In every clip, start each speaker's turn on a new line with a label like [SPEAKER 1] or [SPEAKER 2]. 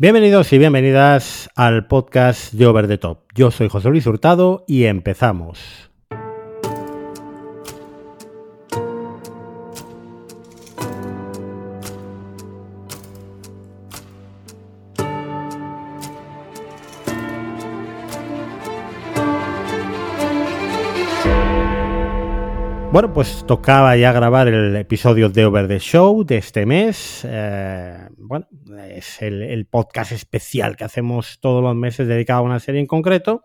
[SPEAKER 1] Bienvenidos y bienvenidas al podcast de Over the Top. Yo soy José Luis Hurtado y empezamos. Bueno, pues tocaba ya grabar el episodio de Over the Show de este mes. Eh, bueno, es el, podcast especial que hacemos todos los meses dedicado a una serie en concreto.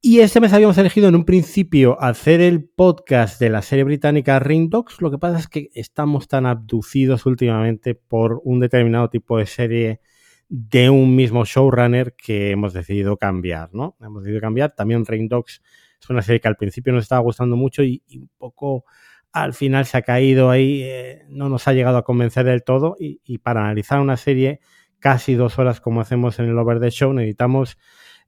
[SPEAKER 1] Y este mes habíamos elegido en un principio hacer el podcast de la serie británica Ring Dogs. Lo que pasa es que estamos tan abducidos últimamente por un determinado tipo de serie de un mismo showrunner que hemos decidido cambiar, ¿no? Hemos decidido cambiar. También Ring Dogs es una serie que al principio nos estaba gustando mucho y, un poco al final se ha caído ahí, eh, no nos ha llegado a convencer del todo y, para analizar una serie casi dos horas como hacemos en el Over the Show necesitamos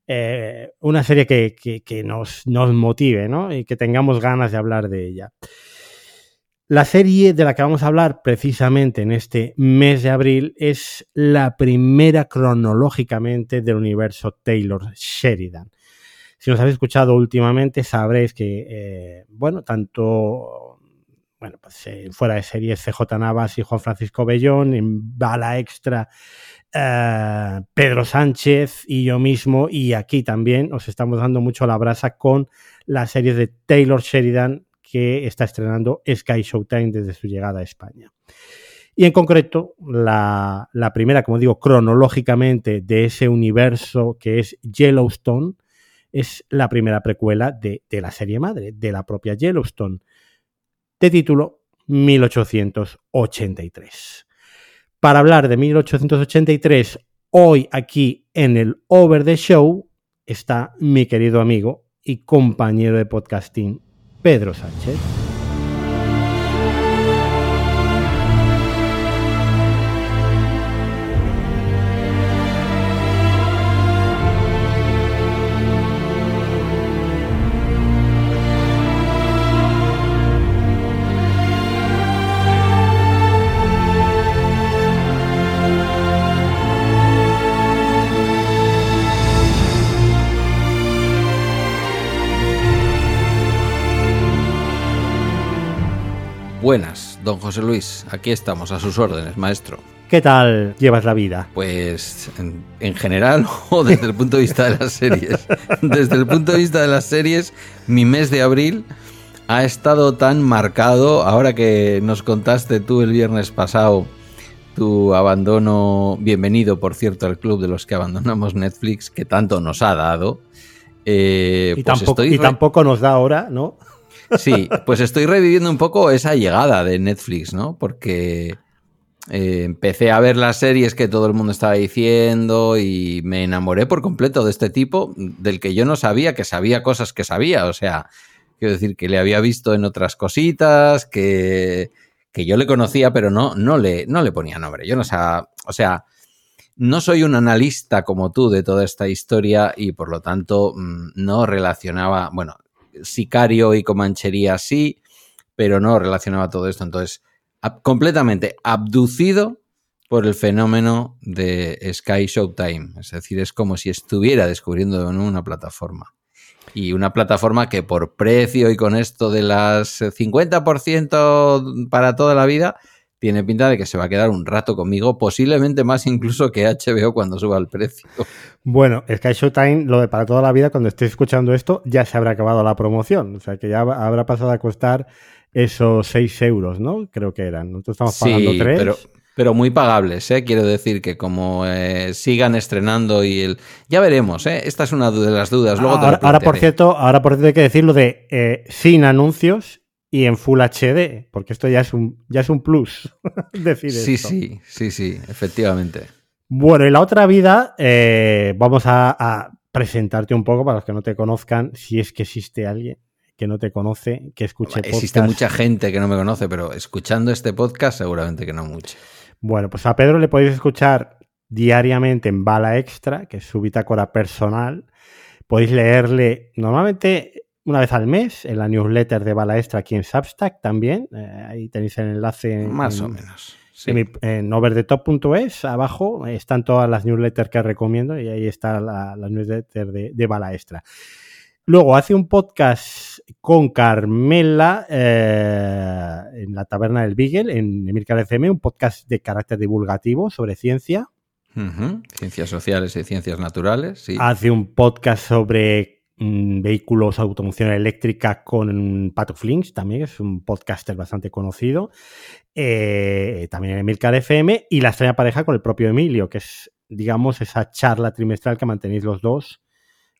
[SPEAKER 1] eh, una serie que, nos, nos, motive ¿no? y que tengamos ganas de hablar de ella. La serie de la que vamos a hablar precisamente en este mes de abril es la primera cronológicamente del universo Taylor Sheridan. Si nos habéis escuchado últimamente, sabréis que, eh, bueno, tanto bueno, pues, eh, fuera de series CJ Navas y Juan Francisco Bellón, en Bala Extra, eh, Pedro Sánchez y yo mismo, y aquí también os estamos dando mucho la brasa con la serie de Taylor Sheridan que está estrenando Sky Showtime desde su llegada a España. Y en concreto, la, la primera, como digo, cronológicamente de ese universo que es Yellowstone, es la primera precuela de, la serie madre, de la propia Yellowstone, de título 1883. Para hablar de 1883, hoy aquí en el Over the Show está mi querido amigo y compañero de podcasting, Pedro Sánchez.
[SPEAKER 2] Buenas, don José Luis. Aquí estamos, a sus órdenes, maestro.
[SPEAKER 1] ¿Qué tal llevas la vida?
[SPEAKER 2] Pues en, general o desde el punto de vista de las series. Desde el punto de vista de las series, mi mes de abril ha estado tan marcado, ahora que nos contaste tú el viernes pasado tu abandono, bienvenido por cierto al club de los que abandonamos Netflix, que tanto nos ha dado.
[SPEAKER 1] Eh, y, pues y tampoco nos da ahora, ¿no?
[SPEAKER 2] Sí, pues estoy reviviendo un poco esa llegada de Netflix, ¿no? Porque eh, empecé a ver las series que todo el mundo estaba diciendo y me enamoré por completo de este tipo, del que yo no sabía que sabía cosas que sabía. O sea, quiero decir que le había visto en otras cositas, que, que yo le conocía, pero no, no, le, no le ponía nombre. Yo no sabía, o sea, no soy un analista como tú de toda esta historia y por lo tanto mm, no relacionaba, bueno, Sicario y Comanchería sí, pero no relacionaba todo esto. Entonces, completamente abducido por el fenómeno de Sky Showtime. Es decir, es como si estuviera descubriendo una plataforma. Y una plataforma que por precio y con esto de las 50% para toda la vida, tiene pinta de que se va a quedar un rato conmigo, posiblemente más incluso que HBO cuando suba el precio.
[SPEAKER 1] Bueno, Sky Showtime, lo de para toda la vida, cuando estés escuchando esto, ya se habrá acabado la promoción. O sea, que ya habrá pasado a costar esos 6 euros, ¿no? Creo que eran. Nosotros estamos pagando 3.
[SPEAKER 2] Pero, pero muy pagables, ¿eh? Quiero decir que como eh, sigan estrenando y el... Ya veremos, ¿eh? Esta es una de las dudas. Luego
[SPEAKER 1] ahora, por cierto, ahora por cierto hay que decirlo de eh, sin anuncios y en Full HD, porque esto ya es un, ya es un plus. decir
[SPEAKER 2] sí, sí, sí, sí, efectivamente.
[SPEAKER 1] Bueno, y la otra vida, eh, vamos a, presentarte un poco para los que no te conozcan, si es que existe alguien que no te conoce, que escuche
[SPEAKER 2] podcast. Existe mucha gente que no me conoce, pero escuchando este podcast seguramente que no mucho.
[SPEAKER 1] Bueno, pues a Pedro le podéis escuchar diariamente en Bala Extra, que es su bitácora personal. Podéis leerle, normalmente una vez al mes en la newsletter de Bala Extra aquí en Substack también. Eh, ahí tenéis el enlace.
[SPEAKER 2] Más o menos.
[SPEAKER 1] En, overdetop.es, abajo están todas las newsletters que recomiendo y ahí está la, newsletter de, de Bala Extra. Luego hace un podcast con Carmela eh, en la Taberna del Beagle, en Emilcar FM, un podcast de carácter divulgativo sobre ciencia.
[SPEAKER 2] Ciencias sociales y ciencias naturales.
[SPEAKER 1] Hace un podcast sobre vehículos, automoción eléctrica con Pato Flinks, también es un podcaster bastante conocido. Eh, también en Emilcar FM y la extraña pareja con el propio Emilio, que es, digamos, esa charla trimestral que mantenéis los dos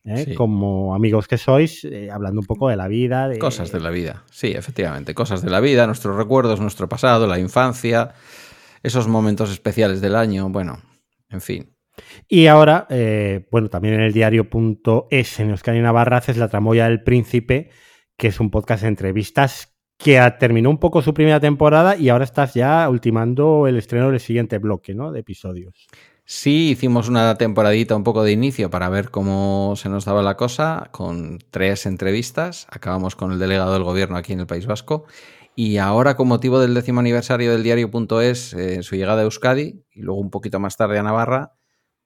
[SPEAKER 1] ¿eh? como amigos que sois, eh, hablando un poco de la vida. De...
[SPEAKER 2] Cosas de la vida, sí, efectivamente, cosas de la vida, nuestros recuerdos, nuestro pasado, la infancia, esos momentos especiales del año, bueno, en fin.
[SPEAKER 1] Y ahora, eh, bueno, también en el diario.es en Euskadi Navarra haces La Tramoya del Príncipe, que es un podcast de entrevistas que terminó un poco su primera temporada y ahora estás ya ultimando el estreno del siguiente bloque, ¿no? De episodios.
[SPEAKER 2] Sí, hicimos una temporadita un poco de inicio para ver cómo se nos daba la cosa, con tres entrevistas. Acabamos con el delegado del gobierno aquí en el País Vasco. Y ahora, con motivo del décimo aniversario del diario.es, eh, su llegada a Euskadi y luego un poquito más tarde a Navarra,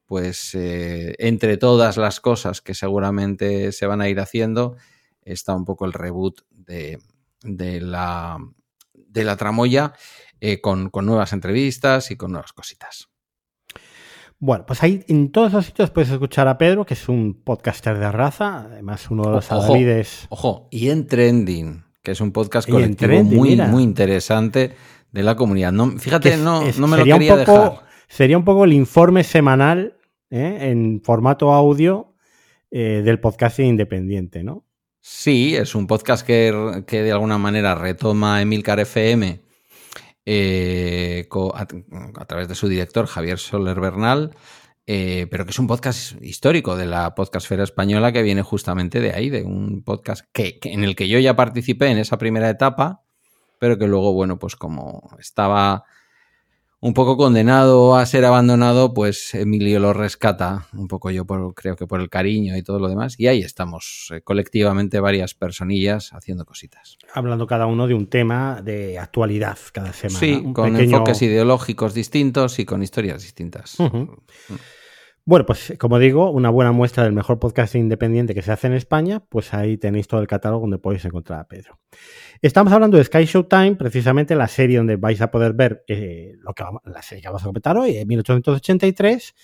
[SPEAKER 2] pues eh, entre todas las cosas que seguramente se van a ir haciendo, está un poco el reboot de, la, de la tramoya eh, con nuevas entrevistas y con nuevas cositas.
[SPEAKER 1] Bueno, pues ahí en todos los sitios puedes escuchar a Pedro, que es un podcaster de raza, además uno de los
[SPEAKER 2] ojo, Ojo, y en Trending, que es un podcast colectivo muy, muy interesante de la comunidad. No, fíjate, no, no, me lo quería dejar.
[SPEAKER 1] Sería un poco el informe semanal ¿eh? en formato audio eh, del podcast independiente, ¿no?
[SPEAKER 2] Sí, es un podcast que, que de alguna manera retoma Emilcar FM eh, a, través de su director Javier Soler Bernal, eh, pero que es un podcast histórico de la podcastfera española que viene justamente de ahí, de un podcast que, en el que yo ya participé en esa primera etapa, pero que luego, bueno, pues como estaba un poco condenado a ser abandonado, pues Emilio lo rescata, un poco yo por, creo que por el cariño y todo lo demás, y ahí estamos, eh, colectivamente varias persononillas haciendo cositas.
[SPEAKER 1] Hablando cada uno de un tema de actualidad cada semana.
[SPEAKER 2] Sí, con enfoques ideológicos distintos y con historias distintas.
[SPEAKER 1] Bueno, pues como digo, una buena muestra del mejor podcast independiente que se hace en España, pues ahí tenéis todo el catálogo donde podéis encontrar a Pedro. Estamos hablando de Sky Showtime, precisamente la serie donde vais a poder ver eh, lo que la serie que vamos a comentar hoy, en 1883,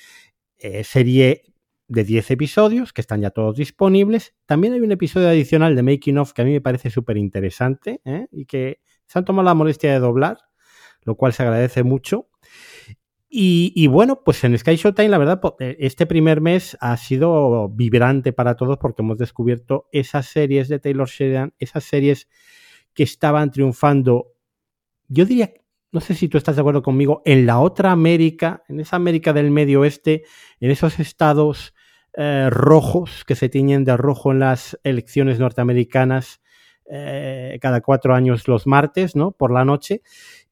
[SPEAKER 1] eh, serie de 10 episodios que están ya todos disponibles. También hay un episodio adicional de Making of que a mí me parece súper interesante ¿eh? y que se han tomado la molestia de doblar, lo cual se agradece mucho. Y, bueno, pues en Sky Showtime, la verdad, eh, este primer mes ha sido vibrante para todos porque hemos descubierto esas series de Taylor Sheridan, esas series que estaban triunfando, yo diría, no sé si tú estás de acuerdo conmigo, en la otra América, en esa América del Medio Oeste, en esos estados eh, rojos que se tiñen de rojo en las elecciones norteamericanas eh, cada cuatro años los martes, ¿no? Por la noche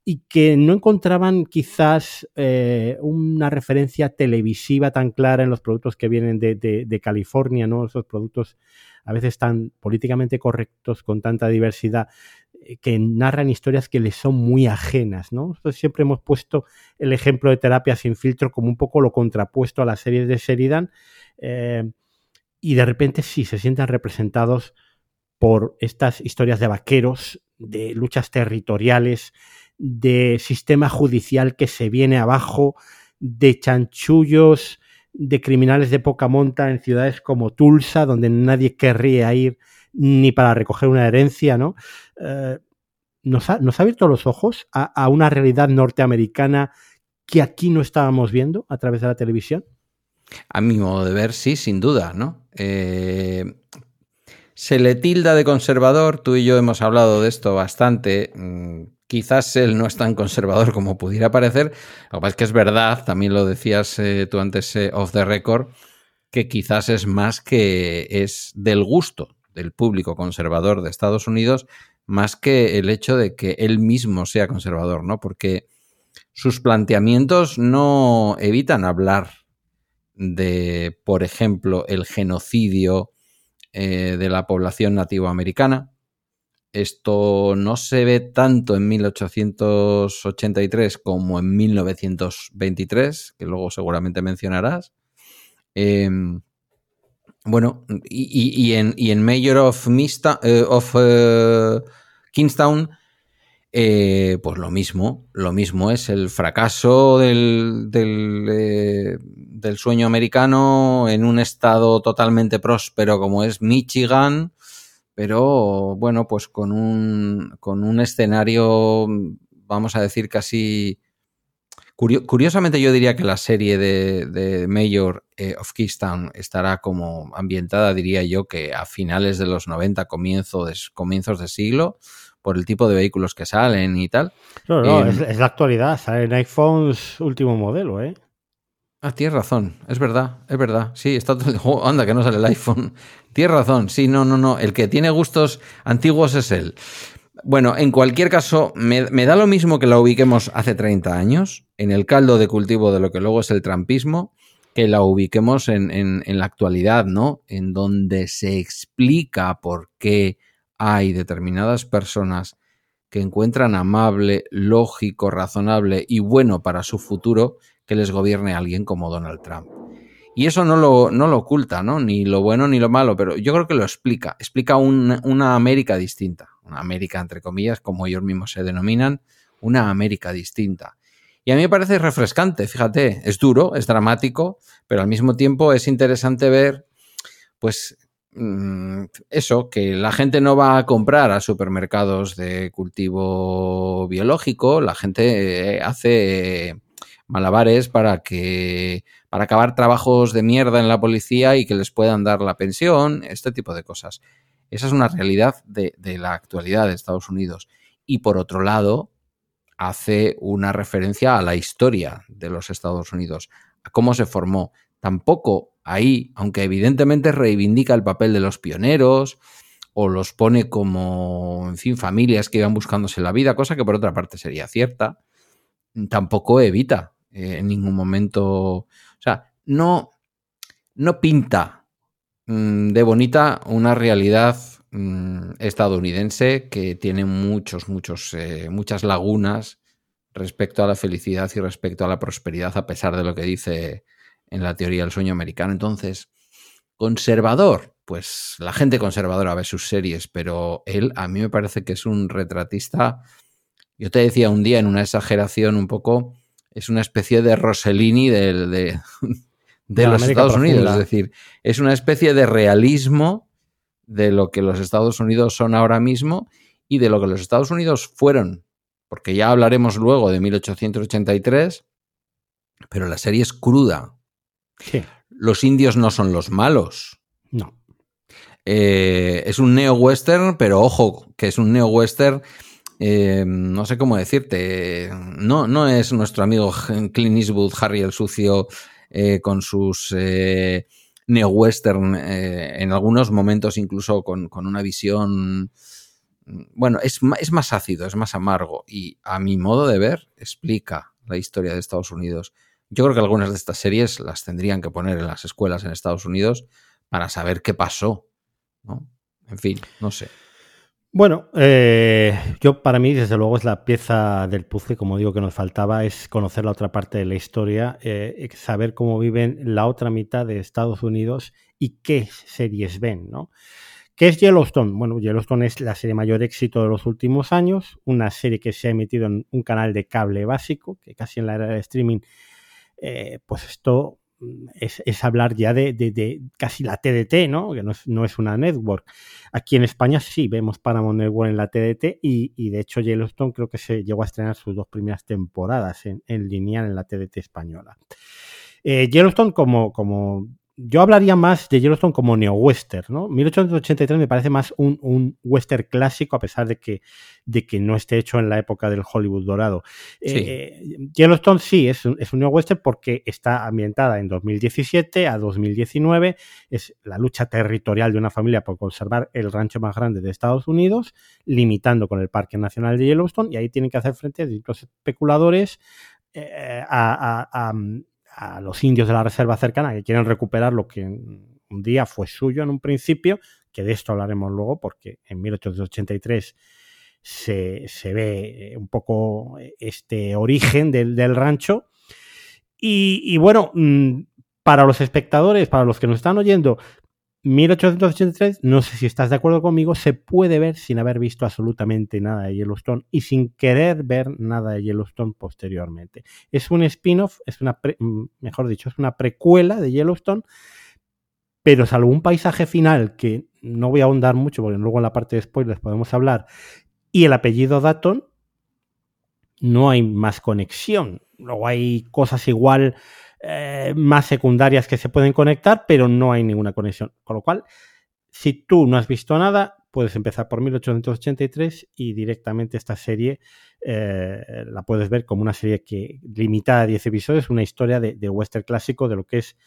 [SPEAKER 1] y que no encontraban quizás eh, una referencia televisiva tan clara en los productos que vienen de, California, ¿no? Esos productos a veces tan políticamente correctos, con tanta diversidad, eh, que narran historias que les son muy ajenas, ¿no? siempre hemos puesto el ejemplo de terapia sin filtro como un poco lo contrapuesto a las series de Sheridan, eh, y de repente sí se sientan representados por estas historias de vaqueros, de luchas territoriales, de sistema judicial que se viene abajo, de chanchullos, de criminales de poca monta en ciudades como Tulsa, donde nadie querría ir ni para recoger una herencia, ¿no? Eh, nos, ha, abierto los ojos a, una realidad norteamericana que aquí no estábamos viendo a través de la televisión.
[SPEAKER 2] A mi modo de ver, sí, sin duda, ¿no? Eh, se le tilda de conservador, tú y yo hemos hablado de esto bastante. Mm, Quizás él no es tan conservador como pudiera parecer. Lo que pasa es que es verdad, también lo decías eh, tú antes eh, off the record, que quizás es más que es del gusto del público conservador de Estados Unidos, más que el hecho de que él mismo sea conservador, ¿no? Porque sus planteamientos no evitan hablar de, por ejemplo, el genocidio eh, de la población nativoamericana, esto no se ve tanto en 1883 como en 1923, que luego seguramente mencionarás. Em, bueno, y, en, en, Mayor of, eh, of eh, Kingstown, eh, pues lo mismo, lo mismo es el fracaso del, del, sueño americano en un estado totalmente próspero como es Michigan, pero bueno, pues con un, con un escenario, vamos a decir, casi... Curiosamente yo diría que la serie de, Mayor eh, of Keystone estará como ambientada, diría yo, que a finales de los 90, comienzo de, comienzos de siglo, por el tipo de vehículos que salen y tal.
[SPEAKER 1] No, no, em, es, la actualidad, salen iPhones último modelo, ¿eh?
[SPEAKER 2] Ah, tienes razón, es verdad, es verdad. Sí, está todo. Oh, anda, que no sale el iPhone. Tienes razón, sí, no, no, no. El que tiene gustos antiguos es él. Bueno, en cualquier caso, me, da lo mismo que la ubiquemos hace 30 años, en el caldo de cultivo de lo que luego es el trampismo, que la ubiquemos en, en la actualidad, ¿no? En donde se explica por qué hay determinadas personas que encuentran amable, lógico, razonable y bueno para su futuro que les gobierne alguien como Donald Trump. Y eso no lo, no lo oculta, ¿no? Ni lo bueno ni lo malo, pero yo creo que lo explica. Explica una América distinta. Una América, entre comillas, como ellos mismos se denominan, una América distinta. Y a mí me parece refrescante, fíjate, es duro, es dramático, pero al mismo tiempo es interesante ver, pues, mm, eso, que la gente no va a comprar a supermercados de cultivo biológico, la gente eh, hace malabares para que para acabar trabajos de mierda en la policía y que les puedan dar la pensión, este tipo de cosas. Esa es una realidad de, la actualidad de Estados Unidos. Y por otro lado, hace una referencia a la historia de los Estados Unidos, a cómo se formó. Tampoco ahí, aunque evidentemente reivindica el papel de los pioneros o los pone como, en fin, familias que iban buscándose la vida, cosa que por otra parte sería cierta, tampoco evita eh, en ningún momento. O sea, no, no pinta mm, de bonita una realidad mm, estadounidense que tiene muchos, muchos, eh, muchas lagunas respecto a la felicidad y respecto a la prosperidad, a pesar de lo que dice en la teoría del sueño americano. Entonces, conservador, pues la gente conservadora ve sus series, pero él a mí me parece que es un retratista. Yo te decía un día en una exageración un poco es una especie de Rossellini de, de, los Estados Unidos. Es decir, es una especie de realismo de lo que los Estados Unidos son ahora mismo y de lo que los Estados Unidos fueron. Porque ya hablaremos luego de 1883, pero la serie es cruda. Los indios no son los malos.
[SPEAKER 1] No.
[SPEAKER 2] Eh, es un neo-western, pero ojo, que es un neo-western eh, no sé cómo decirte, no, no es nuestro amigo Clint Eastwood, Harry el Sucio, eh, con sus eh, neo-western, en algunos momentos incluso con, una visión... Bueno, es, es más ácido, es más amargo y a mi modo de ver explica la historia de Estados Unidos. Yo creo que algunas de estas series las tendrían que poner en las escuelas en Estados Unidos para saber qué pasó. ¿no? En fin, no sé.
[SPEAKER 1] Bueno, eh, yo para mí, desde luego, es la pieza del puzzle, como digo, que nos faltaba, es conocer la otra parte de la historia, eh, saber cómo viven la otra mitad de Estados Unidos y qué series ven, ¿no? ¿Qué es Yellowstone? Bueno, Yellowstone es la serie mayor éxito de los últimos años, una serie que se ha emitido en un canal de cable básico, que casi en la era del streaming, eh, pues esto es, hablar ya de, casi la TDT, ¿no? Que no es, una network. Aquí en España sí vemos Paramount Network en la TDT y, de hecho Yellowstone creo que se llegó a estrenar sus dos primeras temporadas en, en lineal en la TDT española. Eh, Yellowstone como, como yo hablaría más de Yellowstone como neo-western, ¿no? 1883 me parece más un, western clásico, a pesar de que, de que no esté hecho en la época del Hollywood dorado. Eh, Yellowstone sí es un, es un neo-western porque está ambientada en 2017 a 2019, es la lucha territorial de una familia por conservar el rancho más grande de Estados Unidos, limitando con el Parque Nacional de Yellowstone, y ahí tienen que hacer frente a distintos especuladores, eh, a, a, los indios de la reserva cercana que quieren recuperar lo que un día fue suyo en un principio, que de esto hablaremos luego, porque en 1883 se, se ve un poco este origen del, del rancho. Y, y bueno, mm, para los espectadores, para los que nos están oyendo, 1883, no sé si estás de acuerdo conmigo, se puede ver sin haber visto absolutamente nada de Yellowstone y sin querer ver nada de Yellowstone posteriormente. Es un spin-off, es una, mm, mejor dicho, es una precuela de Yellowstone, pero salvo un paisaje final que no voy a ahondar mucho porque luego en la parte de spoilers podemos hablar, y el apellido Datton, no hay más conexión. Luego hay cosas igual eh, más secundarias que se pueden conectar, pero no hay ninguna conexión. Con lo cual, si tú no has visto nada, puedes empezar por 1883 y directamente esta serie eh, la puedes ver como una serie que limitada a 10 episodios, una historia de, western clásico de lo que es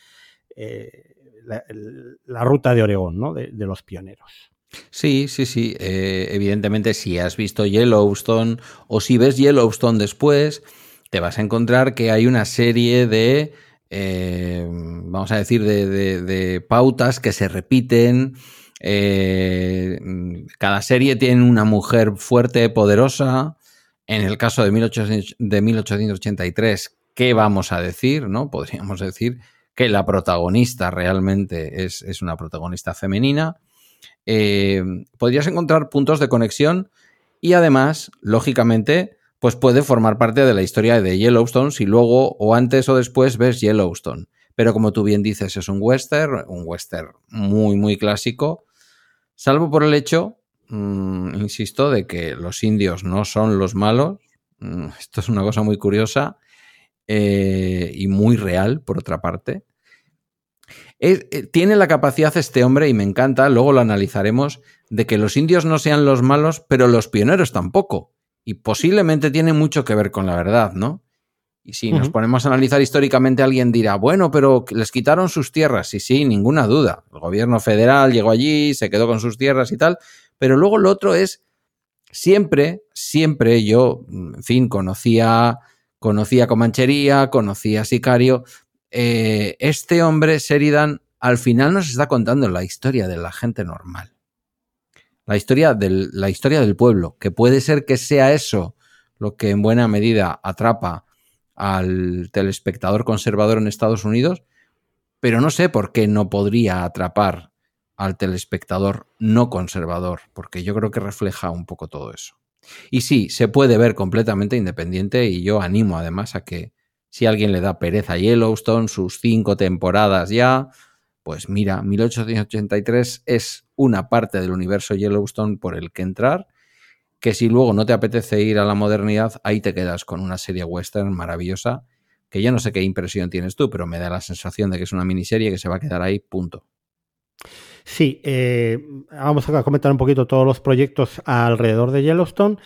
[SPEAKER 1] eh, la, ruta de Oregón, ¿no? de, los pioneros.
[SPEAKER 2] Sí, sí, sí. evidentemente, si has visto Yellowstone o si ves Yellowstone después, te vas a encontrar que hay una serie de eh, vamos a decir, de, pautas que se repiten. Eh, cada serie tiene una mujer fuerte, poderosa. En el caso de, 1883, ¿qué vamos a decir? ¿no? Podríamos decir que la protagonista realmente es, una protagonista femenina. Eh, podrías encontrar puntos de conexión y además, lógicamente, pues puede formar parte de la historia de Yellowstone si luego o antes o después ves Yellowstone. Pero como tú bien dices, es un western, un western muy, muy clásico, salvo por el hecho, mm, insisto, de que los indios no son los malos. Mm, esto es una cosa muy curiosa eh, y muy real, por otra parte. Eh, tiene la capacidad este hombre, y me encanta, luego lo analizaremos, de que los indios no sean los malos, pero los pioneros tampoco y posiblemente tiene mucho que ver con la verdad, ¿no? Y si nos ponemos a analizar históricamente, alguien dirá, bueno, pero les quitaron sus tierras. Sí, sí, ninguna duda. El gobierno federal llegó allí, se quedó con sus tierras y tal. Pero luego lo otro es, siempre, siempre yo, en fin, conocía, conocía Comanchería, conocía Sicario. Eh, este hombre, Sheridan, al final nos está contando la historia de la gente normal la historia, del, la historia del pueblo, que puede ser que sea eso lo que en buena medida atrapa al telespectador conservador en Estados Unidos, pero no sé por qué no podría atrapar al telespectador no conservador, porque yo creo que refleja un poco todo eso. Y sí, se puede ver completamente independiente y yo animo además a que si alguien le da pereza a Yellowstone, sus cinco temporadas ya, pues mira, 1883 es una parte del universo Yellowstone por el que entrar, que si luego no te apetece ir a la modernidad, ahí te quedas con una serie western maravillosa, que ya no sé qué impresión tienes tú, pero me da la sensación de que es una miniserie que se va a quedar ahí, punto.
[SPEAKER 1] Sí, eh, vamos a comentar un poquito todos los proyectos alrededor de Yellowstone.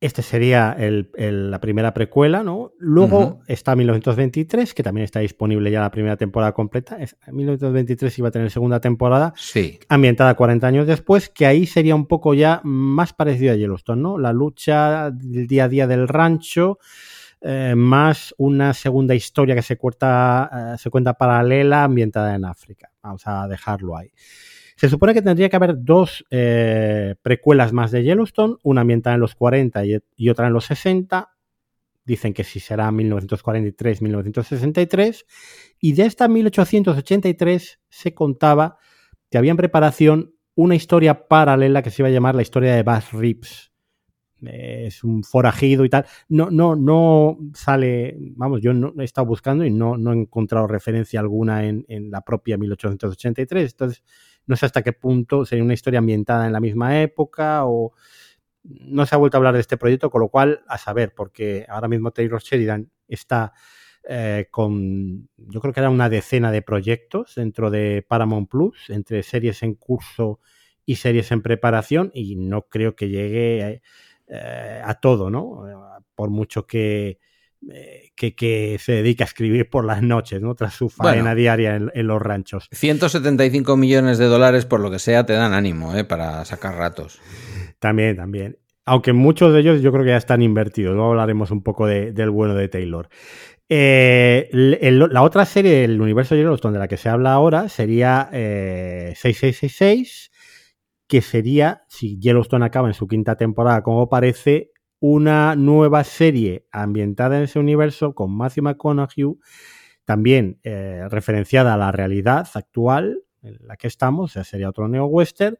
[SPEAKER 1] Este sería la primera precuela, ¿no? Luego está 1923, que también está disponible ya la primera temporada completa. 1923 iba a tener segunda temporada,
[SPEAKER 2] sí.
[SPEAKER 1] ambientada 40 años después, que ahí sería un poco ya más parecido a Yellowstone, ¿no? La lucha del día a día del rancho, eh, más una segunda historia que se, cuenta, eh, se cuenta paralela ambientada en África. Vamos a dejarlo ahí. Se supone que tendría que haber dos eh, precuelas más de Yellowstone, una ambientada en los 40 y, otra en los 60. Dicen que sí será 1943-1963. Y de esta 1883 se contaba que había en preparación una historia paralela que se iba a llamar la historia de Bass Rips. Es un forajido y tal. No, no, no sale, vamos, yo no he estado buscando y no, no he encontrado referencia alguna en, en la propia 1883. Entonces, no sé hasta qué punto sería una historia ambientada en la misma época o no se ha vuelto a hablar de este proyecto, con lo cual a saber, porque ahora mismo Taylor Sheridan está eh, con, yo creo que era una decena de proyectos dentro de Paramount Plus, entre series en curso y series en preparación, y no creo que llegue eh, a todo, ¿no? Por mucho que, eh, que, se dedica a escribir por las noches, ¿no? Tras su faena diaria en, los ranchos.
[SPEAKER 2] 175 millones de dólares, por lo que sea, te dan ánimo, ¿eh? Para sacar ratos.
[SPEAKER 1] También, también. Aunque muchos de ellos yo creo que ya están invertidos. Luego hablaremos un poco del bueno de Taylor. Eh, la otra serie del universo Yellowstone de la que se habla ahora sería 6666, eh, que sería, si Yellowstone acaba en su quinta temporada, como parece, una nueva serie ambientada en ese universo con Matthew McConaughey, también eh, referenciada a la realidad actual en la que estamos, ya sería otro neo-western,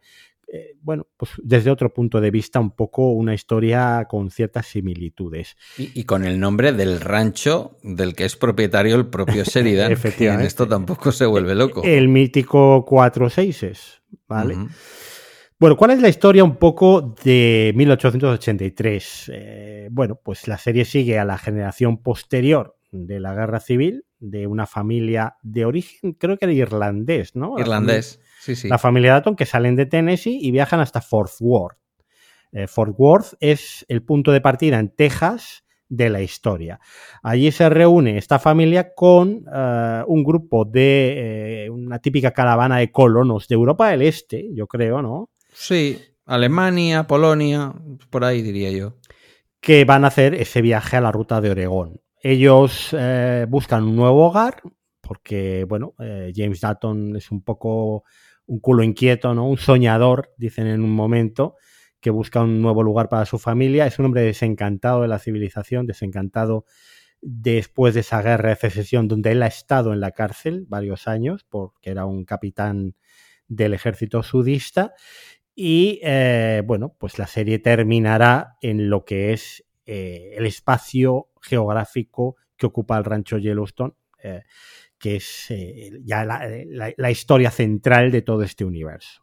[SPEAKER 1] eh, bueno, pues desde otro punto de vista un poco una historia con ciertas similitudes.
[SPEAKER 2] Y, con el nombre del rancho del que es propietario el propio Sheridan. Efectivamente. En esto tampoco se vuelve loco.
[SPEAKER 1] El mítico 46 ¿vale? Bueno, ¿cuál es la historia un poco de 1883? Eh, bueno, pues la serie sigue a la generación posterior de la guerra civil, de una familia de origen, creo que era irlandés, ¿no?
[SPEAKER 2] Irlandés, sí, sí.
[SPEAKER 1] La familia Dalton que salen de Tennessee y viajan hasta Fort Worth. Eh, Fort Worth es el punto de partida en Texas de la historia. Allí se reúne esta familia con eh, un grupo de una típica caravana de colonos de Europa del Este, yo creo, ¿no?
[SPEAKER 2] Sí, Alemania, Polonia, por ahí diría yo.
[SPEAKER 1] Que van a hacer ese viaje a la ruta de Oregón. Ellos eh, buscan un nuevo hogar, porque, bueno, eh, James Dalton es un poco un culo inquieto, ¿no? Un soñador, dicen en un momento, que busca un nuevo lugar para su familia. Es un hombre desencantado de la civilización, desencantado después de esa guerra de secesión, donde él ha estado en la cárcel varios años, porque era un capitán del ejército sudista. Y eh, bueno, pues la serie terminará en lo que es eh, el espacio geográfico que ocupa el rancho Yellowstone, eh, que es ya la, historia central de todo este universo.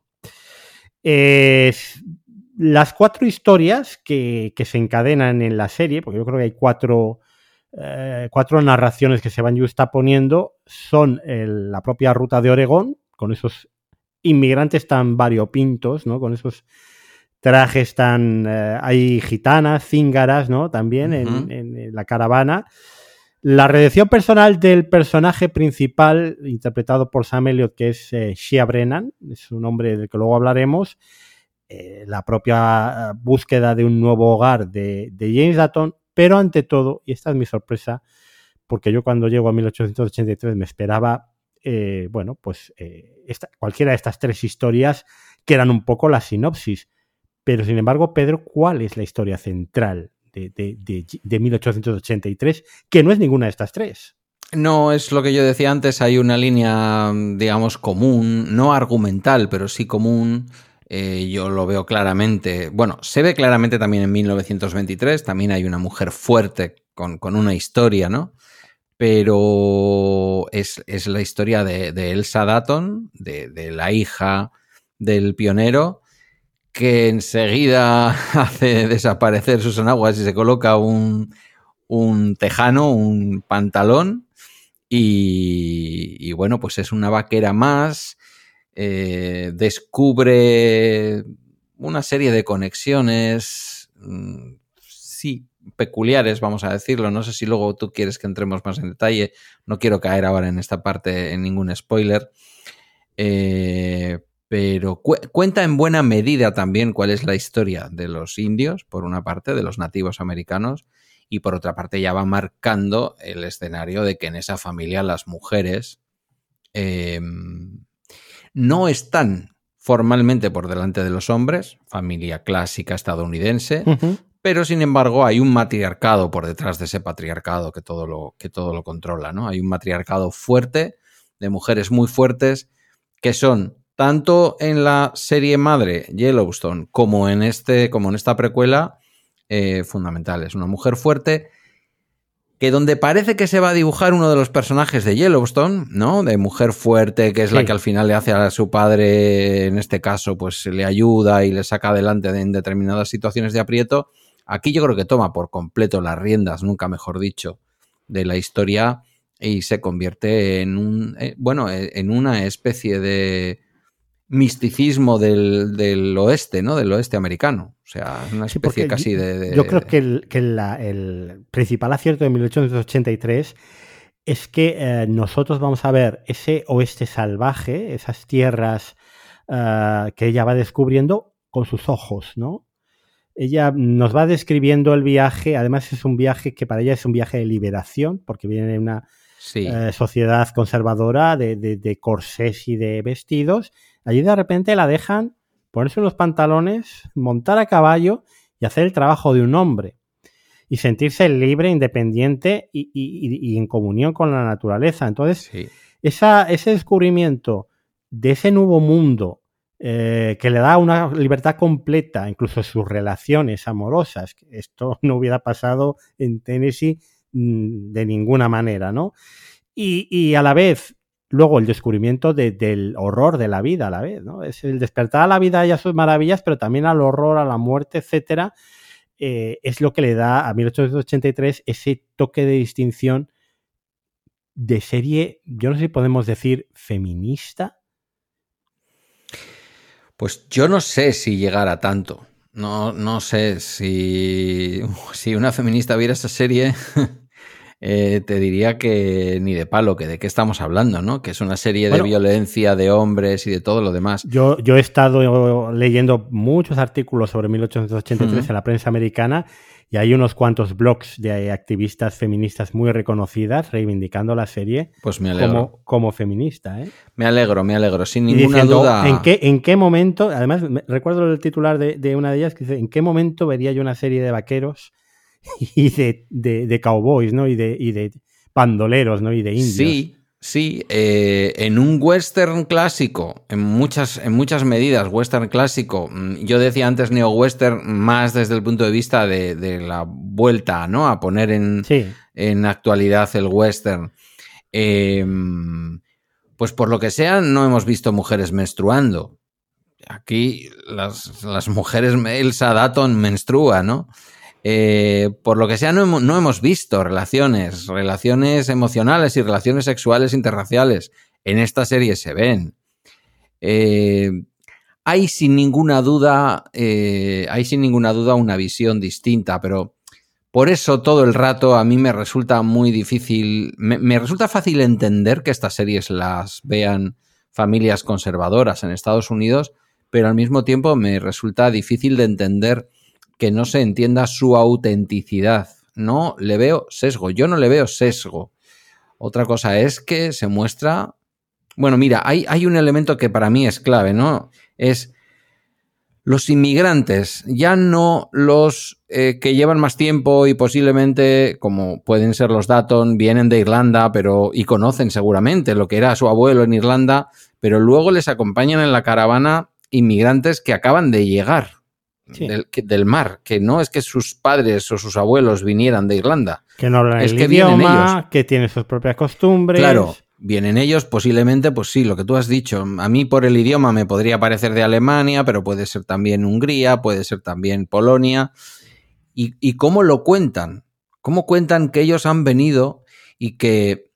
[SPEAKER 1] las cuatro historias que, se encadenan en la serie, porque yo creo que hay cuatro, cuatro narraciones que se van poniendo, son la propia ruta de Oregón, con esos inmigrantes tan variopintos, ¿no? Con esos trajes tan... Eh, hay gitanas, cíngaras, ¿no? También en, la caravana. La redención personal del personaje principal, interpretado por Sam Elliott, que es eh, Shia Brennan, es un hombre del que luego hablaremos, eh, la propia búsqueda de un nuevo hogar de, de James Datton, pero ante todo, y esta es mi sorpresa, porque yo cuando llego a 1883 me esperaba eh, bueno, pues eh, cualquiera de estas tres historias que eran un poco la sinopsis. Pero sin embargo, Pedro, ¿cuál es la historia central de, de, 1883? Que no es ninguna de estas tres.
[SPEAKER 2] No, es lo que yo decía antes, hay una línea, digamos, común, no argumental, pero sí común. Eh, yo lo veo claramente, bueno, se ve claramente también en 1923, también hay una mujer fuerte con, con una historia, ¿no? Pero es, la historia de, Elsa Datton, de, la hija del pionero, que enseguida hace desaparecer sus enaguas y se coloca un, tejano, un pantalón, y, bueno, pues es una vaquera más, eh, descubre una serie de conexiones, mm, sí, peculiares, vamos a decirlo. No sé si luego tú quieres que entremos más en detalle. No quiero caer ahora en esta parte en ningún spoiler. Eh, pero cuenta en buena medida también cuál es la historia de los indios, por una parte, de los nativos americanos, y por otra parte ya va marcando el escenario de que en esa familia las mujeres em, no están formalmente por delante de los hombres, familia clásica estadounidense, pero sin embargo hay un matriarcado por detrás de ese patriarcado que todo lo, que todo lo controla, ¿no? Hay un matriarcado fuerte, de mujeres muy fuertes, que son tanto en la serie madre Yellowstone como en, este, como en esta precuela eh, fundamentales. Una mujer fuerte que donde parece que se va a dibujar uno de los personajes de Yellowstone, ¿no? De mujer fuerte, que es la que al final le hace a su padre, en este caso, pues le ayuda y le saca adelante en determinadas situaciones de aprieto, Aquí yo creo que toma por completo las riendas, nunca mejor dicho, de la historia y se convierte en un, eh, bueno, eh, en una especie de misticismo del, oeste, ¿no? Del oeste americano. O sea, una especie casi de,
[SPEAKER 1] Yo creo que, el, principal acierto de 1883 es que eh, nosotros vamos a ver ese oeste salvaje, esas tierras que ella va descubriendo con sus ojos, ¿no? Ella nos va describiendo el viaje, además es un viaje que para ella es un viaje de liberación, porque viene de una eh, sociedad conservadora de, de, corsés y de vestidos. Allí de repente la dejan ponerse unos pantalones, montar a caballo y hacer el trabajo de un hombre. Y sentirse libre, independiente y, en comunión con la naturaleza. Entonces, ese descubrimiento de ese nuevo mundo eh, que le da una libertad completa, incluso sus relaciones amorosas. Esto no hubiera pasado en Tennessee mm, de ninguna manera, ¿no? Y, a la vez, luego el descubrimiento del horror de la vida a la vez, ¿no? Es el despertar a la vida y a sus maravillas, pero también al horror, a la muerte, etcétera, eh, es lo que le da a 1883 ese toque de distinción de serie, yo no sé si podemos decir feminista,
[SPEAKER 2] pues yo no sé si llegara tanto. No, no sé si, si una feminista viera esta serie, eh, te diría que ni de palo, que de qué estamos hablando, ¿no? Que es una serie de violencia de hombres y de todo lo demás.
[SPEAKER 1] Yo, yo he estado leyendo muchos artículos sobre 1883 en la prensa americana y hay unos cuantos blogs de activistas feministas muy reconocidas reivindicando la serie
[SPEAKER 2] pues me alegro.
[SPEAKER 1] Como, feminista. ¿eh?
[SPEAKER 2] Me alegro, me alegro, sin ninguna duda.
[SPEAKER 1] ¿en qué, ¿En qué momento? Además, recuerdo el titular de, una de ellas que dice: ¿En qué momento vería yo una serie de vaqueros y de, de, cowboys, ¿no? Y de, y de bandoleros, ¿no? Y de indios.
[SPEAKER 2] Sí, Sí, eh, en un western clásico, en muchas, en muchas medidas, western clásico, mm, yo decía antes neo-western más desde el punto de vista de, la vuelta, ¿no? A poner en, en actualidad el western. Em, pues por lo que sea, no hemos visto mujeres menstruando. Aquí las, las mujeres, Elsa Datton menstrua, ¿no? Eh, por lo que sea, no hemos, visto relaciones, relaciones emocionales y relaciones sexuales interraciales. En esta serie se ven. Eh, hay sin ninguna duda, eh, hay sin ninguna duda una visión distinta, pero por eso todo el rato a mí me resulta muy difícil, me resulta fácil entender que estas series las vean familias conservadoras en Estados Unidos, pero al mismo tiempo me resulta difícil de entender que no se entienda su autenticidad. No le veo sesgo, yo no le veo sesgo. Otra cosa es que se muestra... Bueno, mira, hay, hay un elemento que para mí es clave, ¿no? Es los inmigrantes, ya no los eh, que llevan más tiempo y posiblemente, como pueden ser los Datton, vienen de Irlanda, pero y conocen seguramente lo que era su abuelo en Irlanda, pero luego les acompañan en la caravana inmigrantes que acaban de llegar del, mar, que no es que sus padres o sus abuelos vinieran de Irlanda.
[SPEAKER 1] Que no hablan es el que idioma, ellos. que tienen sus propias costumbres.
[SPEAKER 2] Claro, vienen ellos, posiblemente, pues sí, lo que tú has dicho. A mí por el idioma me podría parecer de Alemania, pero puede ser también Hungría, puede ser también Polonia. ¿Y, y cómo lo cuentan? ¿Cómo cuentan que ellos han venido y que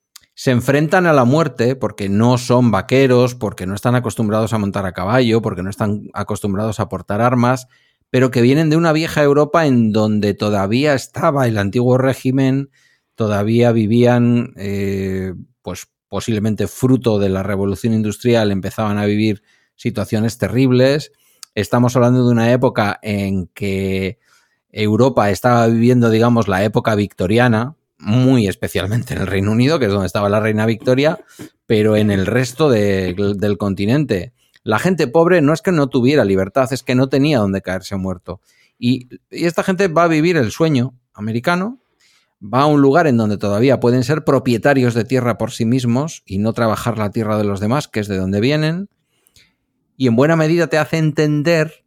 [SPEAKER 2] se enfrentan a la muerte porque no son vaqueros, porque no están acostumbrados a montar a caballo, porque no están acostumbrados a portar armas, pero que vienen de una vieja Europa en donde todavía estaba el antiguo régimen, todavía vivían, eh, pues posiblemente fruto de la revolución industrial, empezaban a vivir situaciones terribles. Estamos hablando de una época en que Europa estaba viviendo, digamos, la época victoriana, muy especialmente en el Reino Unido, que es donde estaba la reina Victoria, pero en el resto del continente la gente pobre no es que no tuviera libertad, es que no tenía donde caerse muerto. Y, esta gente va a vivir el sueño americano, va a un lugar en donde todavía pueden ser propietarios de tierra por sí mismos y no trabajar la tierra de los demás, que es de donde vienen, y en buena medida te hace entender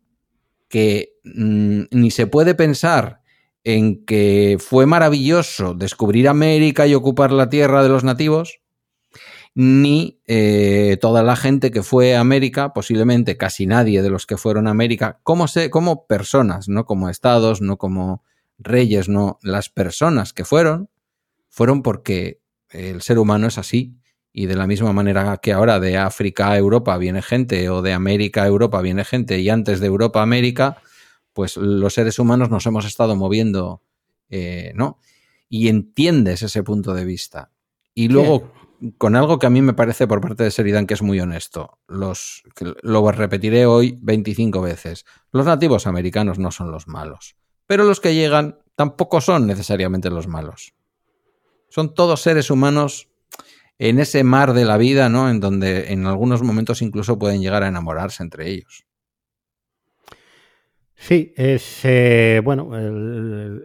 [SPEAKER 2] que mm, ni se puede pensar en que fue maravilloso descubrir América y ocupar la tierra de los nativos, ni eh, toda la gente que fue a América, posiblemente casi nadie de los que fueron a América, como, se, como personas, no como estados, no como reyes, no, las personas que fueron, fueron porque el ser humano es así. Y de la misma manera que ahora de África a Europa viene gente, o de América a Europa viene gente, y antes de Europa a América, pues los seres humanos nos hemos estado moviendo, eh, ¿no? Y entiendes ese punto de vista. Y luego con algo que a mí me parece por parte de Seridan que es muy honesto. Los, lo repetiré hoy 25 veces. Los nativos americanos no son los malos, pero los que llegan tampoco son necesariamente los malos. Son todos seres humanos en ese mar de la vida, ¿no? En donde en algunos momentos incluso pueden llegar a enamorarse entre ellos.
[SPEAKER 1] Sí, es eh, bueno,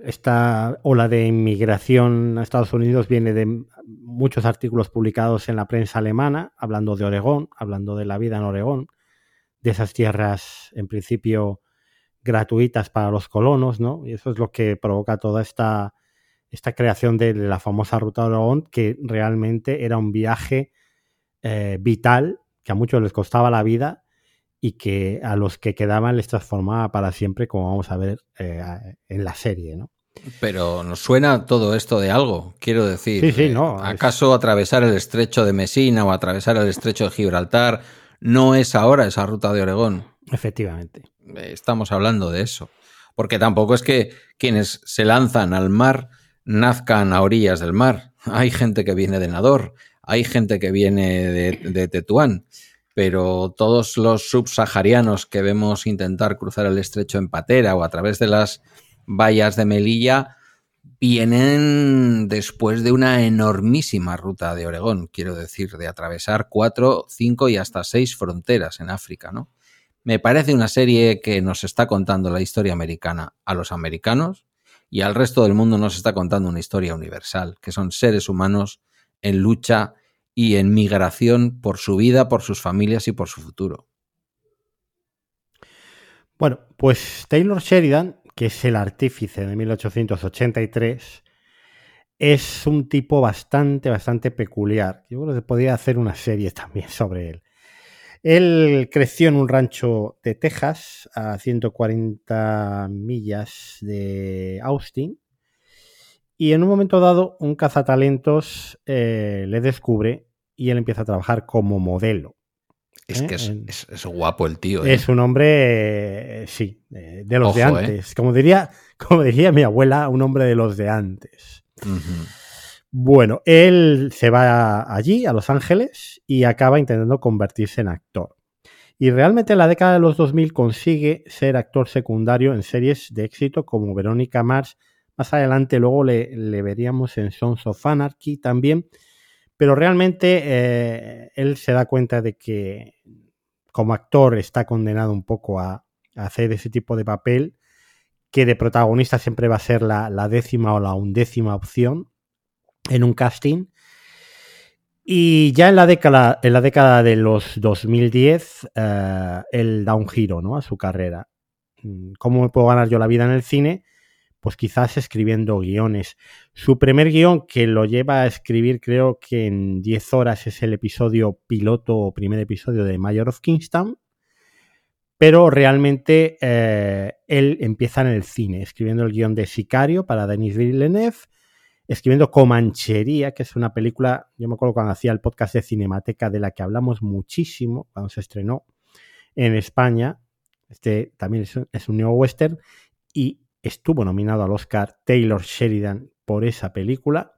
[SPEAKER 1] esta ola de inmigración a Estados Unidos viene de muchos artículos publicados en la prensa alemana, hablando de Oregón, hablando de la vida en Oregón, de esas tierras en principio gratuitas para los colonos, ¿no? Y eso es lo que provoca toda esta, esta creación de la famosa ruta de Oregón, que realmente era un viaje eh, vital, que a muchos les costaba la vida y que a los que quedaban les transformaba para siempre, como vamos a ver eh, en la serie, ¿no?
[SPEAKER 2] Pero nos suena todo esto de algo, quiero decir.
[SPEAKER 1] Sí, sí, no.
[SPEAKER 2] ¿Acaso atravesar el estrecho de Mesina o atravesar el estrecho de Gibraltar no es ahora esa ruta de Oregón?
[SPEAKER 1] Efectivamente.
[SPEAKER 2] Estamos hablando de eso. Porque tampoco es que quienes se lanzan al mar nazcan a orillas del mar. Hay gente que viene de Nador, hay gente que viene de, de Tetuán pero todos los subsaharianos que vemos intentar cruzar el estrecho en patera o a través de las vallas de Melilla vienen después de una enormísima ruta de Oregón, quiero decir, de atravesar cuatro, cinco y hasta seis fronteras en África, ¿no? Me parece una serie que nos está contando la historia americana a los americanos y al resto del mundo nos está contando una historia universal, que son seres humanos en lucha y en migración por su vida, por sus familias y por su futuro.
[SPEAKER 1] Bueno, pues Taylor Sheridan, que es el artífice de 1883, es un tipo bastante, bastante peculiar. Yo creo que podría hacer una serie también sobre él. Él creció en un rancho de Texas, a 140 millas de Austin, y en un momento dado un cazatalentos eh, le descubre y él empieza a trabajar como modelo.
[SPEAKER 2] Es que ¿eh? es, guapo el tío.
[SPEAKER 1] Es ¿eh? un hombre, sí, de, los de antes. Como, diría, como diría mi abuela, un hombre de los de antes. Bueno, él se va allí, a Los Ángeles, y acaba intentando convertirse en actor. Y realmente en la década de los 2000 consigue ser actor secundario en series de éxito como Verónica Mars. Más adelante luego le, veríamos en Sons of Anarchy también pero realmente eh, él se da cuenta de que como actor está condenado un poco a, hacer ese tipo de papel, que de protagonista siempre va a ser la, décima o la undécima opción en un casting. Y ya en la década, en la década de los 2010, eh, él da un giro ¿no? a su carrera. Mm, ¿Cómo me puedo ganar yo la vida en el cine? Pues quizás escribiendo guiones. Su primer guion que lo lleva a escribir creo que en 10 horas es el episodio piloto o primer episodio de Mayor of Kingstown, pero realmente eh, él empieza en el cine, escribiendo el guion de Sicario para Denis Villeneuve, escribiendo Comanchería, que es una película, yo me acuerdo cuando hacía el podcast de Cinemateca de la que hablamos muchísimo cuando se estrenó en España, este también es, es un neo western, y estuvo nominado al Oscar Taylor Sheridan por esa película.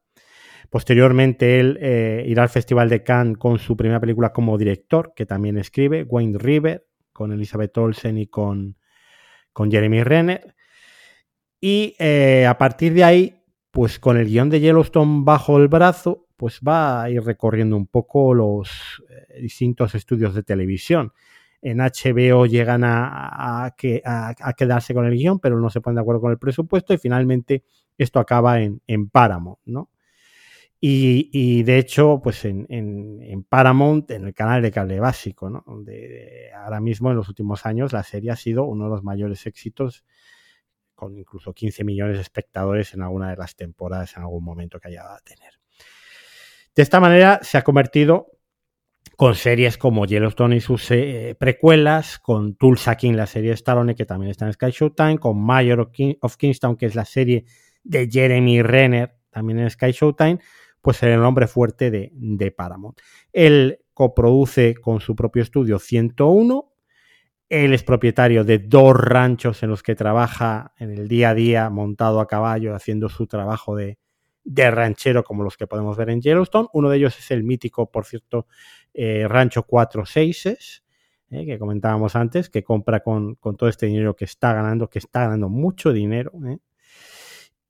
[SPEAKER 1] Posteriormente él eh, irá al Festival de Cannes con su primera película como director, que también escribe, Wayne River, con Elizabeth Olsen y con, con Jeremy Renner. Y eh, a partir de ahí, pues con el guion de Yellowstone bajo el brazo, pues va a ir recorriendo un poco los eh, distintos estudios de televisión en HBO llegan a, quedarse con el guion, pero no se ponen de acuerdo con el presupuesto y finalmente esto acaba en, Paramount, ¿no? Y, de hecho, pues en, Paramount, en el canal de cable básico, ¿no? Donde ahora mismo en los últimos años la serie ha sido uno de los mayores éxitos, con incluso 15 millones de espectadores en alguna de las temporadas en algún momento que haya a tener. De esta manera se ha convertido con series como Yellowstone y sus eh, precuelas, con Tulsa King, la serie de Stallone, que también está en Sky Showtime, con Mayor of, Kingstown, que es la serie de Jeremy Renner, también en Sky Showtime, pues el nombre fuerte de, de Paramount. Él coproduce con su propio estudio 101, él es propietario de dos ranchos en los que trabaja en el día a día montado a caballo haciendo su trabajo de, de ranchero como los que podemos ver en Yellowstone. Uno de ellos es el mítico, por cierto, eh, Rancho Cuatro Seises, eh, que comentábamos antes, que compra con, todo este dinero que está ganando, que está ganando mucho dinero. Eh.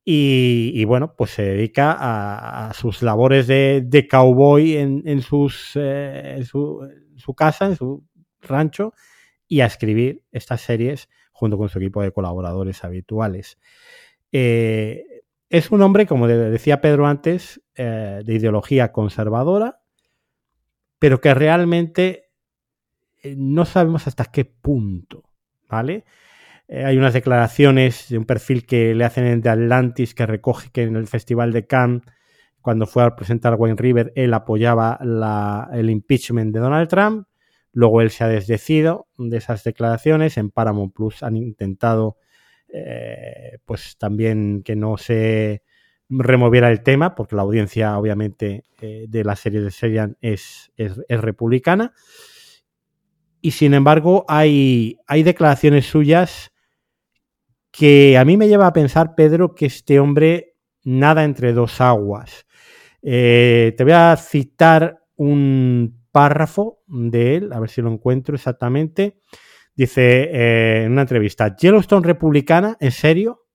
[SPEAKER 1] Y, bueno, pues se dedica a, sus labores de, cowboy en, sus, su, casa, en su rancho, y a escribir estas series junto con su equipo de colaboradores habituales. Eh, es un hombre, como decía Pedro antes, eh, de ideología conservadora, pero que realmente eh, no sabemos hasta qué punto, ¿vale? hay unas declaraciones de un perfil que le hacen en The Atlantis que recoge que en el Festival de Cannes, cuando fue a presentar Wayne River, él apoyaba el impeachment de Donald Trump. Luego él se ha desdecido de esas declaraciones. En Paramount Plus han intentado eh, pues también que no se removiera el tema, porque la audiencia obviamente eh, de la serie de Serian es, es, republicana. Y sin embargo hay, hay declaraciones suyas que a mí me lleva a pensar, Pedro, que este hombre nada entre dos aguas. Eh, te voy a citar un párrafo de él, a ver si lo encuentro exactamente. Dice eh, en una entrevista, Yellowstone republicana, ¿en serio?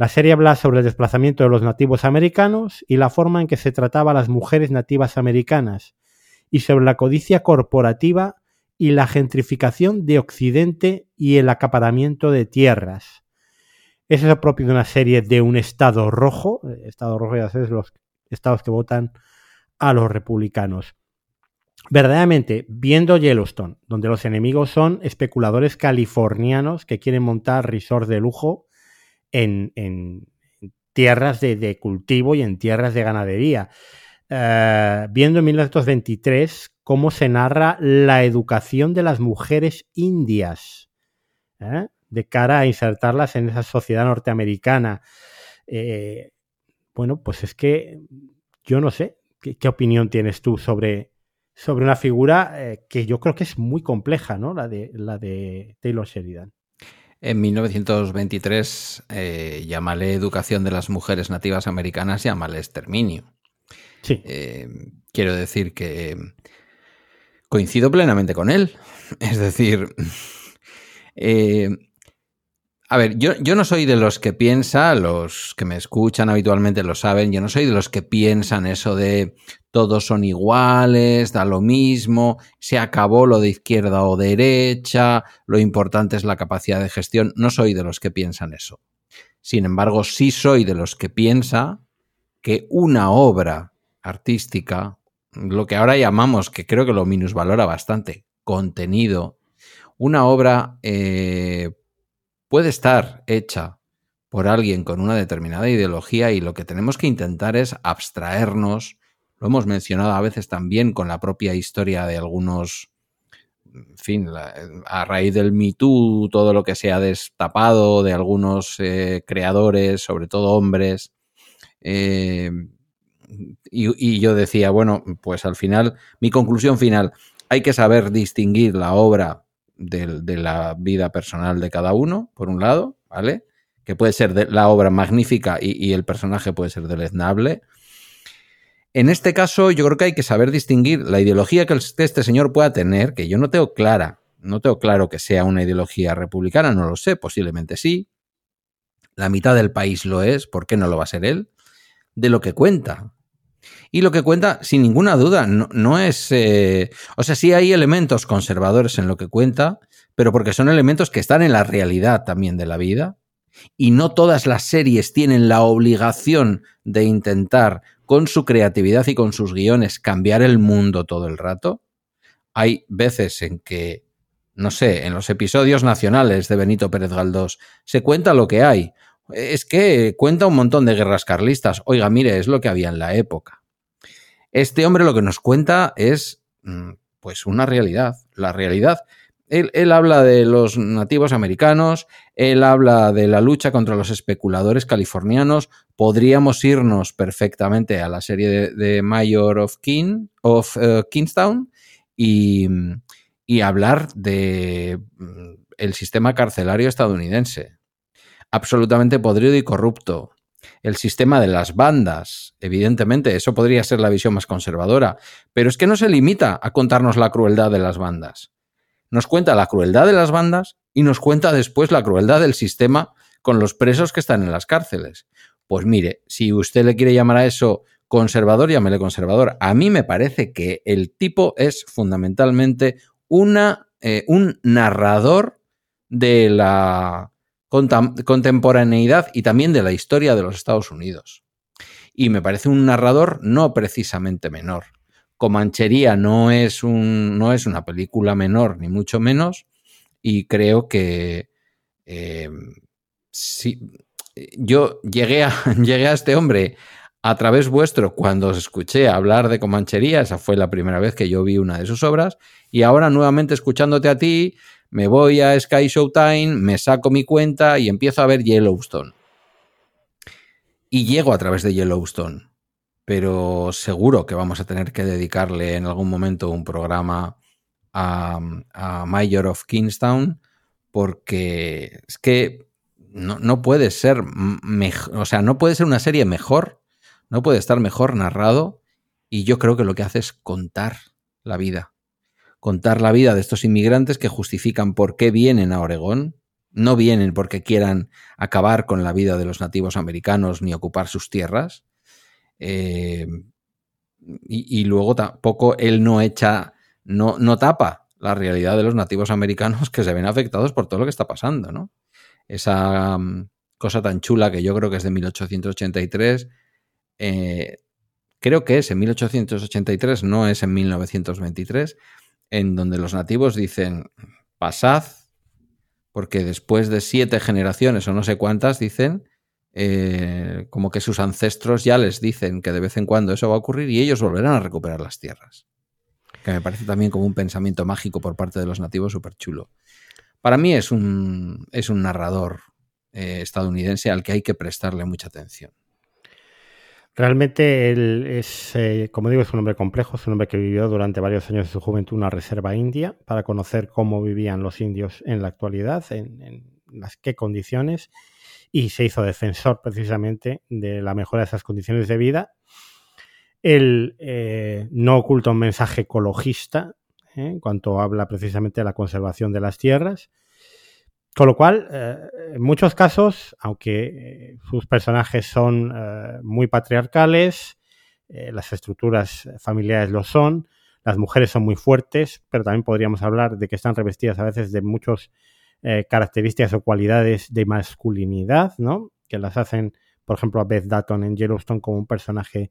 [SPEAKER 1] La serie habla sobre el desplazamiento de los nativos americanos y la forma en que se trataba a las mujeres nativas americanas, y sobre la codicia corporativa y la gentrificación de Occidente y el acaparamiento de tierras. Eso propio de una serie de un estado rojo, estado rojo ya sabes, los estados que votan a los republicanos verdaderamente viendo Yellowstone, donde los enemigos son especuladores californianos que quieren montar resorts de lujo en, tierras de, cultivo y en tierras de ganadería. Eh, viendo en 1923 cómo se narra la educación de las mujeres indias ¿eh? de cara a insertarlas en esa sociedad norteamericana. Eh, bueno, pues es que yo no sé, ¿qué, opinión tienes tú sobre, sobre una figura que yo creo que es muy compleja, ¿no? La de, la de Taylor Sheridan.
[SPEAKER 2] En 1923, eh, llámale educación de las mujeres nativas americanas, llámale exterminio.
[SPEAKER 1] Sí.
[SPEAKER 2] Eh, quiero decir que coincido plenamente con él. Es decir, a ver, yo, yo, no soy de los que piensa, los que me escuchan habitualmente lo saben, yo no soy de los que piensan eso de todos son iguales, da lo mismo, se acabó lo de izquierda o derecha, lo importante es la capacidad de gestión. No soy de los que piensan eso. Sin embargo, sí soy de los que piensa que una obra artística, lo que ahora llamamos, que creo que lo minusvalora bastante, contenido, una obra eh, puede estar hecha por alguien con una determinada ideología y lo que tenemos que intentar es abstraernos, lo hemos mencionado a veces también con la propia historia de algunos, en fin, a raíz del Me Too, todo lo que se ha destapado de algunos eh, creadores, sobre todo hombres. Eh, y, yo decía, bueno, pues al final, mi conclusión final, hay que saber distinguir la obra de, la vida personal de cada uno, por un lado, ¿vale? Que puede ser la obra magnífica y, el personaje puede ser deleznable. En este caso, yo creo que hay que saber distinguir la ideología que este señor pueda tener, que yo no tengo clara, no tengo claro que sea una ideología republicana, no lo sé, posiblemente sí. La mitad del país lo es, ¿por qué no lo va a ser él? De lo que cuenta. Y lo que cuenta, sin ninguna duda, no, es... Eh, o sea, sí hay elementos conservadores en lo que cuenta, pero porque son elementos que están en la realidad también de la vida. Y no todas las series tienen la obligación de intentar, con su creatividad y con sus guiones, cambiar el mundo todo el rato. Hay veces en que, no sé, en los episodios nacionales de Benito Pérez Galdós, se cuenta lo que hay. Es que cuenta un montón de guerras carlistas. Oiga, mire, es lo que había en la época. Este hombre lo que nos cuenta es mm, pues una realidad, la realidad. Él, habla de los nativos americanos, él habla de la lucha contra los especuladores californianos. Podríamos irnos perfectamente a la serie de, Mayor of, King, of eh, Kingstown y, y hablar de mm, el sistema carcelario estadounidense. Absolutamente podrido y corrupto. el sistema de las bandas. Evidentemente, eso podría ser la visión más conservadora, pero es que no se limita a contarnos la crueldad de las bandas. Nos cuenta la crueldad de las bandas y nos cuenta después la crueldad del sistema con los presos que están en las cárceles. Pues mire, si usted le quiere llamar a eso conservador, llámele conservador. A mí me parece que el tipo es fundamentalmente una, eh, un narrador de la contemporaneidad y también de la historia de los Estados Unidos. Y me parece un narrador no precisamente menor. Comanchería no es, un, no es una película menor, ni mucho menos, y creo que eh, yo llegué a, llegué a este hombre a través vuestro cuando os escuché hablar de Comanchería, esa fue la primera vez que yo vi una de sus obras, y ahora nuevamente escuchándote a ti, me voy a Sky Showtime, me saco mi cuenta y empiezo a ver Yellowstone. Y llego a través de Yellowstone, pero seguro que vamos a tener que dedicarle en algún momento un programa a, Mayor of Kingstown, porque es que no, no puede ser mejor, o sea, no puede ser una serie mejor, no puede estar mejor narrado, y yo creo que lo que hace es contar la vida contar la vida de estos inmigrantes que justifican por qué vienen a Oregón. No vienen porque quieran acabar con la vida de los nativos americanos ni ocupar sus tierras. Eh, y, luego tampoco él no echa, no, no tapa la realidad de los nativos americanos que se ven afectados por todo lo que está pasando, ¿no? Esa mm, cosa tan chula que yo creo que es de 1883, eh, creo que es en 1883, no es en 1923, en donde los nativos dicen, pasad, porque después de siete generaciones o no sé cuántas, dicen, eh, como que sus ancestros ya les dicen que de vez en cuando eso va a ocurrir y ellos volverán a recuperar las tierras. Que me parece también como un pensamiento mágico por parte de los nativos súper chulo. Para mí es un, es un narrador eh, estadounidense al que hay que prestarle mucha atención.
[SPEAKER 1] Realmente él es, eh, como digo, es un hombre complejo, es un hombre que vivió durante varios años de su juventud en una reserva india para conocer cómo vivían los indios en la actualidad, en, las qué condiciones, y se hizo defensor precisamente de la mejora de esas condiciones de vida. Él eh, no oculta un mensaje ecologista eh, en cuanto habla precisamente de la conservación de las tierras, con lo cual, eh, en muchos casos, aunque sus personajes son muy patriarcales, las estructuras familiares lo son, las mujeres son muy fuertes, pero también podríamos hablar de que están revestidas a veces de muchas características o cualidades de masculinidad, ¿no? Que las hacen, por ejemplo, a Beth Datton en Yellowstone como un personaje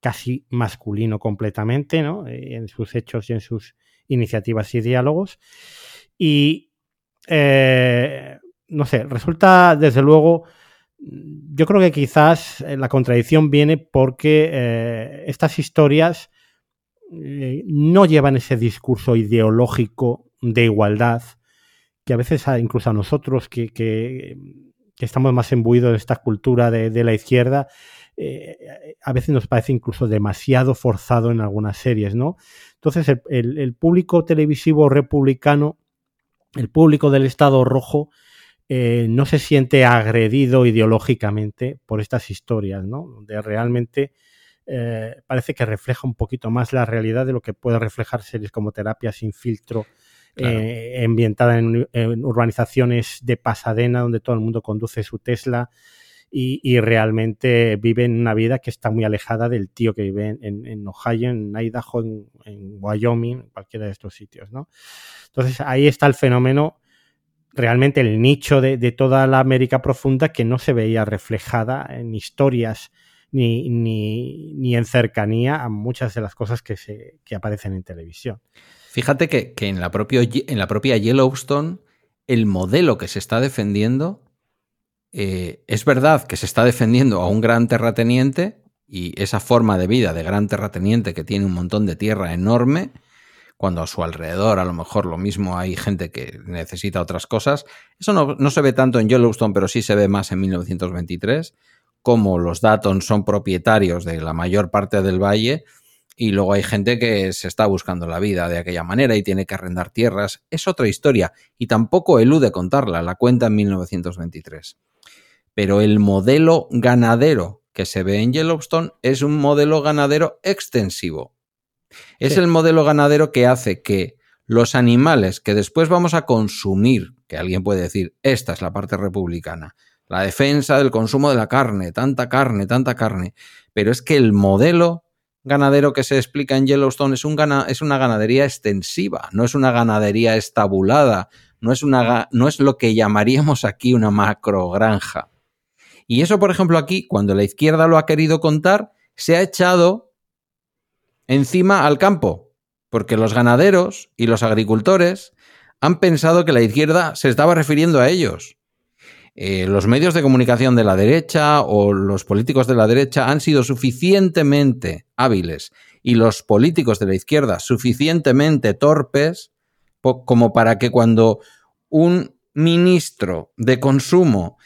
[SPEAKER 1] casi masculino completamente, ¿no? En sus hechos y en sus iniciativas y diálogos. Y, eh, no sé, resulta desde luego, yo creo que quizás eh, la contradicción viene porque eh, estas historias no llevan ese discurso ideológico de igualdad que a veces incluso a nosotros que, estamos más embuidos de esta cultura de, la izquierda, a veces nos parece incluso demasiado forzado en algunas series, ¿no? Entonces el público televisivo republicano el público del Estado rojo eh, no se siente agredido ideológicamente por estas historias, ¿no? Donde realmente eh, parece que refleja un poquito más la realidad de lo que puede reflejar series como Terapia sin filtro, eh, ambientada en, urbanizaciones de Pasadena, donde todo el mundo conduce su Tesla y, realmente viven una vida que está muy alejada del tío que vive en, Ohio, en Idaho, en, Wyoming, en cualquiera de estos sitios, ¿no? Entonces ahí está el fenómeno, realmente el nicho de, toda la América profunda que no se veía reflejada en historias ni, ni, en cercanía a muchas de las cosas que, se, que aparecen en televisión.
[SPEAKER 2] Fíjate que, en, la propia Yellowstone el modelo que se está defendiendo eh, es verdad que se está defendiendo a un gran terrateniente y esa forma de vida de gran terrateniente que tiene un montón de tierra enorme, cuando a su alrededor a lo mejor lo mismo hay gente que necesita otras cosas. Eso no, se ve tanto en Yellowstone, pero sí se ve más en 1923, como los Datton son propietarios de la mayor parte del valle y luego hay gente que se está buscando la vida de aquella manera y tiene que arrendar tierras. Es otra historia y tampoco elude contarla, la cuenta en 1923 pero el modelo ganadero que se ve en Yellowstone es un modelo ganadero extensivo. Es
[SPEAKER 1] Sí.
[SPEAKER 2] el modelo ganadero que hace que los animales que después vamos a consumir, que alguien puede decir, esta es la parte republicana, la defensa del consumo de la carne, tanta carne, tanta carne, pero es que el modelo ganadero que se explica en Yellowstone es, un es una ganadería extensiva, no es una ganadería estabulada, no es, una, no es lo que llamaríamos aquí una macrogranja. Y eso, por ejemplo, aquí, cuando la izquierda lo ha querido contar, se ha echado encima al campo, porque los ganaderos y los agricultores han pensado que la izquierda se estaba refiriendo a ellos. Eh, los medios de comunicación de la derecha o los políticos de la derecha han sido suficientemente hábiles y los políticos de la izquierda suficientemente torpes como para que cuando un ministro de consumo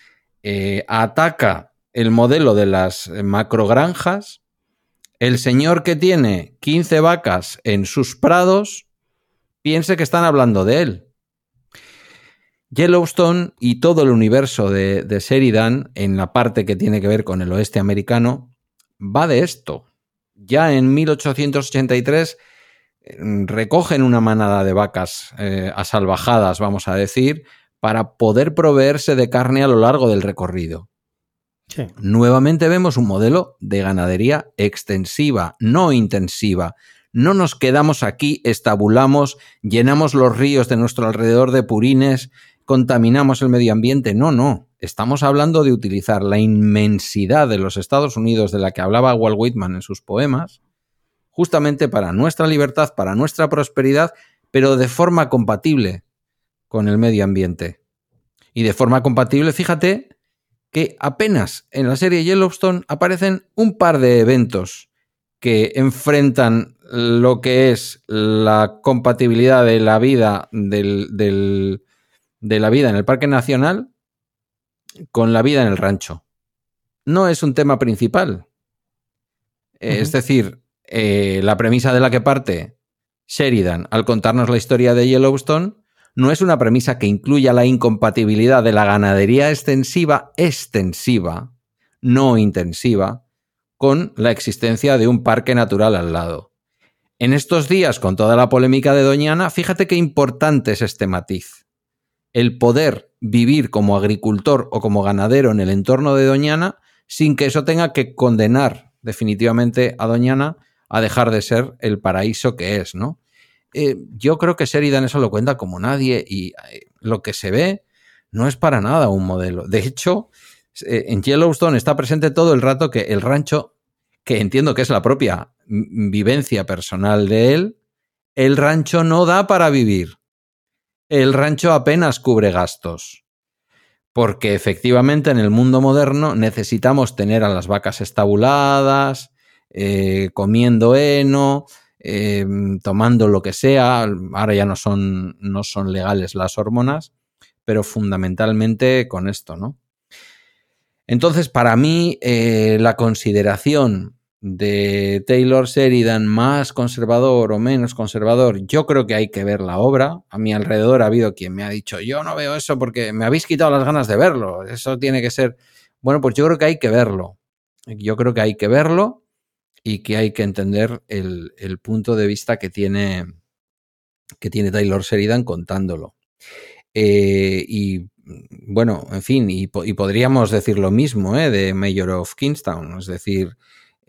[SPEAKER 2] eh, ataca el modelo de las macrogranjas, el señor que tiene 15 vacas en sus prados piense que están hablando de él. Yellowstone y todo el universo de, de Sheridan, en la parte que tiene que ver con el oeste americano, va de esto. Ya en 1883 eh, recogen una manada de vacas eh, asalvajadas, vamos a decir, para poder proveerse de carne a lo largo del recorrido.
[SPEAKER 1] Sí.
[SPEAKER 2] Nuevamente vemos un modelo de ganadería extensiva, no intensiva. No nos quedamos aquí, estabulamos, llenamos los ríos de nuestro alrededor de purines, contaminamos el medio ambiente. No, no. Estamos hablando de utilizar la inmensidad de los Estados Unidos de la que hablaba Walt Whitman en sus poemas, justamente para nuestra libertad, para nuestra prosperidad, pero de forma compatible con el medio ambiente. Y de forma compatible, fíjate, que apenas en la serie Yellowstone aparecen un par de eventos que enfrentan lo que es la compatibilidad de la vida del, de la vida en el Parque Nacional con la vida en el rancho. No es un tema principal. Eh. Es decir, eh, la premisa de la que parte Sheridan al contarnos la historia de Yellowstone no es una premisa que incluya la incompatibilidad de la ganadería extensiva, extensiva, no intensiva, con la existencia de un parque natural al lado. En estos días, con toda la polémica de Doñana, fíjate qué importante es este matiz. El poder vivir como agricultor o como ganadero en el entorno de Doñana sin que eso tenga que condenar definitivamente a Doñana a dejar de ser el paraíso que es, ¿no? Eh, yo creo que Sheridan eso lo cuenta como nadie y eh, lo que se ve no es para nada un modelo. De hecho, eh, en Yellowstone está presente todo el rato que el rancho, que entiendo que es la propia vivencia personal de él, el rancho no da para vivir. El rancho apenas cubre gastos. Porque efectivamente en el mundo moderno necesitamos tener a las vacas estabuladas, eh, comiendo heno, eh, tomando lo que sea. Ahora ya no son, no son legales las hormonas, pero fundamentalmente con esto, ¿no? Entonces, para mí, eh, la consideración de Taylor Sheridan más conservador o menos conservador, yo creo que hay que ver la obra. A mi alrededor ha habido quien me ha dicho, yo no veo eso porque me habéis quitado las ganas de verlo. Eso tiene que ser... Bueno, pues yo creo que hay que verlo. Yo creo que hay que verlo y que hay que entender el, punto de vista que tiene, que tiene Taylor Sheridan contándolo. Eh, y bueno, en fin, y, y, podríamos decir lo mismo ¿eh? de Mayor of Kingstown, es decir,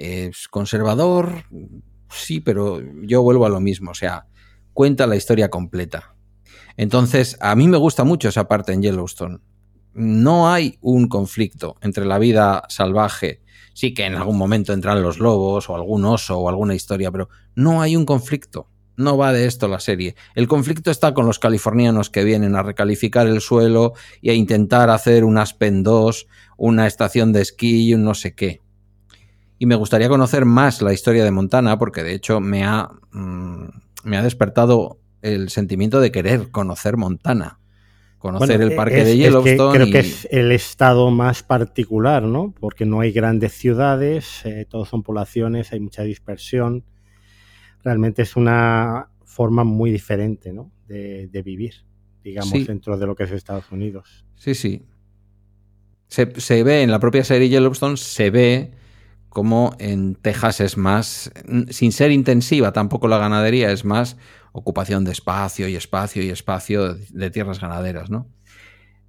[SPEAKER 2] es conservador, sí, pero yo vuelvo a lo mismo, o sea, cuenta la historia completa. Entonces, a mí me gusta mucho esa parte en Yellowstone. No hay un conflicto entre la vida salvaje, sí que en algún momento entran los lobos o algún oso o alguna historia, pero no hay un conflicto. No va de esto la serie. El conflicto está con los californianos que vienen a recalificar el suelo y a intentar hacer un Aspen 2, una estación de esquí y un no sé qué. Y me gustaría conocer más la historia de Montana porque de hecho me ha, mmm, me ha despertado el sentimiento de querer conocer Montana. Conocer bueno, el parque
[SPEAKER 1] es,
[SPEAKER 2] de Yellowstone.
[SPEAKER 1] Es que creo
[SPEAKER 2] y...
[SPEAKER 1] que es el estado más particular, ¿no? Porque no hay grandes ciudades, eh, todos son poblaciones, hay mucha dispersión realmente es una forma muy diferente ¿no? de, de, vivir, digamos,
[SPEAKER 2] sí.
[SPEAKER 1] dentro de lo que es Estados Unidos.
[SPEAKER 2] Sí, sí. Se, se ve en la propia serie Yellowstone, se ve como en Texas es más, sin ser intensiva tampoco la ganadería, es más ocupación de espacio y espacio y espacio de tierras ganaderas, ¿no?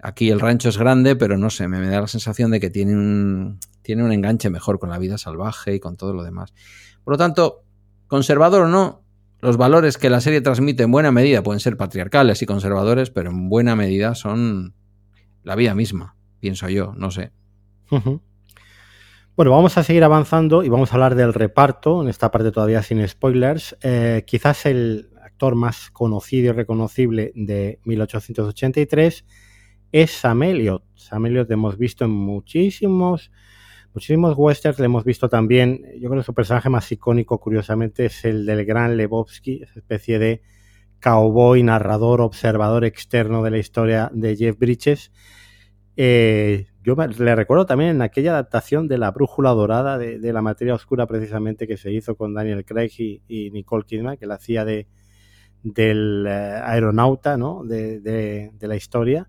[SPEAKER 2] Aquí el rancho es grande, pero no sé, me, da la sensación de que tiene un, tiene un enganche mejor con la vida salvaje y con todo lo demás. Por lo tanto, conservador o no, los valores que la serie transmite en buena medida pueden ser patriarcales y conservadores, pero en buena medida son la vida misma, pienso yo, no sé.
[SPEAKER 1] Bueno, vamos a seguir avanzando y vamos a hablar del reparto, en esta parte todavía sin spoilers. Eh, quizás el actor más conocido y reconocible de 1883 es Sam Elliott. Sam Elliott lo hemos visto en muchísimos, muchísimos westerns, le hemos visto también, yo creo que su personaje más icónico, curiosamente, es el del gran Lebowski, esa especie de cowboy, narrador, observador externo de la historia de Jeff Bridges. Eh, yo le recuerdo también en aquella adaptación de La Brújula Dorada de, la materia oscura precisamente que se hizo con Daniel Craig y, Nicole Kidman, que la hacía de del eh, aeronauta ¿no? de, la historia.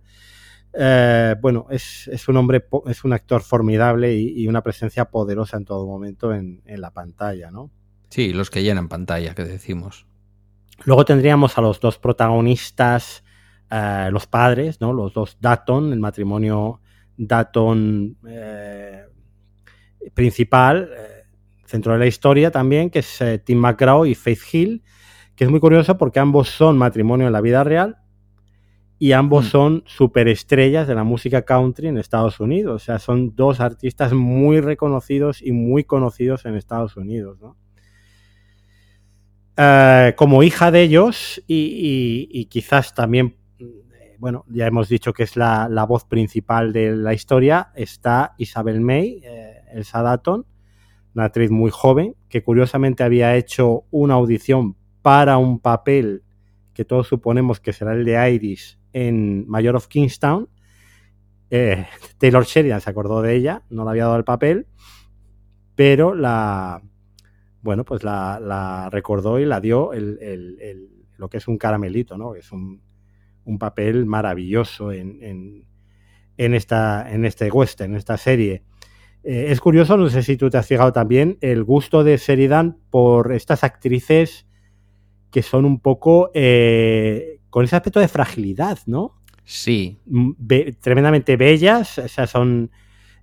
[SPEAKER 1] Eh, bueno, es, un hombre, es un actor formidable y, una presencia poderosa en todo momento en, la pantalla, ¿no?
[SPEAKER 2] Sí, los que llenan pantalla, que decimos.
[SPEAKER 1] Luego tendríamos a los dos protagonistas, eh, los padres, ¿no? Los dos Datton, el matrimonio Datton eh, principal, eh, centro de la historia también, que es eh, Tim McGraw y Faith Hill, que es muy curioso porque ambos son matrimonio en la vida real y ambos mm. son superestrellas de la música country en Estados Unidos. O sea, son dos artistas muy reconocidos y muy conocidos en Estados Unidos. como hija de ellos y quizás también bueno, ya hemos dicho que es la, voz principal de la historia, está Isabel May, eh, Elsa una actriz muy joven, que curiosamente había hecho una audición para un papel que todos suponemos que será el de Iris en Mayor of Kingstown. Eh, Taylor Sheridan se acordó de ella, no le había dado el papel, pero la, bueno, pues la, recordó y la dio lo que es un caramelito, ¿no? Es un, un papel maravilloso en, en, esta, en este western, en esta serie. Eh, es curioso, no sé si tú te has fijado también, el gusto de Sheridan por estas actrices que son un poco eh, con ese aspecto de fragilidad, ¿no?
[SPEAKER 2] Sí.
[SPEAKER 1] Mm, tremendamente bellas, o sea, son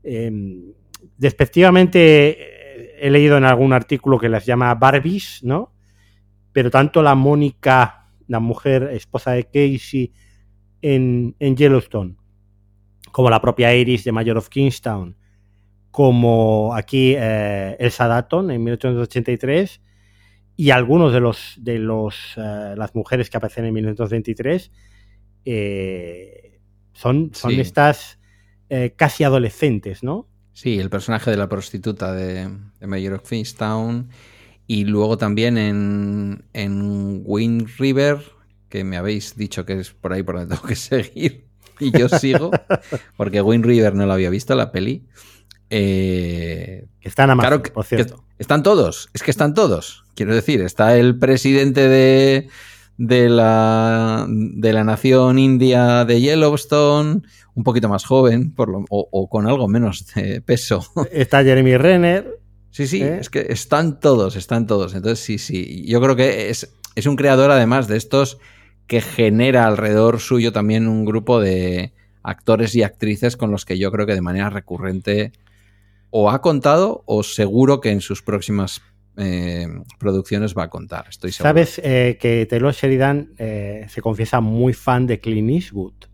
[SPEAKER 1] em, despectivamente eh, he leído en algún artículo que las llama Barbies, ¿no? Pero tanto la Mónica la mujer esposa de Casey en, Yellowstone, como la propia Iris de Mayor of Kingstown, como aquí eh, Elsa Datton en 1883 y algunos de los de los eh, las mujeres que aparecen en 1923 eh, son, son estas casi adolescentes, ¿no?
[SPEAKER 2] Sí, el personaje de la prostituta de, de Mayor of Kingstown y luego también en, en Wind River, que me habéis dicho que es por ahí por donde tengo que seguir. Y yo sigo, porque Wind River no lo había visto, la peli.
[SPEAKER 1] Eh, están a claro por cierto.
[SPEAKER 2] están todos, es que están todos. Quiero decir, está el presidente de, de, la, de la nación india de Yellowstone, un poquito más joven, por lo, o, o, con algo menos de peso.
[SPEAKER 1] Está Jeremy Renner.
[SPEAKER 2] Sí, sí, ¿Eh? es que están todos, están todos. Entonces, sí, sí. Yo creo que es, es un creador, además de estos, que genera alrededor suyo también un grupo de actores y actrices con los que yo creo que de manera recurrente o ha contado o seguro que en sus próximas eh, producciones va a contar. Estoy seguro.
[SPEAKER 1] Sabes eh, que Taylor Sheridan se confiesa muy fan de Clint Eastwood.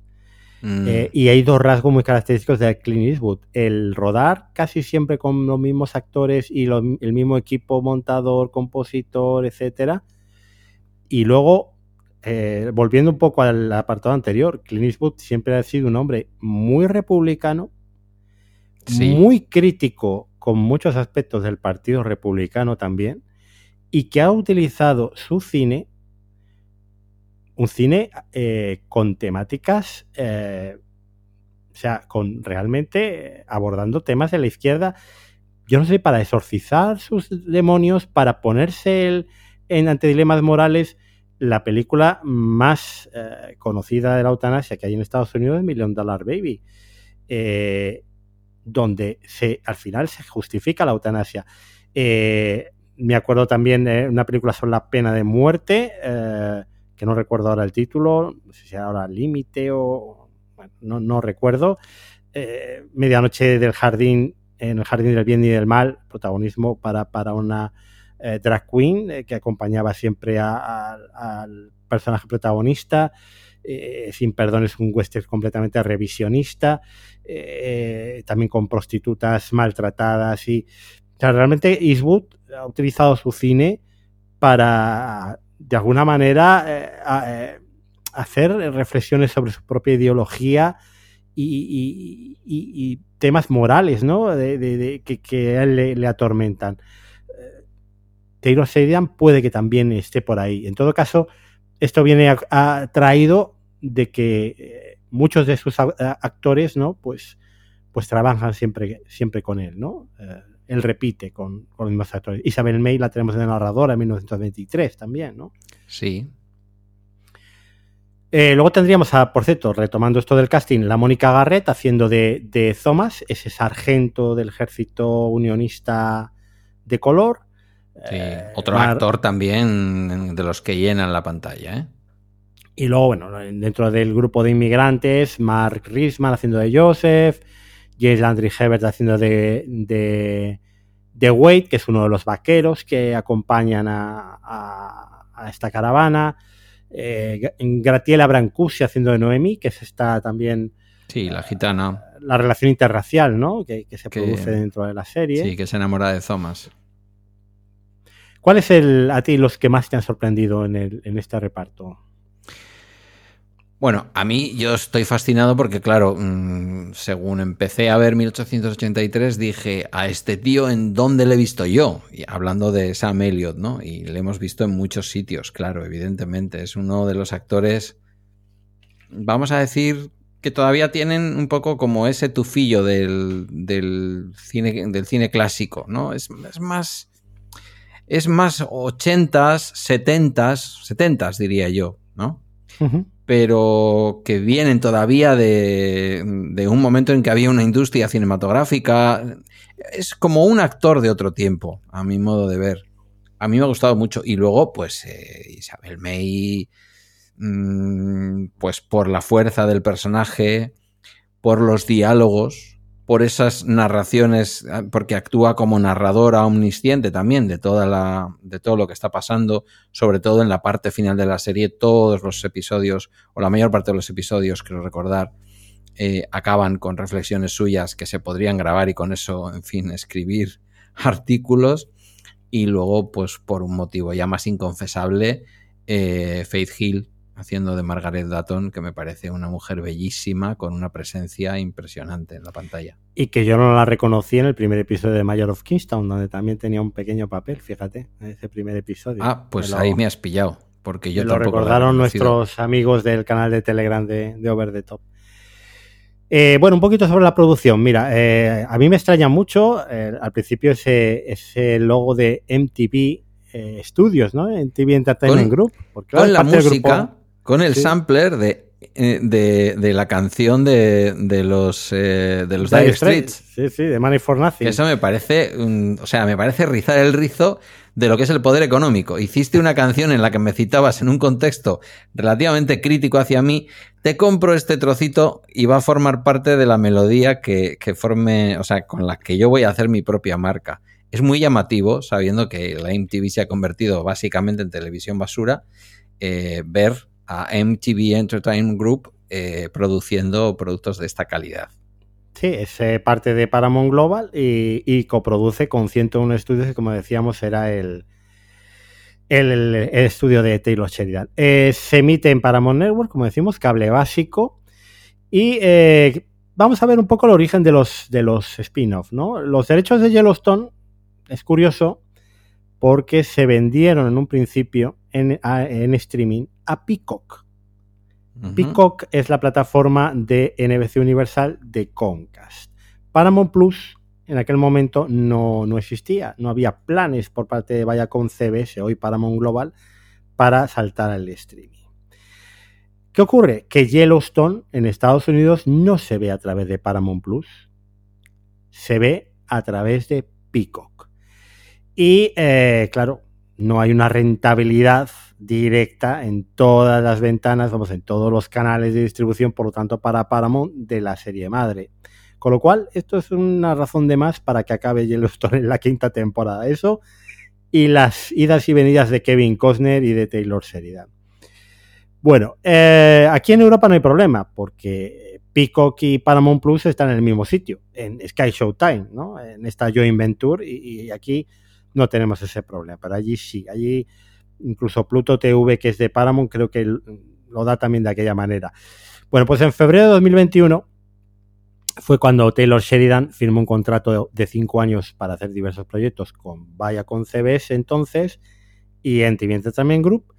[SPEAKER 1] Mm. Eh, y hay dos rasgos muy característicos de Clint Eastwood. El rodar casi siempre con los mismos actores y el mismo equipo montador, compositor, etcétera. Y luego, eh, volviendo un poco al apartado anterior, Clint Eastwood siempre ha sido un hombre muy republicano, muy crítico con muchos aspectos del Partido Republicano también, y que ha utilizado su cine un cine eh, con temáticas, eh, o sea, con realmente abordando temas de la izquierda, yo no sé, para exorcizar sus demonios, para ponerse el, en ante dilemas morales, la película más eh, conocida de la eutanasia que hay en Estados Unidos es Million Dollar Baby. donde se, al final se justifica la eutanasia. Eh, me acuerdo también de una película sobre la pena de muerte, eh, que no recuerdo ahora el título, no sé si ahora Límite o... Bueno, no, recuerdo. Eh, Medianoche del Jardín, en el Jardín del Bien y del Mal, protagonismo para, para una drag queen que acompañaba siempre al personaje protagonista. Sin Perdón es un western completamente revisionista. Eh, también con prostitutas maltratadas y realmente Eastwood ha utilizado su cine para de alguna manera eh, eh, hacer reflexiones sobre su propia ideología y, temas morales ¿no? de, que, a él le, atormentan. Taylor Sheridan puede que también esté por ahí. En todo caso, esto viene atraído de que muchos de sus actores, ¿no? Pues, pues trabajan siempre, siempre con él, ¿no? Eh, él repite con, los mismos actores. Isabel May la tenemos de narradora en 1923 también, ¿no?
[SPEAKER 2] Sí.
[SPEAKER 1] Eh, luego tendríamos, a, por cierto, retomando esto del casting, la Mónica Garrett haciendo de, de Thomas, ese sargento del ejército unionista de color.
[SPEAKER 2] Sí, otro actor también de los que llenan la pantalla, ¿eh?
[SPEAKER 1] Y luego, bueno, dentro del grupo de inmigrantes, Mark Risman haciendo de Joseph, James Landry Hebert haciendo de, de, Wade, que es uno de los vaqueros que acompañan a, esta caravana. Eh, Gratiela Brancusi haciendo de Noemi, que es esta también.
[SPEAKER 2] Sí, la gitana.
[SPEAKER 1] La relación interracial, ¿no? Que, se produce dentro de la serie.
[SPEAKER 2] Sí, que se enamora de Thomas.
[SPEAKER 1] ¿Cuál es el, a ti los que más te han sorprendido en, el, en este reparto?
[SPEAKER 2] Bueno, a mí yo estoy fascinado porque, claro, mm, según empecé a ver 1883, dije, a este tío, ¿en dónde le he visto yo? Y hablando de Sam Elliott, ¿no? Y le hemos visto en muchos sitios, claro, evidentemente. Es uno de los actores, vamos a decir, que todavía tienen un poco como ese tufillo del, del cine, del cine clásico, ¿no? Es, es más... Es más 80s, 70s, 70s diría yo, ¿no? Pero que vienen todavía de, un momento en que había una industria cinematográfica. Es como un actor de otro tiempo, a mi modo de ver. A mí me ha gustado mucho. Y luego, pues, eh, Isabel May, mm, pues por la fuerza del personaje, por los diálogos, por esas narraciones, ah, porque actúa como narradora omnisciente también de, toda la, de todo lo que está pasando, sobre todo en la parte final de la serie, todos los episodios, o la mayor parte de los episodios, creo recordar, eh, acaban con reflexiones suyas que se podrían grabar y con eso, en fin, escribir artículos. Y luego, pues por un motivo ya más inconfesable, eh, Faith Hill haciendo de Margaret Datton, que me parece una mujer bellísima, con una presencia impresionante en la pantalla.
[SPEAKER 1] Y que yo no la reconocí en el primer episodio de Mayor of Kingstown, donde también tenía un pequeño papel, fíjate, en ese primer episodio.
[SPEAKER 2] Ah, pues ahí me has pillado, porque yo
[SPEAKER 1] lo recordaron nuestros amigos del canal de Telegram de, Over the Top. Eh, bueno, un poquito sobre la producción. Mira, eh, a mí me extraña mucho eh, al principio ese, ese logo de MTV Studios, ¿no? MTV Entertainment Group.
[SPEAKER 2] Porque, con la música, con el sampler de, eh, de, de, la canción de, de los, eh, de los Dire Streets.
[SPEAKER 1] Sí, sí, de Money for Nothing.
[SPEAKER 2] Eso me parece, o sea, me parece rizar el rizo de lo que es el poder económico. Hiciste una canción en la que me citabas en un contexto relativamente crítico hacia mí, te compro este trocito y va a formar parte de la melodía que, que forme, o sea, con la que yo voy a hacer mi propia marca. Es muy llamativo, sabiendo que la MTV se ha convertido básicamente en televisión basura, eh, ver a MTV Entertainment Group eh, produciendo productos de esta calidad.
[SPEAKER 1] Sí, es eh, parte de Paramount Global y, coproduce con 101 estudios, que como decíamos era el, el, estudio de Taylor Sheridan. Eh, se emite en Paramount Network, como decimos, cable básico. Y vamos a ver un poco el origen de los, de los spin-off. ¿no? Los derechos de Yellowstone es curioso porque se vendieron en un principio en, en streaming a Peacock. Peacock es la plataforma de NBC Universal de Comcast. Paramount Plus en aquel momento no, existía, no había planes por parte de Viacom CBS, hoy Paramount Global, para saltar al streaming. ¿Qué ocurre? Que Yellowstone en Estados Unidos no se ve a través de Paramount Plus. se ve a través de Peacock. Y eh, claro, no hay una rentabilidad directa en todas las ventanas, vamos, en todos los canales de distribución, por lo tanto, para Paramount de la serie madre. Con lo cual, esto es una razón de más para que acabe Yellowstone en la quinta temporada. Eso y las idas y venidas de Kevin Costner y de Taylor Sheridan. Bueno, eh, aquí en Europa no hay problema, porque Peacock y Paramount Plus están en el mismo sitio, en Sky Showtime, ¿no? En esta joint venture, y, y aquí no tenemos ese problema, pero allí sí, allí incluso Pluto TV, que es de Paramount, creo que lo da también de aquella manera. Bueno, pues en febrero de 2021 fue cuando Taylor Sheridan firmó un contrato de cinco años para hacer diversos proyectos con Viacom CBS entonces y NTV Entertainment Group.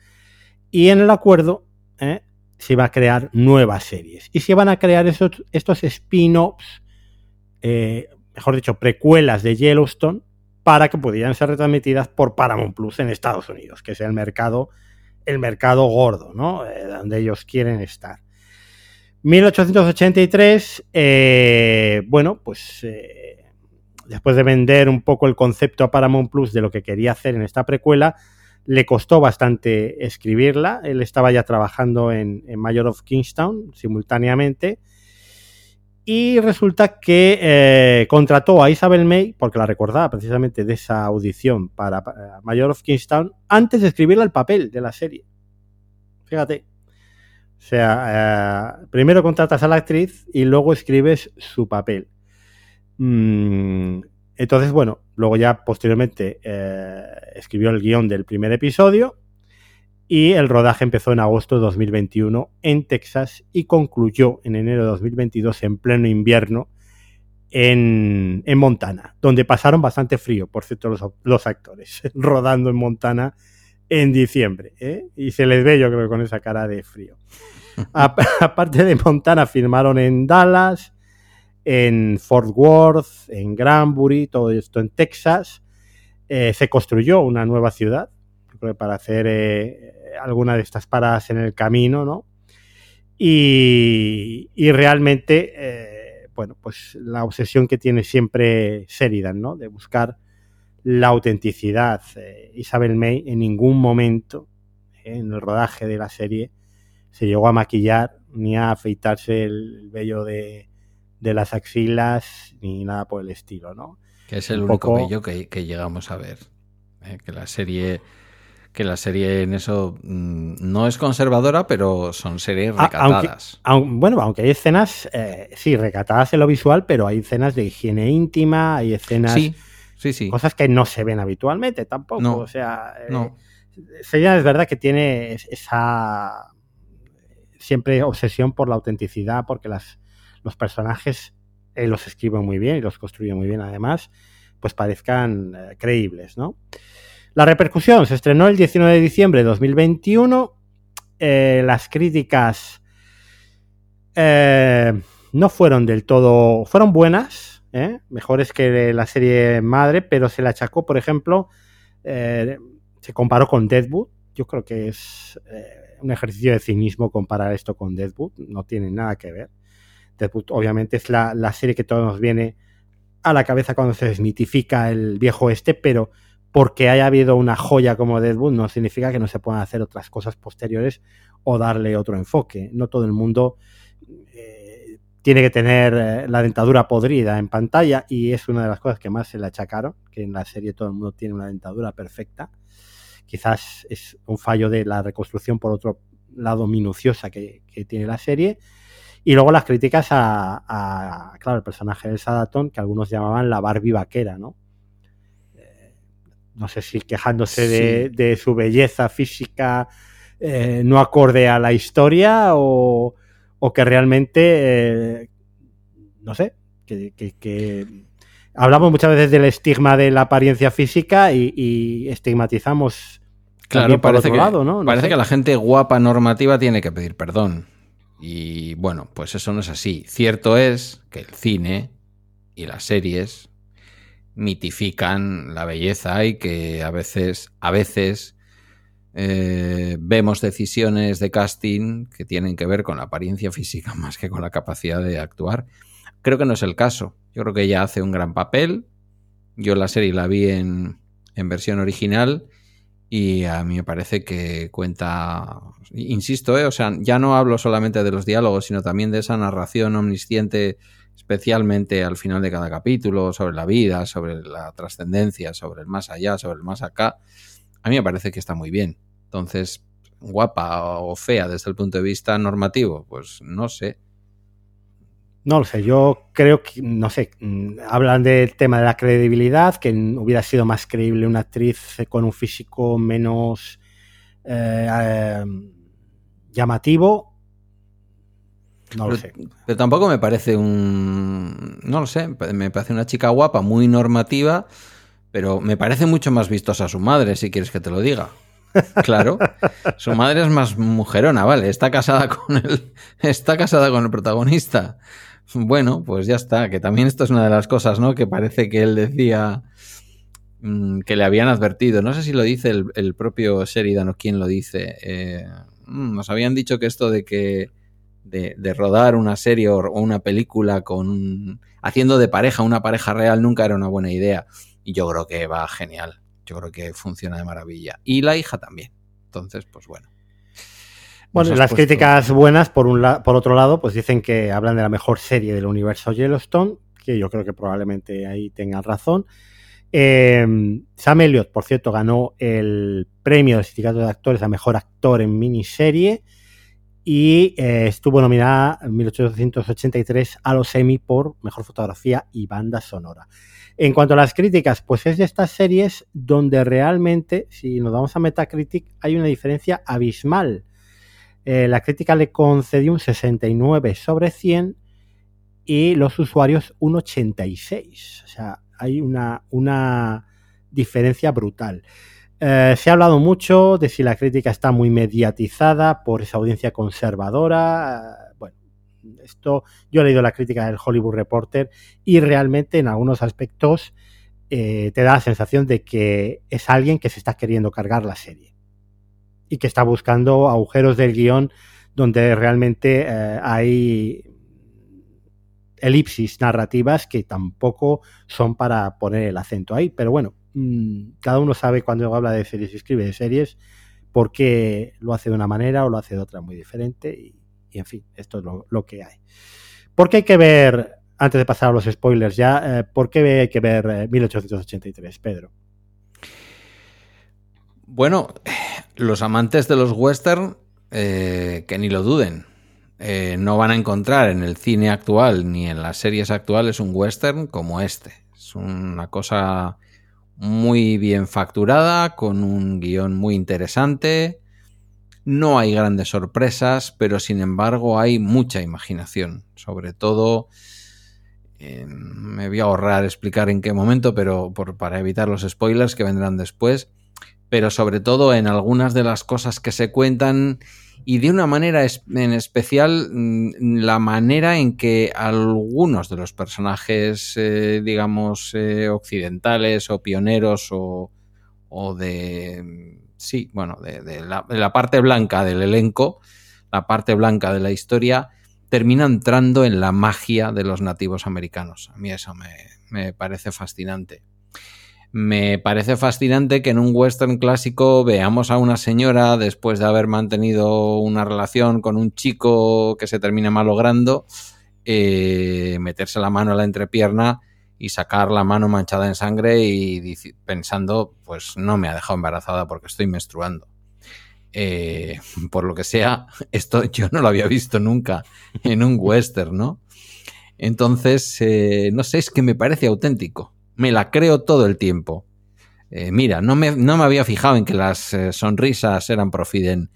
[SPEAKER 1] Y en el acuerdo ¿eh? se iba a crear nuevas series. Y se iban a crear esos, estos spin-offs, eh, mejor dicho, precuelas de Yellowstone, para que pudieran ser retransmitidas por Paramount Plus en Estados Unidos, que es el mercado, el mercado gordo, ¿no? Eh, donde ellos quieren estar. 1883, eh, bueno, pues eh, después de vender un poco el concepto a Paramount Plus de lo que quería hacer en esta precuela, le costó bastante escribirla. Él estaba ya trabajando en, en Mayor of Kingstown simultáneamente y resulta que eh, contrató a Isabel May, porque la recordaba precisamente de esa audición para, para Mayor of Kingstown, antes de escribirle el papel de la serie. Fíjate. O sea, eh, primero contratas a la actriz y luego escribes su papel. Mm, entonces, bueno, luego ya posteriormente eh, escribió el guion del primer episodio y el rodaje empezó en agosto de 2021 en Texas y concluyó en enero de 2022 en pleno invierno en, en Montana, donde pasaron bastante frío, por cierto, los, los actores, rodando en Montana en diciembre. ¿eh? Y se les ve, yo creo, con esa cara de frío. A, aparte de Montana, filmaron en Dallas, en Fort Worth, en Granbury, todo esto en Texas. Eh, se construyó una nueva ciudad, para hacer eh, alguna de estas paradas en el camino, ¿no? Y, y realmente, eh, bueno, pues la obsesión que tiene siempre Sheridan, ¿no? De buscar la autenticidad. Eh, Isabel May en ningún momento eh, en el rodaje de la serie se llegó a maquillar ni a afeitarse el vello de, de las axilas ni nada por el estilo, ¿no?
[SPEAKER 2] Que es el
[SPEAKER 1] Un
[SPEAKER 2] único
[SPEAKER 1] poco-
[SPEAKER 2] bello que, que llegamos a ver. ¿eh? Que la serie que la serie en eso mm, no es conservadora, pero son series
[SPEAKER 1] aunque-
[SPEAKER 2] recatadas.
[SPEAKER 1] Bueno, aunque hay escenas, eh, sí, recatadas en lo visual, pero hay escenas de higiene íntima, hay escenas,
[SPEAKER 2] Sí, sí, sí.
[SPEAKER 1] cosas que no se ven habitualmente tampoco.
[SPEAKER 2] No,
[SPEAKER 1] o sea, eh,
[SPEAKER 2] no.
[SPEAKER 1] Sería es verdad que tiene es- esa siempre obsesión por la autenticidad, porque las, los personajes él los escribe muy bien y los construye muy bien además, pues parezcan eh, creíbles, ¿no? La repercusión se estrenó el 19 de diciembre de 2021. Eh, las críticas eh, no fueron del todo, fueron buenas, ¿eh? mejores que la serie madre, pero se le achacó, por ejemplo, eh, se comparó con Deadwood. Yo creo que es un ejercicio de cinismo comparar esto con Deadwood, no tiene nada que ver. Deadwood obviamente es la, la serie que todos nos viene a la cabeza cuando se desmitifica el viejo este, pero porque haya habido una joya como Deadwood no significa que no se puedan hacer otras cosas posteriores o darle otro enfoque. No todo el mundo eh, tiene que tener eh, la dentadura podrida en pantalla y es una de las cosas que más se le achacaron, que en la serie todo el mundo tiene una dentadura perfecta. Quizás es un fallo de la reconstrucción por otro lado minuciosa que, tiene la serie. Y luego las críticas a, claro, el personaje del Sadaton, que algunos llamaban la Barbie vaquera, ¿no? No sé si quejándose de,
[SPEAKER 2] Sí.
[SPEAKER 1] de su belleza física eh, no acorde a la historia o, o que realmente, eh, no sé, que, que- que hablamos muchas veces del estigma de la apariencia física y, y estigmatizamos
[SPEAKER 2] Claro,
[SPEAKER 1] por
[SPEAKER 2] parece,
[SPEAKER 1] otro
[SPEAKER 2] que,
[SPEAKER 1] lado, ¿no? No
[SPEAKER 2] parece
[SPEAKER 1] sé.
[SPEAKER 2] que la gente guapa normativa tiene que pedir perdón. Y bueno, pues eso no es así. Cierto es que el cine y las series mitifican la belleza y que a veces, a veces eh, vemos decisiones de casting que tienen que ver con la apariencia física más que con la capacidad de actuar. Creo que no es el caso. Yo creo que ella hace un gran papel. Yo la serie la vi en, en versión original y a mí me parece que cuenta, insisto, ¿eh? o sea, ya no hablo solamente de los diálogos, sino también de esa narración omnisciente, especialmente al final de cada capítulo, sobre la vida, sobre la trascendencia, sobre el más allá, sobre el más acá. A mí me parece que está muy bien. Entonces, guapa o fea desde el punto de vista normativo, pues no sé.
[SPEAKER 1] No lo sé, yo creo que, no sé, mm, hablan del tema de la credibilidad, que hubiera sido más creíble una actriz con un físico menos eh, eh, llamativo. No lo sé.
[SPEAKER 2] Pero tampoco me parece un. No lo sé, me parece una chica guapa, muy normativa, pero me parece mucho más vistosa su madre, si quieres que te lo diga. Claro, su madre es más mujerona, vale, está casada con el, está casada con el protagonista. Bueno, pues ya está, que también esto es una de las cosas, ¿no? Que parece que él decía mm, que le habían advertido. No sé si lo dice el, propio Sheridan o quién lo dice. Eh, mm, nos habían dicho que esto de que de, rodar una serie o, una película con haciendo de pareja una pareja real nunca era una buena idea. Y yo creo que va genial. Yo creo que funciona de maravilla. Y la hija también. Entonces, pues bueno.
[SPEAKER 1] Bueno, las críticas buenas, por, un por otro lado, pues dicen que hablan de la mejor serie del universo Yellowstone, que yo creo que probablemente ahí tengan razón. Em, Sam Elliott, por cierto, ganó el premio del Sindicato de Actores a Mejor Actor en Miniserie y eh, estuvo nominada en 1883 a los Emmy por Mejor Fotografía y Banda Sonora. En cuanto a las críticas, pues es de estas series donde realmente, si nos vamos a Metacritic, hay una diferencia abismal eh, la crítica le concedió un 69 sobre 100 y los usuarios un 86. O sea, hay una, una diferencia brutal. Eh, se ha hablado mucho de si la crítica está muy mediatizada por esa audiencia conservadora. Eh, bueno, esto yo he leído la crítica del Hollywood Reporter y realmente en algunos aspectos te da la sensación de que es alguien que se está queriendo cargar la serie y que está buscando agujeros del guion donde realmente eh, hay elipsis narrativas que tampoco son para poner el acento ahí. Pero bueno, cada uno sabe cuando habla de series y escribe de series por qué lo hace de una manera o lo hace de otra muy diferente. Y, en fin, esto es lo, que hay. ¿Por qué hay que ver, antes de pasar a los spoilers ya, eh, por qué hay que ver 1883, eh, Pedro?
[SPEAKER 2] Bueno, los amantes de los western, eh, que ni lo duden, eh, no van a encontrar en el cine actual ni en las series actuales un western como este. Es una cosa muy bien facturada, con un guion muy interesante. No hay grandes sorpresas, pero sin embargo hay mucha imaginación. Sobre todo, eh, me voy a ahorrar explicar en qué momento, pero para evitar los spoilers que vendrán después pero sobre todo en algunas de las cosas que se cuentan y de una manera en especial mm, la manera en que algunos de los personajes, eh, digamos, eh, occidentales o pioneros o, de, sí, bueno, de, la, parte blanca del elenco, la parte blanca de la historia, termina entrando en la magia de los nativos americanos. A mí eso me parece fascinante. Me parece fascinante que en un western clásico veamos a una señora después de haber mantenido una relación con un chico que se termina malogrando, eh, meterse la mano a la entrepierna y sacar la mano manchada en sangre y pensando, pues no me ha dejado embarazada porque estoy menstruando. Eh, por lo que sea, esto yo no lo había visto nunca en un western, ¿no? Entonces, eh, no sé, es que me parece auténtico me la creo todo el tiempo. Eh, mira, no me, no me, había fijado en que las eh, sonrisas eran Profiden.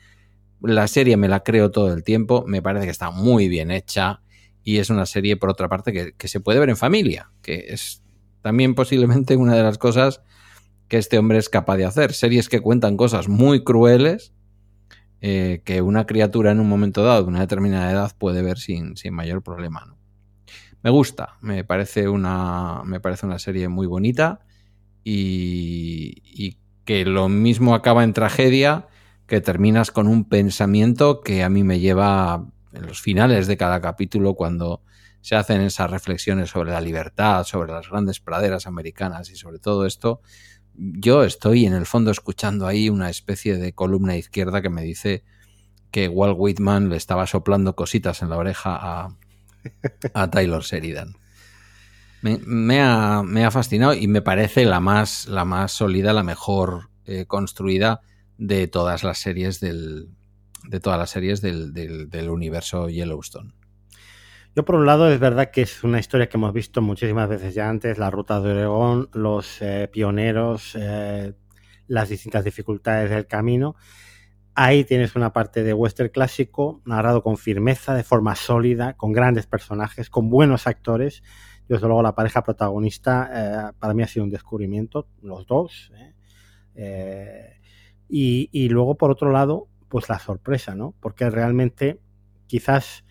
[SPEAKER 2] La serie me la creo todo el tiempo, me parece que está muy bien hecha y es una serie, por otra parte, que, se puede ver en familia, que es también posiblemente una de las cosas que este hombre es capaz de hacer. Series que cuentan cosas muy crueles eh, que una criatura en un momento dado, de una determinada edad, puede ver sin, sin mayor problema. ¿no? Me gusta, me parece una, me parece una serie muy bonita y, que lo mismo acaba en tragedia, que terminas con un pensamiento que a mí me lleva en los finales de cada capítulo cuando se hacen esas reflexiones sobre la libertad, sobre las grandes praderas americanas y sobre todo esto, yo estoy en el fondo escuchando ahí una especie de columna izquierda que me dice que Walt Whitman le estaba soplando cositas en la oreja a, a Taylor Sheridan. Me, ha, fascinado y me parece la más, la más sólida, la mejor eh, construida de todas las series del, de todas las series del, del, universo Yellowstone.
[SPEAKER 1] Yo por un lado es verdad que es una historia que hemos visto muchísimas veces ya antes, la ruta de Oregón, los eh, pioneros, eh, las distintas dificultades del camino. Ahí tienes una parte de western clásico, narrado con firmeza, de forma sólida, con grandes personajes, con buenos actores. Desde luego la pareja protagonista eh, para mí ha sido un descubrimiento, los dos. Y, y, luego por otro lado, pues la sorpresa, ¿no? Porque realmente quizás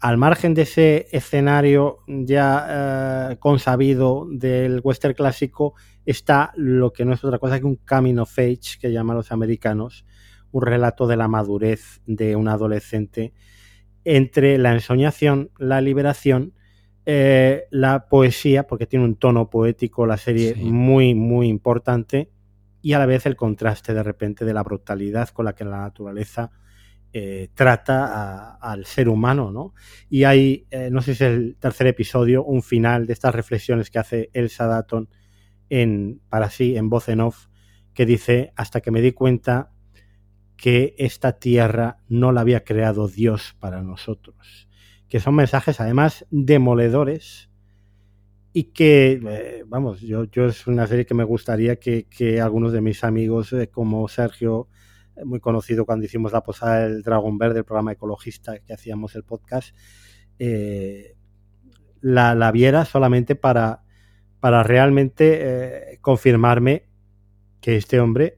[SPEAKER 1] al margen de ese escenario ya eh, consabido del western clásico está lo que no es otra cosa que un coming of age que llaman los americanos, un relato de la madurez de un adolescente entre la ensoñación, la liberación, eh, la poesía, porque tiene un tono poético la serie muy, muy importante, y a la vez el contraste de repente de la brutalidad con la que la naturaleza eh, trata al ser humano, ¿no? Y hay, eh, no sé si es el tercer episodio, un final de estas reflexiones que hace Elsa Datton en, para sí, en voz en off, que dice, hasta que me di cuenta que esta tierra no la había creado Dios para nosotros. Que son mensajes además demoledores y que, eh, vamos, yo, es una serie que me gustaría que, algunos de mis amigos, eh, como Sergio, eh, muy conocido cuando hicimos la posada del Dragón Verde, el programa ecologista que hacíamos el podcast, la, la, viera solamente para, para realmente confirmarme que este hombre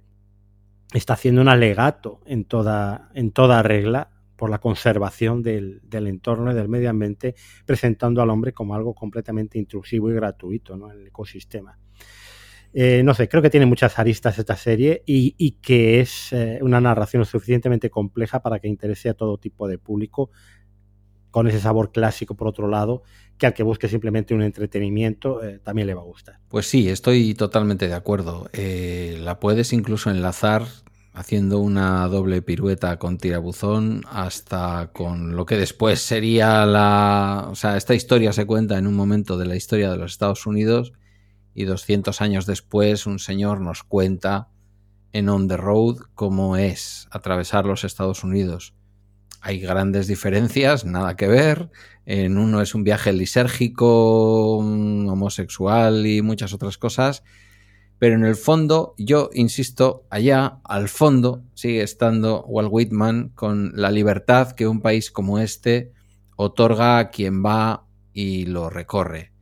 [SPEAKER 1] está haciendo un alegato en toda, en toda regla por la conservación del, entorno y del medio ambiente, presentando al hombre como algo completamente intrusivo y gratuito en el ecosistema. Eh, no sé, creo que tiene muchas aristas esta serie y, que es eh, una narración suficientemente compleja para que interese a todo tipo de público, con ese sabor clásico por otro lado, que al que busque simplemente un entretenimiento eh, también le va a gustar.
[SPEAKER 2] Pues sí, estoy totalmente de acuerdo. la puedes incluso enlazar haciendo una doble pirueta con tirabuzón hasta con lo que después sería la... O sea, esta historia se cuenta en un momento de la historia de los Estados Unidos y 200 años después un señor nos cuenta en On the Road cómo es atravesar los Estados Unidos. Hay grandes diferencias, nada que ver. En uno es un viaje lisérgico, homosexual y muchas otras cosas pero en el fondo, yo insisto, allá al fondo sigue estando Walt Whitman con la libertad que un país como este otorga a quien va y lo recorre.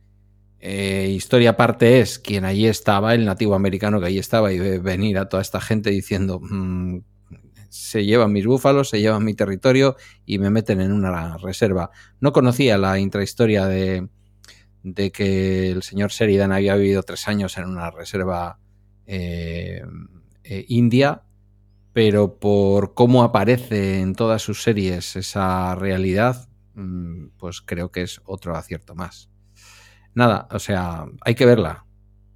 [SPEAKER 2] Eh, historia aparte es quien allí estaba, el nativo americano que allí estaba, y ve venir a toda esta gente diciendo mm, se llevan mis búfalos, se llevan mi territorio y me meten en una reserva. No conocía la intrahistoria de, de que el señor Sheridan había vivido tres años en una reserva eh, eh, india, pero por cómo aparece en todas sus series esa realidad, mm, pues creo que es otro acierto más. Nada, o sea, hay que verla,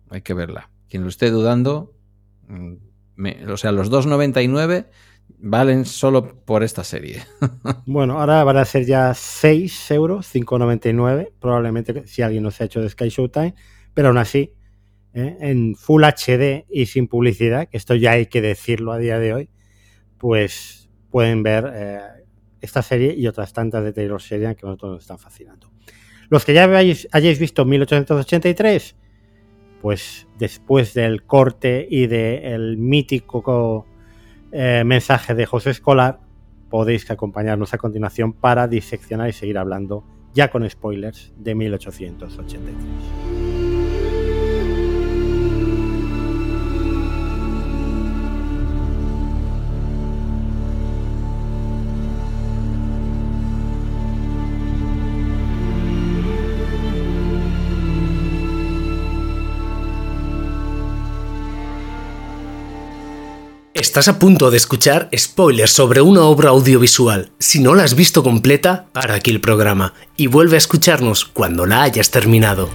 [SPEAKER 2] hay que verla. Quien lo esté dudando, mm, o sea, los 2.99 valen solo por esta serie.
[SPEAKER 1] bueno, ahora van a ser ya 6 euros, 5,99, probablemente si alguien no se ha hecho de Sky Showtime, pero aún así, ¿eh? en Full HD y sin publicidad, que esto ya hay que decirlo a día de hoy, pues pueden ver eh, esta serie y otras tantas de Taylor Sheridan que a nosotros nos están fascinando. Los que ya hayáis, hayáis visto 1883, pues después del corte y del mítico eh, mensaje de José Escolar, podéis acompañarnos a continuación para diseccionar y seguir hablando ya con spoilers de 1883.
[SPEAKER 3] Estás a punto de escuchar spoilers sobre una obra audiovisual. Si no la has visto completa, para aquí el programa y vuelve a escucharnos cuando la hayas terminado.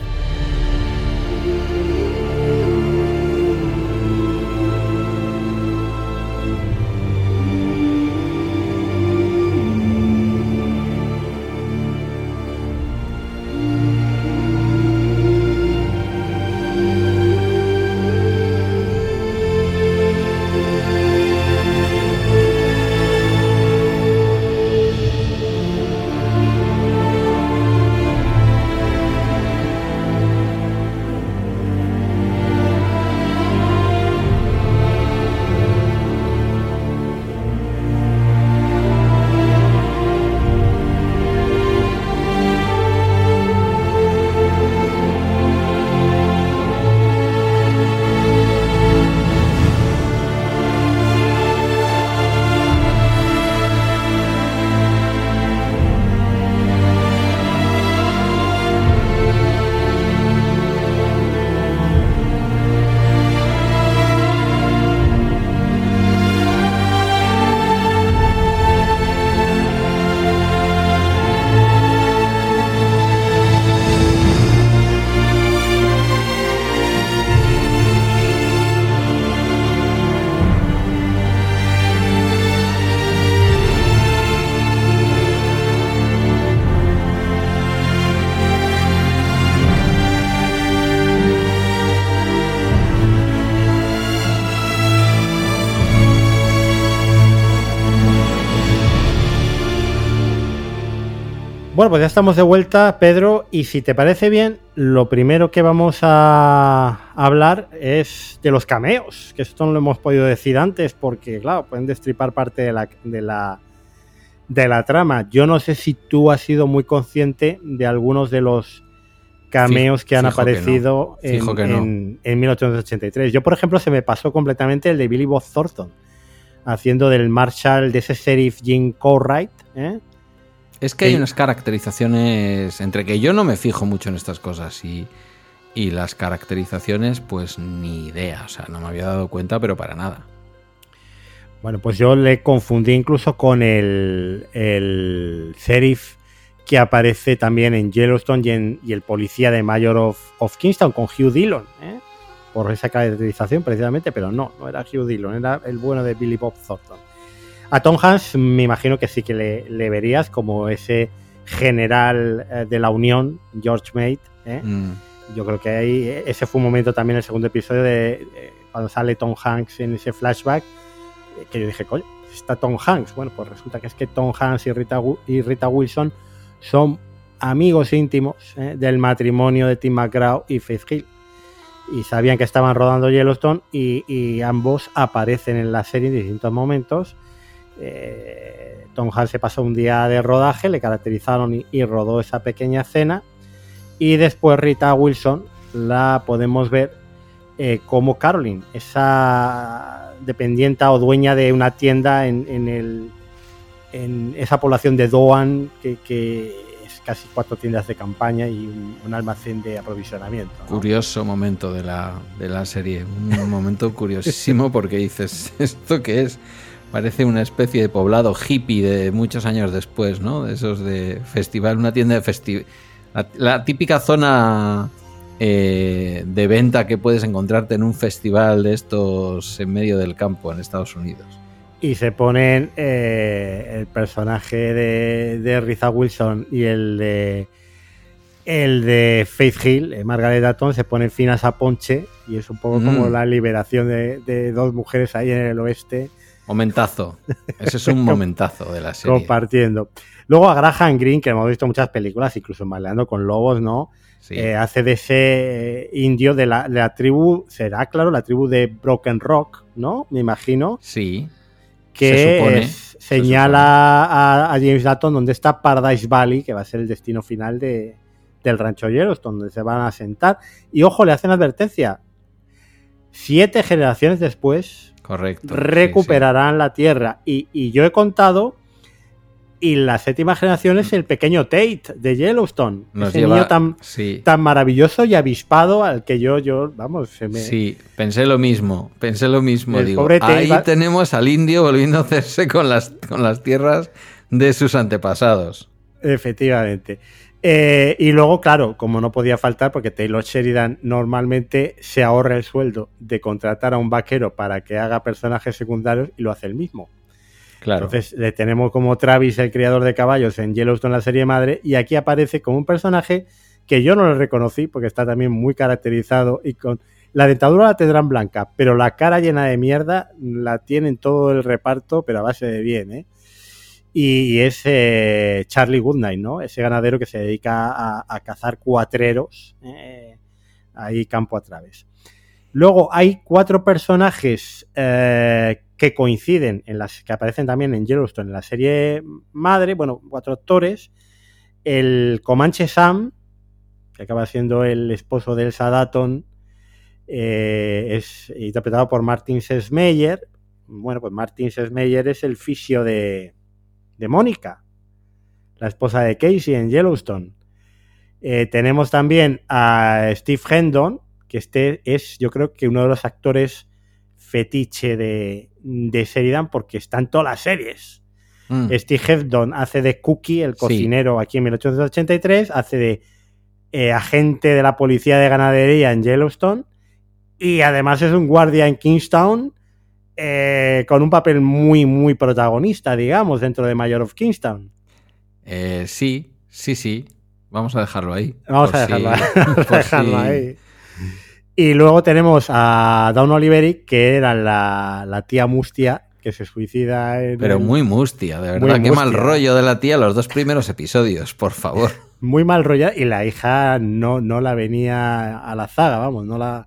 [SPEAKER 1] Bueno, pues ya estamos de vuelta, Pedro, y si te parece bien, lo primero que vamos a hablar es de los cameos, que esto no lo hemos podido decir antes porque, claro, pueden destripar parte de la, de la, de la trama. Yo no sé si tú has sido muy consciente de algunos de los cameos que han aparecido
[SPEAKER 2] en,
[SPEAKER 1] en, en, 1883. Yo, por ejemplo, se me pasó completamente el de Billy Bob Thornton, haciendo del Marshall de ese sheriff Jim Corright, ¿eh?
[SPEAKER 2] Es que hay unas caracterizaciones, entre que yo no me fijo mucho en estas cosas y, y, las caracterizaciones, pues ni idea, o sea, no me había dado cuenta, pero para nada.
[SPEAKER 1] Bueno, pues yo le confundí incluso con el, el sheriff que aparece también en Yellowstone y, en, y el policía de Mayor of, of Kingston con Hugh Dillon, ¿eh? por esa caracterización precisamente, pero no, no era Hugh Dillon, era el bueno de Billy Bob Thornton. A Tom Hanks me imagino que sí que le, le verías como ese general eh, de la Unión, George Mate. ¿eh? Mm. Yo creo que ahí ese fue un momento también el segundo episodio de, de cuando sale Tom Hanks en ese flashback que yo dije, coño, está Tom Hanks. Bueno, pues resulta que es que Tom Hanks y Rita, y Rita Wilson son amigos íntimos ¿eh? del matrimonio de Tim McGraw y Faith Hill. Y sabían que estaban rodando Yellowstone y, y ambos aparecen en la serie en distintos momentos eh, Tom Hanks se pasó un día de rodaje, le caracterizaron y, rodó esa pequeña escena. Y después Rita Wilson la podemos ver eh, como Caroline, esa dependienta o dueña de una tienda en, en, esa población de Doan, que, es casi cuatro tiendas de campaña y un, almacén de aprovisionamiento.
[SPEAKER 2] Curioso momento de la, de la serie, un momento curiosísimo porque dices, ¿esto qué es? Parece una especie de poblado hippie de muchos años después, ¿no? De esos de festival, una tienda de festival. La, la, típica zona eh, de venta que puedes encontrarte en un festival de estos en medio del campo en Estados Unidos.
[SPEAKER 1] Y se ponen eh, el personaje de, de Riza Wilson y el de el de Faith Hill, eh, Margaret Atton, se pone fin a ponche y es un poco mm. como la liberación de, de dos mujeres ahí en el oeste
[SPEAKER 2] Momentazo. Ese es un momentazo de la serie.
[SPEAKER 1] Compartiendo. Luego a Graham Greene, que hemos visto muchas películas, incluso en Baleando con Lobos, ¿no? Sí. Eh, hace de ese indio de la, de la, tribu, será claro, la tribu de Broken Rock, ¿no? Me imagino.
[SPEAKER 2] Sí.
[SPEAKER 1] Que se supone, es, señala se a, a, James Dutton dónde está Paradise Valley, que va a ser el destino final de, del rancho Yellowstone, donde se van a sentar. Y ojo, le hacen advertencia. Siete generaciones después,
[SPEAKER 2] Correcto.
[SPEAKER 1] recuperarán sí, sí. la tierra. Y, y, yo he contado Y la séptima generación es el pequeño Tate de Yellowstone.
[SPEAKER 2] Nos
[SPEAKER 1] ese
[SPEAKER 2] lleva-
[SPEAKER 1] niño tan,
[SPEAKER 2] sí.
[SPEAKER 1] tan maravilloso y avispado al que yo, yo vamos, se me...
[SPEAKER 2] Sí, pensé lo mismo, pensé lo mismo.
[SPEAKER 1] El
[SPEAKER 2] Digo,
[SPEAKER 1] pobre Tate
[SPEAKER 2] ahí
[SPEAKER 1] va-
[SPEAKER 2] tenemos al indio volviendo a hacerse con las, con las tierras de sus antepasados.
[SPEAKER 1] Efectivamente. Eh, y luego, claro, como no podía faltar, porque Taylor Sheridan normalmente se ahorra el sueldo de contratar a un vaquero para que haga personajes secundarios y lo hace él mismo.
[SPEAKER 2] Claro.
[SPEAKER 1] Entonces le tenemos como Travis, el criador de caballos en Yellowstone, la serie madre, y aquí aparece como un personaje que yo no le reconocí porque está también muy caracterizado y con la dentadura la tendrán blanca, pero la cara llena de mierda la tienen todo el reparto, pero a base de bien, ¿eh? Y, es eh, Charlie Goodnight, ¿no? Ese ganadero que se dedica a, cazar cuatreros eh, ahí campo a través. Luego hay cuatro personajes eh, que coinciden en las que aparecen también en Yellowstone en la serie madre, bueno, cuatro actores. El Comanche Sam, que acaba siendo el esposo de Elsa Dutton, eh, es interpretado por Martin Sesmeyer. Bueno, pues Martin Sesmeyer es el fisio de, de Mónica, la esposa de Casey en Yellowstone. Eh, tenemos también a Steve Hendon, que este es, yo creo que uno de los actores fetiche de, de Sheridan porque está en todas las series.
[SPEAKER 2] Mm.
[SPEAKER 1] Steve Hendon hace de Cookie, el
[SPEAKER 2] Sí.
[SPEAKER 1] cocinero aquí en 1883, hace de eh, agente de la policía de ganadería en Yellowstone y además es un guardia en Kingstown eh, con un papel muy, muy protagonista, digamos, dentro de Mayor of Kingstown.
[SPEAKER 2] Eh, sí, sí, sí. Vamos a dejarlo ahí.
[SPEAKER 1] Vamos a
[SPEAKER 2] si-
[SPEAKER 1] dejarlo, vamos a
[SPEAKER 2] por
[SPEAKER 1] dejarlo
[SPEAKER 2] si-
[SPEAKER 1] ahí. Y luego tenemos a Dawn Oliveri, que era la, la tía Mustia que se suicida en
[SPEAKER 2] Pero
[SPEAKER 1] el-
[SPEAKER 2] muy mustia, de
[SPEAKER 1] Muy
[SPEAKER 2] verdad. Qué mal rollo de la tía los dos primeros episodios, por favor.
[SPEAKER 1] muy mal rollada y la hija no, no la venía a la zaga, vamos, no la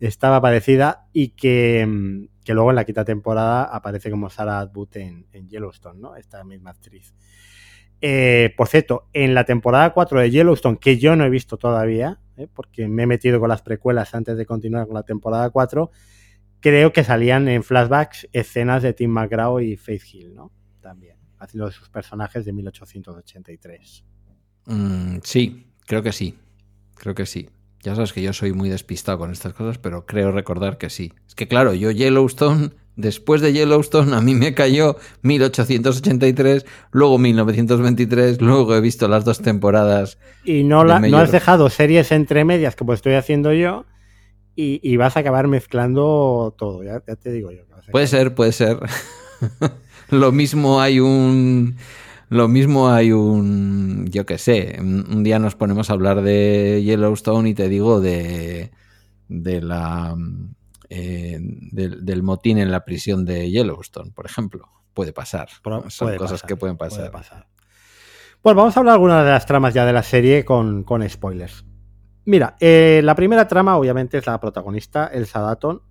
[SPEAKER 1] estaba parecida y que, mm, que luego en la quinta temporada aparece como Sarah Atwood en, Yellowstone, ¿no? Esta misma actriz. Eh, por cierto, en la temporada 4 de Yellowstone, que yo no he visto todavía, ¿eh? porque me he metido con las precuelas antes de continuar con la temporada 4, creo que salían en flashbacks escenas de Tim McGraw y Faith Hill, ¿no? También, haciendo de sus personajes de 1883.
[SPEAKER 2] Mm, sí, creo que sí. Creo que sí. Ya sabes que yo soy muy despistado con estas cosas, pero creo recordar que sí. Es que claro, yo Yellowstone, después de Yellowstone, a mí me cayó 1883, luego 1923, luego he visto las dos temporadas.
[SPEAKER 1] Y no, la, no has dejado series entre medias como estoy haciendo yo y, y vas a acabar mezclando todo, ya, ya te digo yo.
[SPEAKER 2] Puede ser, puede ser. Lo mismo hay un... Lo mismo hay un... Yo qué sé. Un día nos ponemos a hablar de Yellowstone y te digo de... De la... eh, del, del motín en la prisión de Yellowstone, por ejemplo. Puede pasar. Son
[SPEAKER 1] puede
[SPEAKER 2] cosas
[SPEAKER 1] pasar,
[SPEAKER 2] que pueden
[SPEAKER 1] puede
[SPEAKER 2] pasar.
[SPEAKER 1] pasar. Pues vamos a hablar algunas de las tramas ya de la serie con, con spoilers. Mira, eh, la primera trama obviamente es la protagonista, Elsa Dutton,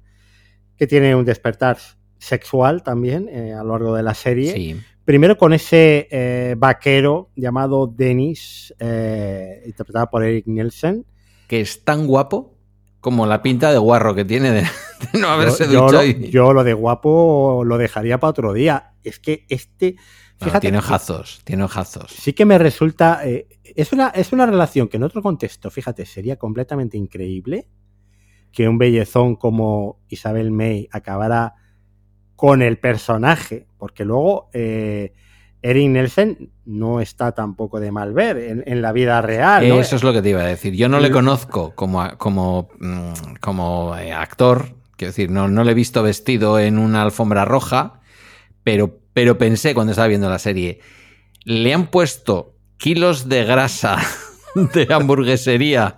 [SPEAKER 1] que tiene un despertar sexual también eh, a lo largo de la serie.
[SPEAKER 2] Sí.
[SPEAKER 1] Primero con ese eh, vaquero llamado Dennis, eh, interpretado por Eric Nielsen.
[SPEAKER 2] Que es tan guapo como la pinta de guarro que tiene de, de no haberse
[SPEAKER 1] yo, yo
[SPEAKER 2] duchado.
[SPEAKER 1] lo,
[SPEAKER 2] y-
[SPEAKER 1] yo lo de guapo lo dejaría para otro día. Es que este.
[SPEAKER 2] No, tiene ojazos, tiene ojazos.
[SPEAKER 1] sí que me resulta. eh, es, una, es una relación que en otro contexto, fíjate, sería completamente increíble que un bellezón como Isabel May acabara con el personaje, porque luego eh, Eric Nelson no está tampoco de mal ver en, en la vida real. ¿no?
[SPEAKER 2] Eso es lo que te iba a decir. Yo no le
[SPEAKER 1] El-
[SPEAKER 2] conozco como, como, mm, como eh, actor. Quiero decir, no, no le he visto vestido en una alfombra roja, pero, pero pensé cuando estaba viendo la serie, le han puesto kilos de grasa de hamburguesería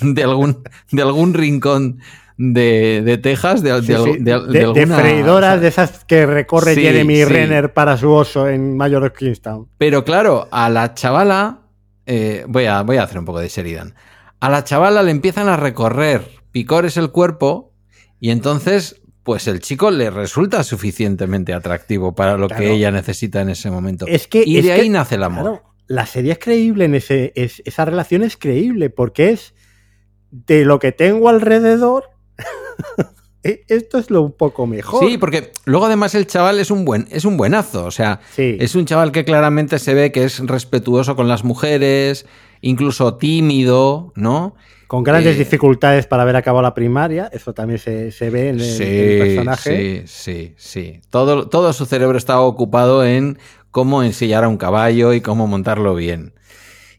[SPEAKER 2] de algún, de algún rincón de, de Texas, de, de,
[SPEAKER 1] Sí,
[SPEAKER 2] de-
[SPEAKER 1] de-
[SPEAKER 2] alguna-
[SPEAKER 1] freidoras
[SPEAKER 2] o sea,
[SPEAKER 1] de esas que recorre
[SPEAKER 2] Sí,
[SPEAKER 1] Jeremy. Renner para su oso en Mayor of Kingstown.
[SPEAKER 2] Pero claro, a la chavala, eh, voy, a, voy a hacer un poco de Sheridan. A la chavala le empiezan a recorrer picores el cuerpo y entonces, pues el chico le resulta suficientemente atractivo para lo
[SPEAKER 1] Claro.
[SPEAKER 2] que ella necesita en ese momento.
[SPEAKER 1] Es que,
[SPEAKER 2] y
[SPEAKER 1] es
[SPEAKER 2] de ahí
[SPEAKER 1] que,
[SPEAKER 2] nace el amor.
[SPEAKER 1] claro, la serie es creíble en ese. es- esa relación es creíble porque es de lo que tengo alrededor. eh, esto es lo un poco mejor.
[SPEAKER 2] Sí, porque luego además el chaval es un buen, es un buenazo. O sea,
[SPEAKER 1] Sí.
[SPEAKER 2] es un chaval que claramente se ve que es respetuoso con las mujeres, incluso tímido, ¿no?
[SPEAKER 1] Con grandes
[SPEAKER 2] Eh,
[SPEAKER 1] dificultades para haber acabado la primaria, eso también se, se ve en el, en el personaje.
[SPEAKER 2] Sí, sí, sí. Todo, todo su cerebro estaba ocupado en cómo ensillar a un caballo y cómo montarlo bien.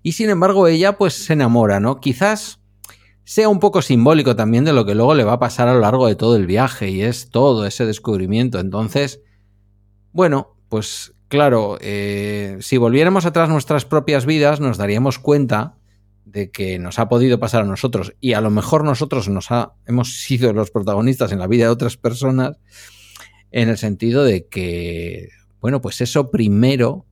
[SPEAKER 2] Y sin embargo, ella pues se enamora, ¿no? Quizás sea un poco simbólico también de lo que luego le va a pasar a lo largo de todo el viaje y es todo ese descubrimiento. Entonces, bueno, pues claro, eh, si volviéramos atrás nuestras propias vidas, nos daríamos cuenta de que nos ha podido pasar a nosotros y a lo mejor nosotros nos ha, hemos sido los protagonistas en la vida de otras personas en el sentido de que, bueno, pues eso primero...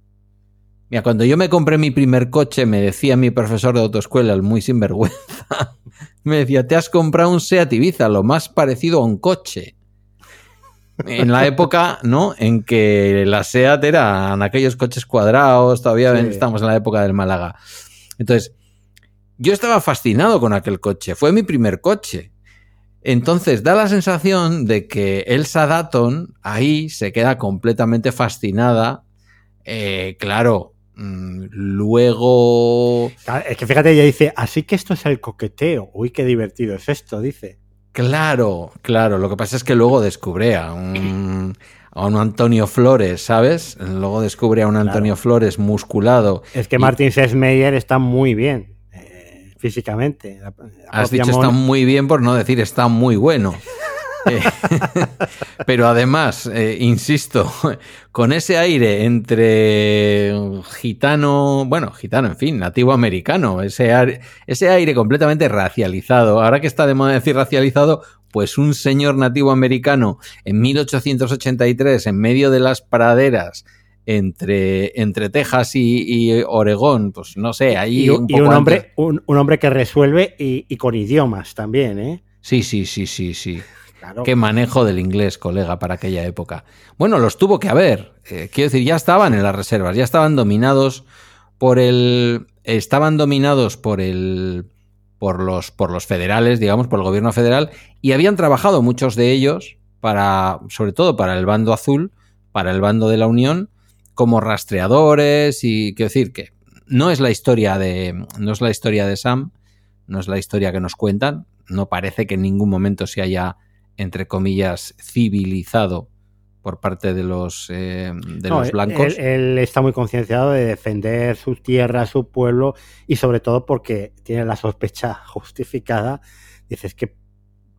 [SPEAKER 2] Mira, cuando yo me compré mi primer coche, me decía mi profesor de autoescuela, el muy sinvergüenza, me decía, te has comprado un Seat Ibiza, lo más parecido a un coche. En la época, ¿no? En que la SEAT eran aquellos coches cuadrados, todavía
[SPEAKER 1] Sí.
[SPEAKER 2] estamos en la época del Málaga. Entonces, yo estaba fascinado con aquel coche, fue mi primer coche. Entonces, da la sensación de que Elsa Datton ahí se queda completamente fascinada. Eh, claro, luego...
[SPEAKER 1] Claro, Es que fíjate, ella dice, así que esto es el coqueteo. Uy, qué divertido es esto, dice.
[SPEAKER 2] Claro, claro. Lo que pasa es que luego descubre a un, a un Antonio Flores, ¿sabes? Luego descubre a un Antonio Flores musculado.
[SPEAKER 1] Es que
[SPEAKER 2] Y-
[SPEAKER 1] Martin Sesmeyer está muy bien eh, físicamente. La- la
[SPEAKER 2] Has dicho
[SPEAKER 1] Mon-
[SPEAKER 2] está muy bien por no decir está muy bueno. Eh, pero además, eh, insisto, con ese aire entre gitano, bueno, gitano, en fin, nativo americano, ese, ar- ese aire completamente racializado. Ahora que está de moda decir racializado, pues un señor nativo americano en 1883, en medio de las praderas, entre, entre Texas y, y Oregón, pues no sé, ahí
[SPEAKER 1] y,
[SPEAKER 2] un
[SPEAKER 1] y un, hombre, un hombre que resuelve y, y con idiomas también, ¿eh?
[SPEAKER 2] Sí, sí, sí, sí, sí. Qué manejo del inglés, colega, para aquella época. Bueno, los tuvo que haber. Eh, quiero decir, ya estaban en las reservas, ya estaban dominados por el. Estaban dominados por el. por los. por los federales, digamos, por el gobierno federal, y habían trabajado muchos de ellos para. sobre todo para el bando azul, para el bando de la Unión, como rastreadores. Y quiero decir que no es la historia de. no es la historia de Sam, no es la historia que nos cuentan. No parece que en ningún momento se haya entre comillas, civilizado por parte de los, eh, de
[SPEAKER 1] No,
[SPEAKER 2] los blancos.
[SPEAKER 1] Él, él está muy concienciado de defender su tierra, su pueblo y sobre todo porque tiene la sospecha justificada. Dices que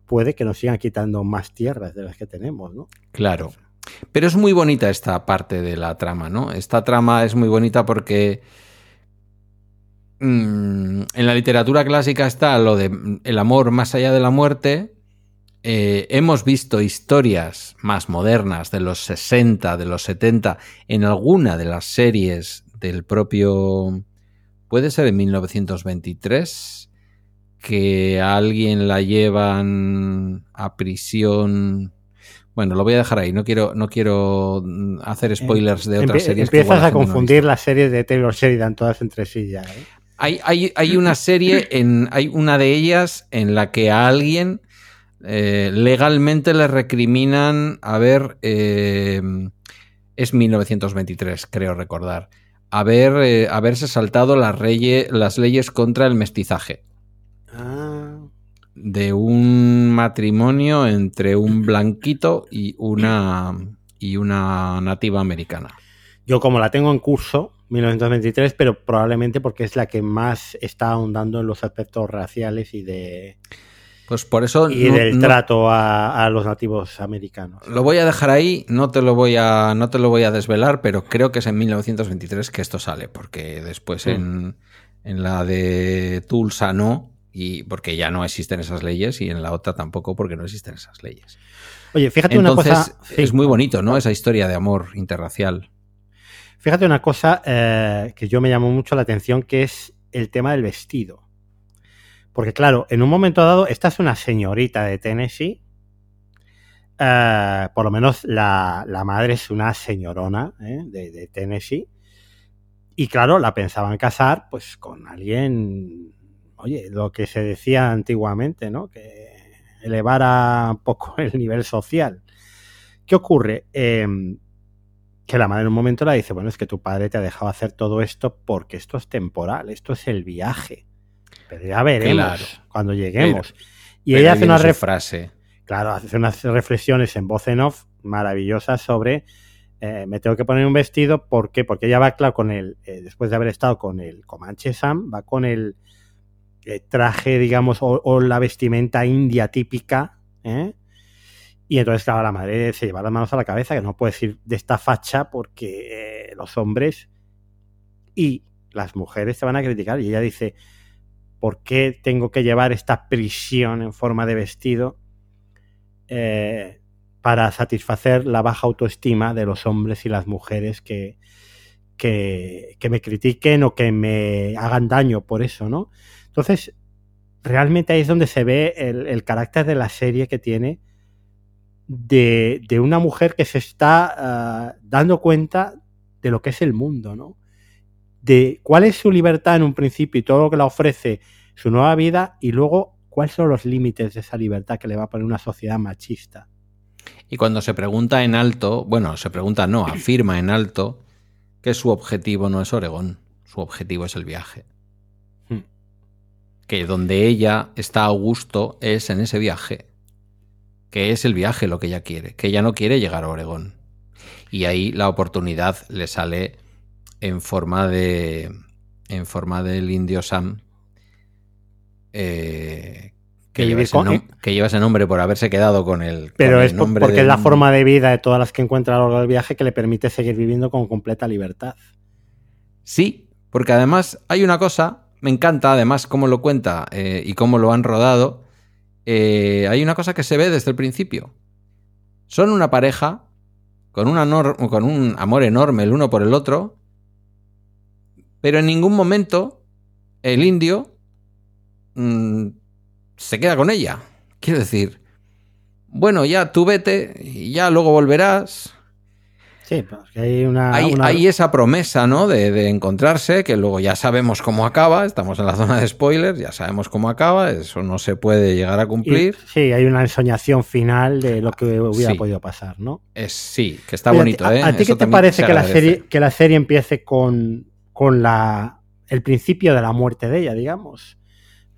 [SPEAKER 1] puede que nos sigan quitando más tierras de las que tenemos, ¿no?
[SPEAKER 2] Claro. Pero es muy bonita esta parte de la trama, ¿no? Esta trama es muy bonita porque mm, en la literatura clásica está lo de el amor más allá de la muerte. Eh, hemos visto historias más modernas de los 60, de los 70, en alguna de las series del propio... Puede ser en 1923, que a alguien la llevan a prisión. Bueno, lo voy a dejar ahí. No quiero, no quiero mm, hacer spoilers de otras
[SPEAKER 1] Empie-
[SPEAKER 2] series.
[SPEAKER 1] Empiezas a
[SPEAKER 2] no
[SPEAKER 1] confundir las series de Taylor Sheridan todas entre sí ya, ¿eh?
[SPEAKER 2] Hay, hay, hay una serie, en, hay una de ellas en la que a alguien eh, legalmente le recriminan, a ver, eh, es 1923, creo recordar, haber, eh, haberse saltado las, reye- las leyes contra el mestizaje.
[SPEAKER 1] Ah,
[SPEAKER 2] de un matrimonio entre un blanquito y una y una nativa americana.
[SPEAKER 1] yo como la tengo en curso, 1923, pero probablemente porque es la que más está ahondando en los aspectos raciales y de
[SPEAKER 2] Pues por eso
[SPEAKER 1] y
[SPEAKER 2] no-
[SPEAKER 1] del
[SPEAKER 2] no-
[SPEAKER 1] trato a, a los nativos americanos.
[SPEAKER 2] lo voy a dejar ahí, no te lo voy a no te lo voy a desvelar, pero creo que es en 1923 que esto sale, porque después
[SPEAKER 1] Mm.
[SPEAKER 2] en, en la de Tulsa no y porque ya no existen esas leyes y en la otra tampoco porque no existen esas leyes.
[SPEAKER 1] Oye, fíjate
[SPEAKER 2] Entonces
[SPEAKER 1] una cosa. sí.
[SPEAKER 2] es muy bonito, ¿no? Esa historia de amor interracial.
[SPEAKER 1] Fíjate una cosa eh, que yo me llamó mucho la atención, que es el tema del vestido. Porque claro, en un momento dado, esta es una señorita de Tennessee. eh, por lo menos la, la madre es una señorona ¿eh? de, Tennessee. Y claro, la pensaban casar pues con alguien, oye, lo que se decía antiguamente, ¿no? Que elevara un poco el nivel social. ¿Qué ocurre? Em, que la madre en un momento le dice, bueno, es que tu padre te ha dejado hacer todo esto porque esto es temporal, esto es el viaje. Pero ya veremos cuando lleguemos. y ella hace una
[SPEAKER 2] frase.
[SPEAKER 1] Claro, hace unas reflexiones en voz en off maravillosas sobre eh, me tengo que poner un vestido, ¿por qué? Porque ella va, claro, con el, eh, después de haber estado con el Comanche Sam, va con el eh, traje, digamos, o, la vestimenta india típica, Y entonces, claro, la madre se lleva las manos a la cabeza, que no puede decir de esta facha porque los hombres y las mujeres se van a criticar. Y ella dice, ¿por qué tengo que llevar esta prisión en forma de vestido? Eh, para satisfacer la baja autoestima de los hombres y las mujeres que, que, me critiquen o que me hagan daño por eso, ¿no? Entonces, realmente ahí es donde se ve el, carácter de la serie que tiene de, una mujer que se está ah, dando cuenta de lo que es el mundo, ¿no? De cuál es su libertad en un principio y todo lo que la ofrece su nueva vida y luego cuáles son los límites de esa libertad que le va a poner una sociedad machista.
[SPEAKER 2] Y cuando se pregunta en alto, bueno, se pregunta no, afirma en alto que su objetivo no es Oregón, su objetivo es el viaje. Hmm. Que donde ella está a gusto es en ese viaje. Que es el viaje lo que ella quiere, que ella no quiere llegar a Oregón. Y ahí la oportunidad le sale en forma de. en forma del indio Sam, eh, que, lleva ese nombre por haberse quedado con el.
[SPEAKER 1] Pero es porque es la forma de vida de todas las que encuentra a lo largo del viaje que le permite seguir viviendo con completa libertad.
[SPEAKER 2] Sí, porque además hay una cosa, me encanta además cómo lo cuenta eh, y cómo lo han rodado. Eh, hay una cosa que se ve desde el principio. Son una pareja con, con un amor enorme el uno por el otro, pero en ningún momento el indio Mm, se queda con ella. Quiero decir, bueno, ya tú vete y ya luego volverás.
[SPEAKER 1] Sí, porque hay una.
[SPEAKER 2] Hay, esa promesa, ¿no? De, encontrarse, que luego ya sabemos cómo acaba. Estamos en la zona de spoilers, ya sabemos cómo acaba. Eso no se puede llegar a cumplir.
[SPEAKER 1] sí, hay una ensoñación final de lo que hubiera podido pasar, ¿no?
[SPEAKER 2] Es, sí, que está bonito, ¿eh?
[SPEAKER 1] ¿A, ti qué te parece que la, serie, que la serie empiece con, con la, el principio de la muerte de ella, digamos?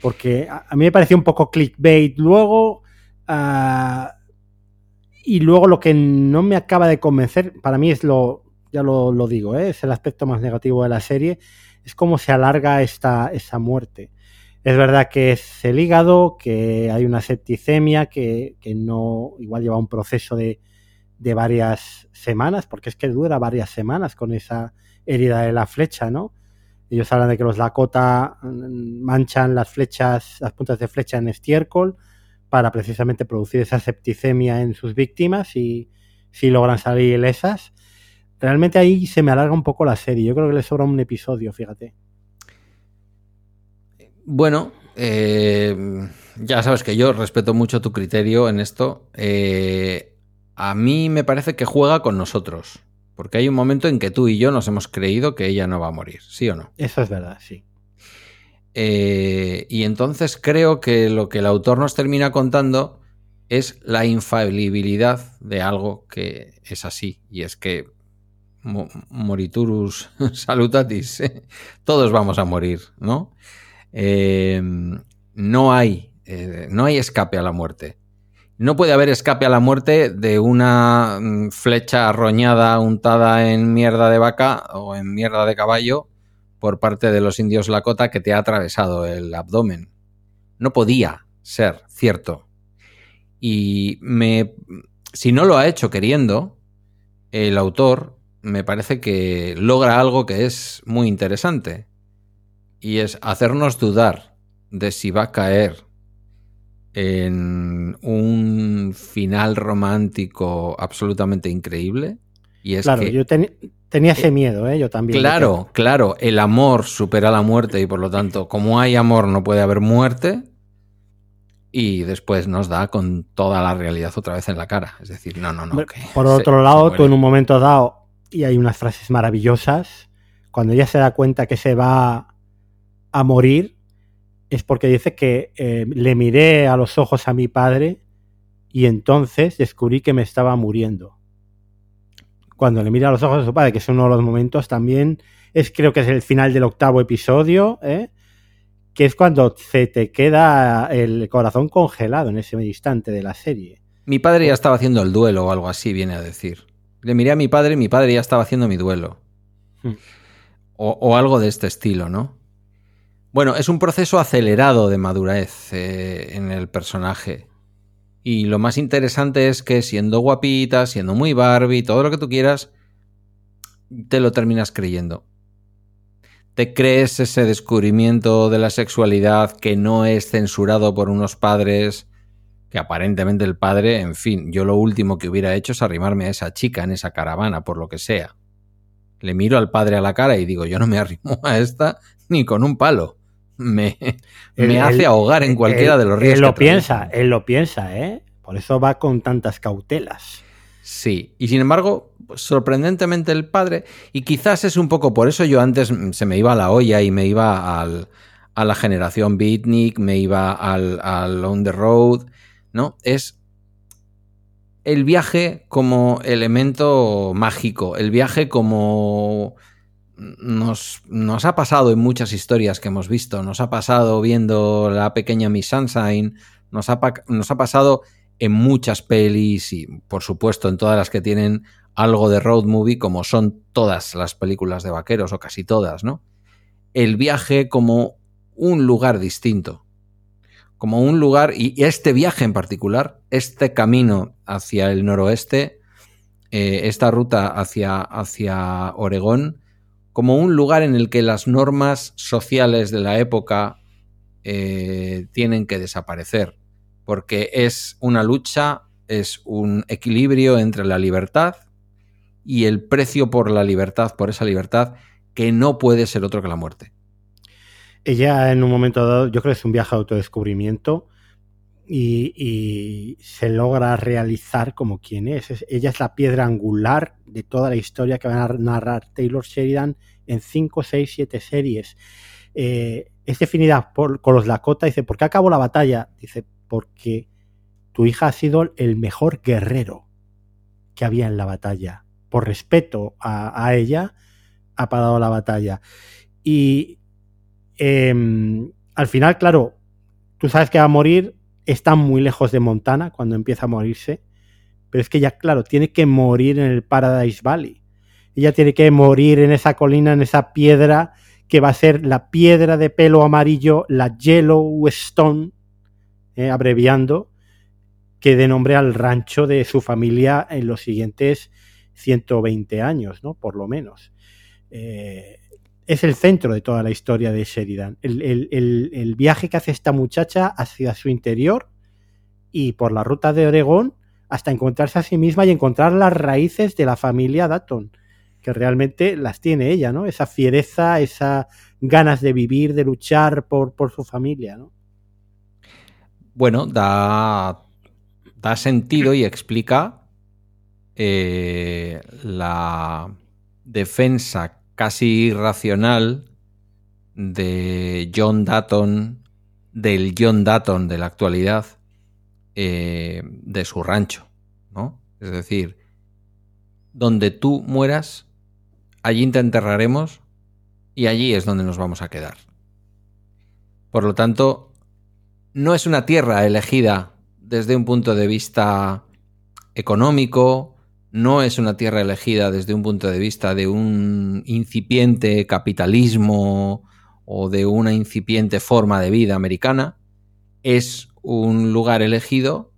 [SPEAKER 1] porque a, mí me pareció un poco clickbait luego. Ah, y luego lo que no me acaba de convencer, para mí es lo, ya lo, digo, ¿eh? es el aspecto más negativo de la serie, es cómo se alarga esta, esa muerte. Es verdad que es el hígado, que hay una septicemia, que, no, igual lleva un proceso de, de, varias semanas, porque es que dura varias semanas con esa herida de la flecha, ¿no? Ellos hablan de que los Lakota mm, manchan las flechas, las puntas de flecha en estiércol para precisamente producir esa septicemia en sus víctimas y si logran salir ilesas. Realmente ahí se me alarga un poco la serie. Yo creo que le sobra un episodio, fíjate.
[SPEAKER 2] Bueno, eh, ya sabes que yo respeto mucho tu criterio en esto. Eh, a mí me parece que juega con nosotros. Porque hay un momento en que tú y yo nos hemos creído que ella no va a morir, ¿sí o no?
[SPEAKER 1] Eso es verdad, sí.
[SPEAKER 2] Eh, y entonces creo que lo que el autor nos termina contando es la infalibilidad de algo que es así. Y es que moriturus salutatis, todos vamos a morir, ¿no? Eh, no hay, eh, no hay escape a la muerte. No puede haber escape a la muerte de una mm, flecha arroñada untada en mierda de vaca o en mierda de caballo por parte de los indios Lakota que te ha atravesado el abdomen. No podía ser cierto. Y me si no lo ha hecho queriendo, el autor me parece que logra algo que es muy interesante. Y es hacernos dudar de si va a caer en un final romántico absolutamente increíble. Y es
[SPEAKER 1] claro, yo tenía ese miedo, ¿eh? yo también.
[SPEAKER 2] Claro, claro, el amor supera la muerte y por lo tanto, como hay amor no puede haber muerte. Y después nos da con toda la realidad otra vez en la cara. Es decir, no, no, no.
[SPEAKER 1] por otro lado, tú en un momento dado, y hay unas frases maravillosas, cuando ella se da cuenta que se va a morir, es porque dice que eh, le miré a los ojos a mi padre y entonces descubrí que me estaba muriendo. Cuando le mira a los ojos a su padre, que es uno de los momentos también, es creo que es el final del octavo episodio, ¿eh? que es cuando se te queda el corazón congelado en ese instante de la serie.
[SPEAKER 2] Mi padre ya estaba haciendo el duelo o algo así, viene a decir. Le miré a mi padre y mi padre ya estaba haciendo mi duelo. Hmm. O, o algo de este estilo, ¿no? Bueno, es un proceso acelerado de madurez eh, en el personaje. Y lo más interesante es que siendo guapita, siendo muy Barbie, todo lo que tú quieras, te lo terminas creyendo. Te crees ese descubrimiento de la sexualidad que no es censurado por unos padres, que aparentemente el padre, en fin, yo lo último que hubiera hecho es arrimarme a esa chica en esa caravana, por lo que sea. Le miro al padre a la cara y digo, yo no me arrimo a esta ni con un palo. Me, me hace ahogar en cualquiera de los ríos.
[SPEAKER 1] Él lo piensa, él lo piensa, ¿eh? Por eso va con tantas cautelas.
[SPEAKER 2] Sí, y sin embargo, sorprendentemente el padre, y quizás es un poco por eso yo antes se me iba a la olla y me iba al, a la generación beatnik, me iba al, al On the Road, ¿no? Es el viaje como elemento mágico, el viaje como nos, nos, ha pasado en muchas historias que hemos visto, nos ha pasado viendo la pequeña Miss Sunshine, nos ha, nos ha pasado en muchas pelis y por supuesto en todas las que tienen algo de road movie como son todas las películas de vaqueros o casi todas, ¿no? El viaje como un lugar distinto, como un lugar, y este viaje en particular, este camino hacia el noroeste, eh, esta ruta hacia, hacia Oregón, como un lugar en el que las normas sociales de la época eh, tienen que desaparecer, porque es una lucha, es un equilibrio entre la libertad y el precio por la libertad, por esa libertad, que no puede ser otro que la muerte.
[SPEAKER 1] Ella en un momento dado, yo creo que es un viaje de autodescubrimiento y, se logra realizar como quien es. Ella es la piedra angular de toda la historia que va a narrar Taylor Sheridan en 5, 6, 7 series. Eh, es definida por, con los Lakota, dice, ¿por qué acabó la batalla? Dice, porque tu hija ha sido el mejor guerrero que había en la batalla. Por respeto a, ella, ha parado la batalla. Y Em, al final, claro, tú sabes que va a morir, está muy lejos de Montana cuando empieza a morirse, pero es que ya, claro, tiene que morir en el Paradise Valley. Ella tiene que morir en esa colina, en esa piedra que va a ser la piedra de pelo amarillo, la Yellowstone, eh, abreviando, que dé nombre al rancho de su familia en los siguientes 120 años, ¿no? Por lo menos. Eh, es el centro de toda la historia de Sheridan. El, viaje que hace esta muchacha hacia su interior y por la ruta de Oregón hasta encontrarse a sí misma y encontrar las raíces de la familia Datton, que realmente las tiene ella, ¿no? Esa fiereza, esas ganas de vivir, de luchar por, por su familia, ¿no?
[SPEAKER 2] Bueno, da, da sentido y explica eh, la defensa casi irracional de John Datton, del John Datton de la actualidad, eh, de su rancho, ¿no? Es decir, donde tú mueras, allí te enterraremos y allí es donde nos vamos a quedar. Por lo tanto, no es una tierra elegida desde un punto de vista económico, no es una tierra elegida desde un punto de vista de un incipiente capitalismo o de una incipiente forma de vida americana, es un lugar elegido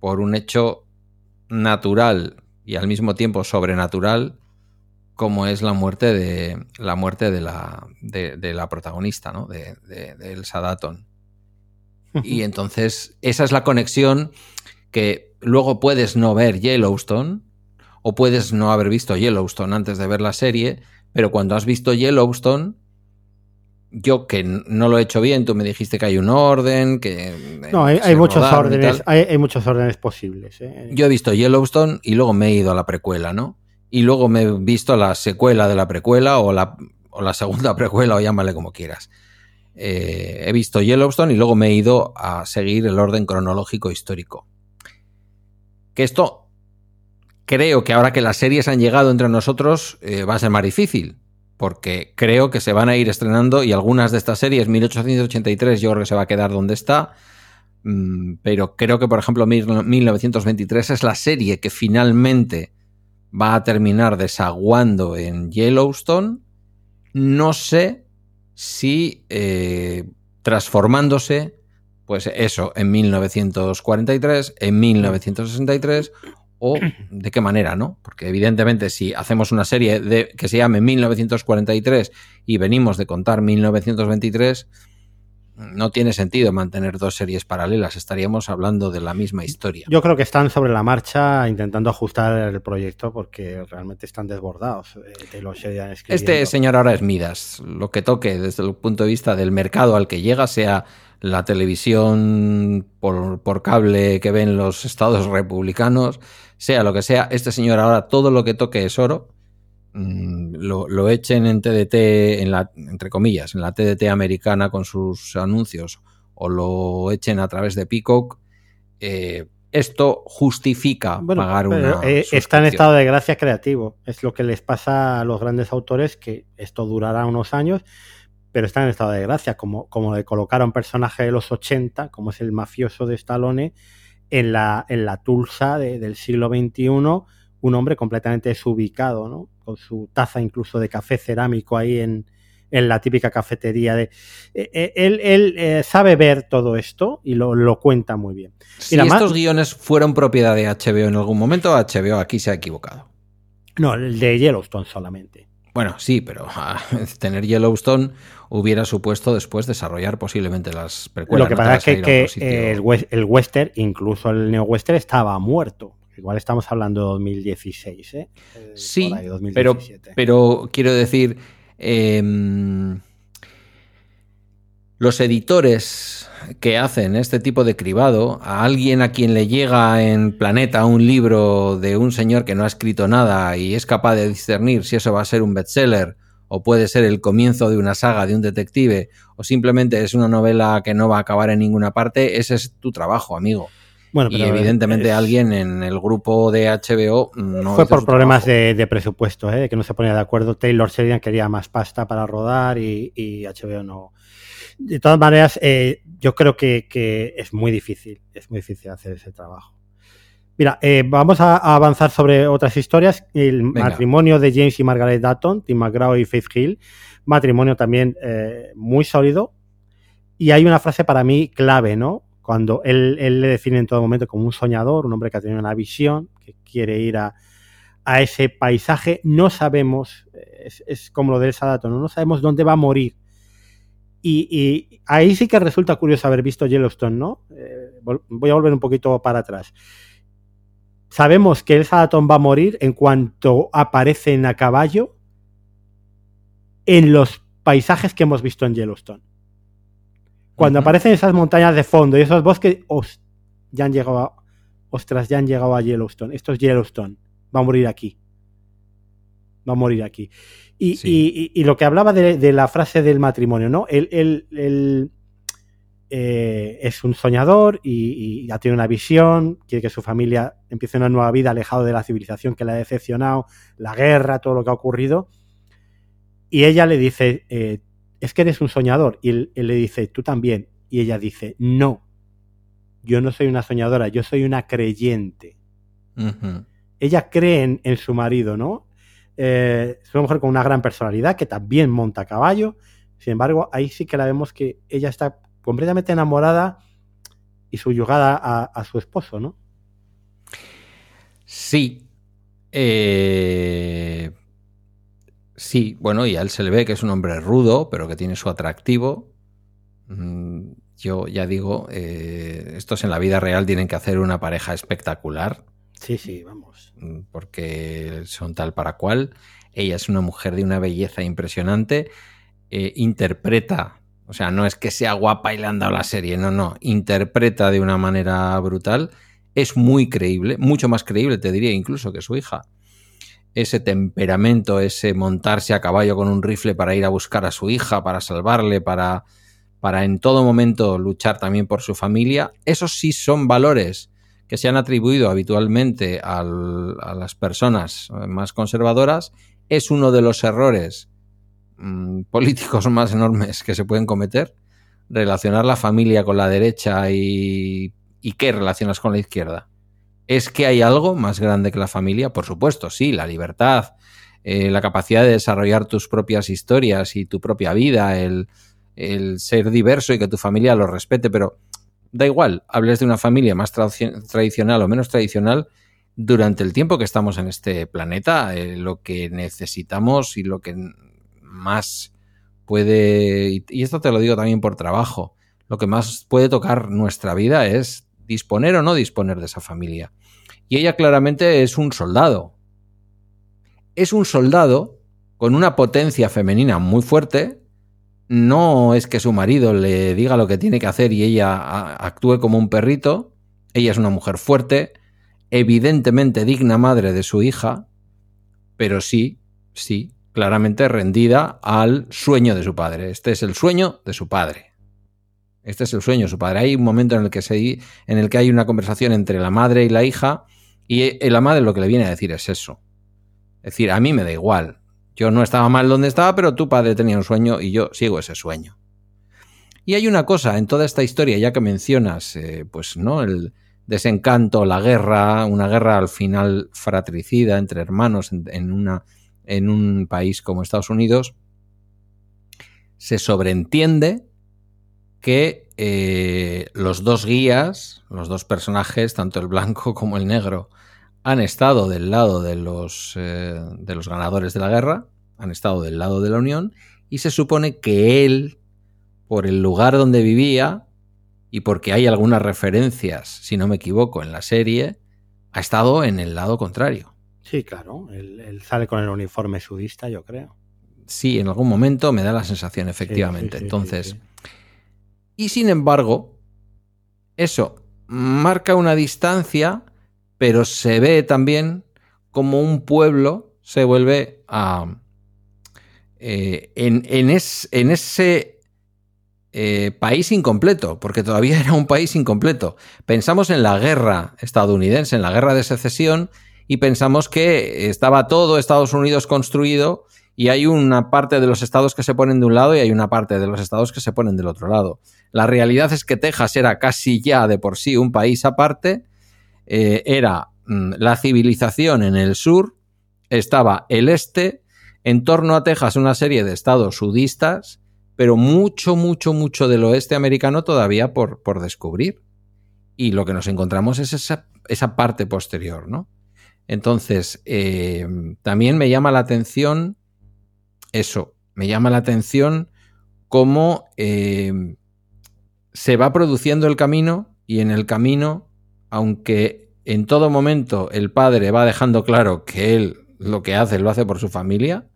[SPEAKER 2] por un hecho natural y al mismo tiempo sobrenatural como es la muerte de la muerte de la, de, la protagonista, ¿no? de, de, de Elsa Datton. Y entonces esa es la conexión que luego puedes no ver Yellowstone, o puedes no haber visto Yellowstone antes de ver la serie, pero cuando has visto Yellowstone, yo que no lo he hecho bien, tú me dijiste que hay un orden, que...
[SPEAKER 1] No, hay, muchos órdenes, hay, muchos órdenes posibles. ¿eh?
[SPEAKER 2] Yo he visto Yellowstone y luego me he ido a la precuela, ¿no? Y luego me he visto la secuela de la precuela o la, o la segunda precuela o llámale como quieras. eh, he visto Yellowstone y luego me he ido a seguir el orden cronológico histórico. Que esto creo que ahora que las series han llegado entre nosotros eh, va a ser más difícil, porque creo que se van a ir estrenando y algunas de estas series, 1883 yo creo que se va a quedar donde está, mm, pero creo que por ejemplo 1923 es la serie que finalmente va a terminar desaguando en Yellowstone. No sé si eh, transformándose, pues eso, en 1943, en 1963 o de qué manera, ¿no? Porque evidentemente si hacemos una serie de, que se llame 1943 y venimos de contar 1923, no tiene sentido mantener dos series paralelas, estaríamos hablando de la misma historia.
[SPEAKER 1] Yo creo que están sobre la marcha intentando ajustar el proyecto porque realmente están desbordados de los
[SPEAKER 2] Este señor ahora es Midas, lo que toque desde el punto de vista del mercado al que llega, sea la televisión por, por cable que ven los estados republicanos, sea lo que sea, este señor ahora todo lo que toque es oro, mm, lo, echen en TDT, en la, entre comillas, en la TDT americana con sus anuncios, o lo echen a través de Peacock, eh, esto justifica pagar una.
[SPEAKER 1] Eh, está en estado de gracia creativo. Es lo que les pasa a los grandes autores, que esto durará unos años, pero está en estado de gracia. Como, como le colocaron personaje de los 80, como es el mafioso de Stallone, en la, en la Tulsa del siglo XXI, un hombre completamente desubicado, ¿no? Con su taza incluso de café cerámico ahí en, en la típica cafetería de eh, eh, él, él eh, sabe ver todo esto y lo, lo cuenta muy bien.
[SPEAKER 2] Si estos guiones fueron propiedad de HBO en algún momento, HBO aquí se ha equivocado.
[SPEAKER 1] No, el de Yellowstone solamente.
[SPEAKER 2] Bueno, sí, pero tener Yellowstone hubiera supuesto después desarrollar posiblemente las
[SPEAKER 1] precuelas. Lo que pasa es que, el, western, incluso el neo-western, estaba muerto. Igual estamos hablando de 2016, ¿eh?
[SPEAKER 2] eh sí, Pero, pero quiero decir, em, los editores que hacen este tipo de cribado, a alguien a quien le llega en Planeta un libro de un señor que no ha escrito nada y es capaz de discernir si eso va a ser un bestseller o puede ser el comienzo de una saga de un detective o simplemente es una novela que no va a acabar en ninguna parte, ese es tu trabajo, amigo. Bueno, y evidentemente alguien en el grupo de HBO no
[SPEAKER 1] fue por problemas de, presupuesto, ¿eh? que no se ponía de acuerdo. Taylor Sheridan quería más pasta para rodar y, y HBO no, de todas maneras, eh, yo creo que, es muy difícil, es muy difícil hacer ese trabajo. Mira, eh, vamos a, avanzar sobre otras historias. El matrimonio de James y Margaret Dutton, Tim McGraw y Faith Hill, matrimonio también eh, muy sólido. Y hay una frase para mí clave, ¿no? Cuando él, le define en todo momento como un soñador, un hombre que ha tenido una visión, que quiere ir a, ese paisaje. No sabemos, es, como lo de Elsa Dutton, no sabemos dónde va a morir y, ahí sí que resulta curioso haber visto Yellowstone, ¿no? Eh, voy a volver un poquito para atrás. Sabemos que el Sadaton va a morir en cuanto aparecen a caballo en los paisajes que hemos visto en Yellowstone. Cuando aparecen esas montañas de fondo y esos bosques, ya han llegado a, ostras, ya han llegado a Yellowstone. Esto es Yellowstone. Va a morir aquí. Va a morir aquí. Y, lo que hablaba de, la frase del matrimonio, ¿no? Él, eh, es un soñador y, ya tiene una visión, quiere que su familia empiece una nueva vida alejado de la civilización que le ha decepcionado, la guerra, todo lo que ha ocurrido. Y ella le dice, eh, es que eres un soñador. Y él, le dice, tú también. Y ella dice, no, yo no soy una soñadora, yo soy una creyente. Ella cree en, su marido, ¿no? Eh, es una mujer con una gran personalidad que también monta a caballo. Sin embargo, ahí sí que la vemos que ella está completamente enamorada y subyugada a, su esposo, ¿no?
[SPEAKER 2] Sí. Eh, sí, bueno, y a él se le ve que es un hombre rudo, pero que tiene su atractivo. Mm, yo ya digo, eh, estos en la vida real tienen que hacer una pareja espectacular.
[SPEAKER 1] Sí, sí, vamos.
[SPEAKER 2] Mm, porque son tal para cual. Ella es una mujer de una belleza impresionante. Eh, interpreta, o sea, no es que sea guapa y le han dado la serie, no, no. Interpreta de una manera brutal. Es muy creíble, mucho más creíble, te diría, incluso que su hija. Ese temperamento, ese montarse a caballo con un rifle para ir a buscar a su hija, para salvarle, para, para en todo momento luchar también por su familia. Esos sí son valores que se han atribuido habitualmente a las personas más conservadoras. Es uno de los errores mm, políticos más enormes que se pueden cometer. Relacionar la familia con la derecha y, y qué relacionas con la izquierda. ¿Es que hay algo más grande que la familia? Por supuesto, sí, la libertad, eh, la capacidad de desarrollar tus propias historias y tu propia vida, el, el ser diverso y que tu familia lo respete, pero da igual, hables de una familia más tradicional o menos tradicional, durante el tiempo que estamos en este planeta, eh, lo que necesitamos y lo que más puede, y esto te lo digo también por trabajo, lo que más puede tocar nuestra vida es disponer o no disponer de esa familia. Y ella claramente es un soldado. Es un soldado con una potencia femenina muy fuerte, no es que su marido le diga lo que tiene que hacer y ella actúe como un perrito. Ella es una mujer fuerte, evidentemente digna madre de su hija, pero sí, sí, claramente rendida al sueño de su padre. Este es el sueño de su padre. Este es el sueño de su padre. Hay un momento en el que, se, en el que hay una conversación entre la madre y la hija y la madre lo que le viene a decir es eso. Es decir, a mí me da igual. Yo no estaba mal donde estaba, pero tu padre tenía un sueño y yo sigo ese sueño. Y hay una cosa en toda esta historia, ya que mencionas, eh, pues, ¿no? El desencanto, la guerra, una guerra al final fratricida entre hermanos en, una, en un país como Estados Unidos, se sobreentiende que eh, los dos guías, los dos personajes, tanto el blanco como el negro, han estado del lado de los, eh, de los ganadores de la guerra, han estado del lado de la Unión, y se supone que él, por el lugar donde vivía, y porque hay algunas referencias, si no me equivoco, en la serie, ha estado en el lado contrario.
[SPEAKER 1] Sí, claro, él, sale con el uniforme sudista, yo creo.
[SPEAKER 2] Sí, en algún momento me da la sensación, efectivamente. Entonces, y sin embargo, eso marca una distancia pero se ve también como un pueblo se vuelve a... Eh, en, ese eh, país incompleto, porque todavía era un país incompleto. Pensamos en la guerra estadounidense, en la guerra de secesión, y pensamos que estaba todo Estados Unidos construido y hay una parte de los estados que se ponen de un lado y hay una parte de los estados que se ponen del otro lado. La realidad es que Texas era casi ya de por sí un país aparte eh, era mm, la civilización en el sur, estaba el este, en torno a Texas una serie de estados sudistas, pero mucho, mucho, mucho del oeste americano todavía por, por descubrir. Y lo que nos encontramos es esa, esa parte posterior, ¿no? Entonces, eh, también me llama la atención eso, me llama la atención cómo eh, se va produciendo el camino y en el camino aunque en todo momento el padre va dejando claro que él lo que hace lo hace por su familia,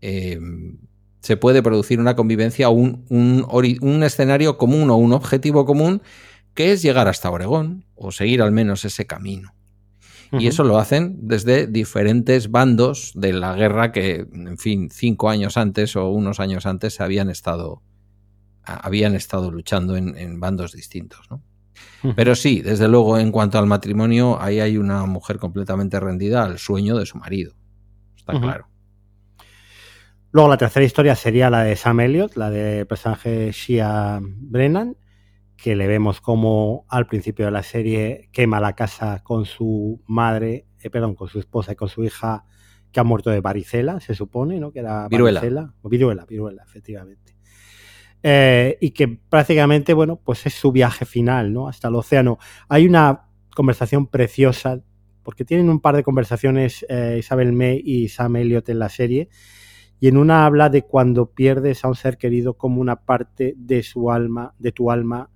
[SPEAKER 2] eh, se puede producir una convivencia un, escenario común o un objetivo común que es llegar hasta Oregón o seguir al menos ese camino. Y eso lo hacen desde diferentes bandos de la guerra que, en fin, cinco años antes o unos años antes habían estado, habían estado luchando en, en bandos distintos. ¿no? Pero sí, desde luego, en cuanto al matrimonio, ahí hay una mujer completamente rendida al sueño de su marido. Está claro.
[SPEAKER 1] Luego la tercera historia sería la de Sam Elliott, la del personaje Shia Brennan, que le vemos como al principio de la serie quema la casa con su madre, eh, perdón, con su esposa y con su hija que ha muerto de varicela, se supone, ¿no? Que era
[SPEAKER 2] viruela.
[SPEAKER 1] varicela. Viruela, viruela, efectivamente. Eh, y que prácticamente, bueno, pues es su viaje final, ¿no? Hasta el océano. Hay una conversación preciosa, porque tienen un par de conversaciones eh, Isabel May y Sam Elliott en la serie, y en una habla de cuando pierdes a un ser querido como una parte de su alma, de tu alma,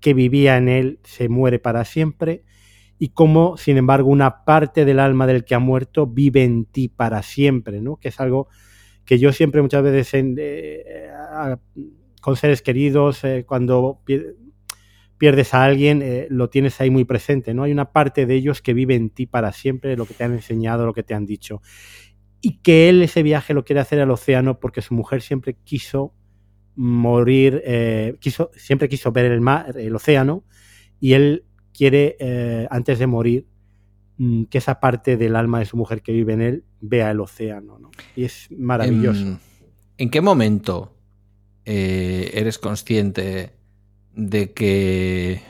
[SPEAKER 1] que vivía en él, se muere para siempre, y cómo, sin embargo, una parte del alma del que ha muerto vive en ti para siempre, ¿no? Que es algo que yo siempre muchas veces eh, con seres queridos, eh, cuando pierdes a alguien, eh, lo tienes ahí muy presente, ¿no? Hay una parte de ellos que vive en ti para siempre, lo que te han enseñado, lo que te han dicho. Y que él ese viaje lo quiere hacer al océano porque su mujer siempre quiso morir, eh, quiso, siempre quiso ver el mar, el océano, y él quiere, eh, antes de morir, mm, que esa parte del alma de su mujer que vive en él vea el océano. ¿no? Y es maravilloso.
[SPEAKER 2] ¿En, en qué momento eh, eres consciente de que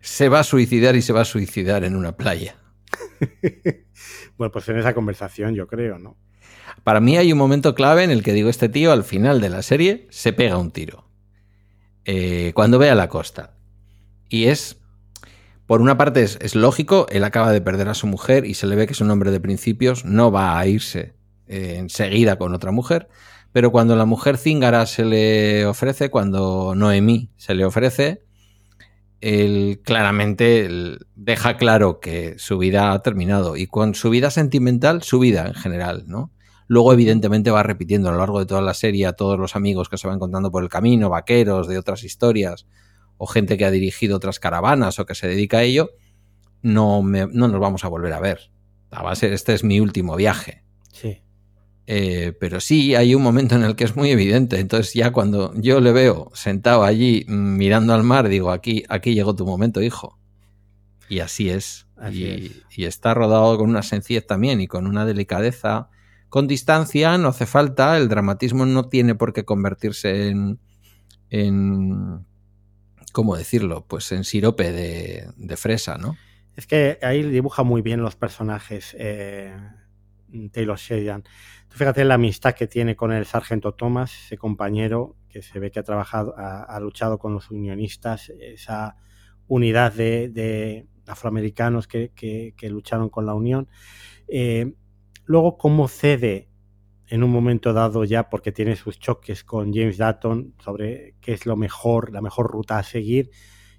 [SPEAKER 2] se va a suicidar y se va a suicidar en una playa?
[SPEAKER 1] bueno, pues en esa conversación yo creo, ¿no?
[SPEAKER 2] Para mí hay un momento clave en el que digo, este tío al final de la serie se pega un tiro. Eh, cuando ve a la costa. Y es, por una parte es, lógico, él acaba de perder a su mujer y se le ve que es un hombre de principios, no va a irse eh, enseguida con otra mujer, pero cuando la mujer cíngara se le ofrece, cuando Noemí se le ofrece, él claramente deja claro que su vida ha terminado y con su vida sentimental, su vida en general, ¿no? Luego, evidentemente, va repitiendo a lo largo de toda la serie a todos los amigos que se van encontrando por el camino, vaqueros de otras historias, o gente que ha dirigido otras caravanas o que se dedica a ello. No, me, no nos vamos a volver a ver. Va a ser, este es mi último viaje.
[SPEAKER 1] Sí.
[SPEAKER 2] Eh, pero sí hay un momento en el que es muy evidente. Entonces, ya cuando yo le veo sentado allí mm, mirando al mar, digo, aquí, aquí llegó tu momento, hijo. Y así es.
[SPEAKER 1] Así
[SPEAKER 2] y,
[SPEAKER 1] es.
[SPEAKER 2] y está rodado con una sencillez también y con una delicadeza con distancia, no hace falta, el dramatismo no tiene por qué convertirse en, en ¿cómo decirlo? Pues en sirope de, de, fresa, ¿no?
[SPEAKER 1] Es que ahí dibuja muy bien los personajes eh, Taylor Sheridan. Tú fíjate la amistad que tiene con el sargento Thomas, ese compañero que se ve que ha trabajado, ha, ha luchado con los unionistas, esa unidad de, de afroamericanos que, lucharon con la Unión. Eh, luego cómo cede en un momento dado ya porque tiene sus choques con James Dutton sobre qué es lo mejor, la mejor ruta a seguir.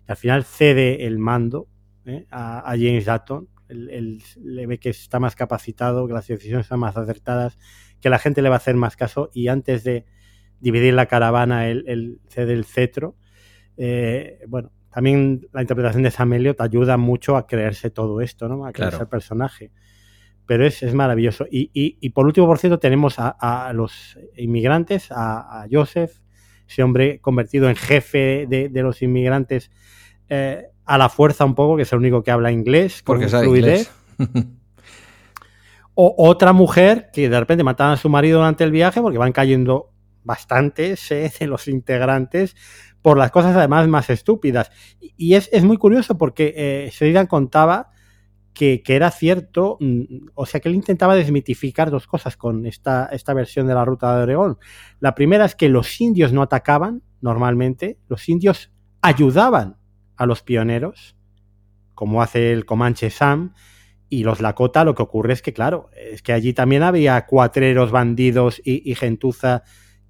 [SPEAKER 1] Y al final cede el mando ¿eh? a, a, James Dutton. Él, él, le ve que está más capacitado, que las decisiones están más acertadas, que la gente le va a hacer más caso y antes de dividir la caravana él, él cede el cetro. Eh, bueno, también la interpretación de Samelio te ayuda mucho a creerse todo esto, ¿no? A creerse claro. el personaje pero es, es maravilloso. Y, y, y, por último, por cierto, tenemos a, a los inmigrantes, a, a, Joseph, ese hombre convertido en jefe de, de los inmigrantes eh, a la fuerza un poco, que es el único que habla inglés.
[SPEAKER 2] Porque sabe inglés.
[SPEAKER 1] o otra mujer que de repente mataban a su marido durante el viaje porque van cayendo bastantes eh, de los integrantes por las cosas además más estúpidas. Y es, es muy curioso porque eh, Sheridan contaba que, que, era cierto, mm, o sea que él intentaba desmitificar dos cosas con esta, esta versión de la ruta de Oregón. La primera es que los indios no atacaban normalmente, los indios ayudaban a los pioneros, como hace el Comanche Sam, y los Lakota lo que ocurre es que, claro, es que allí también había cuatreros, bandidos y, y gentuza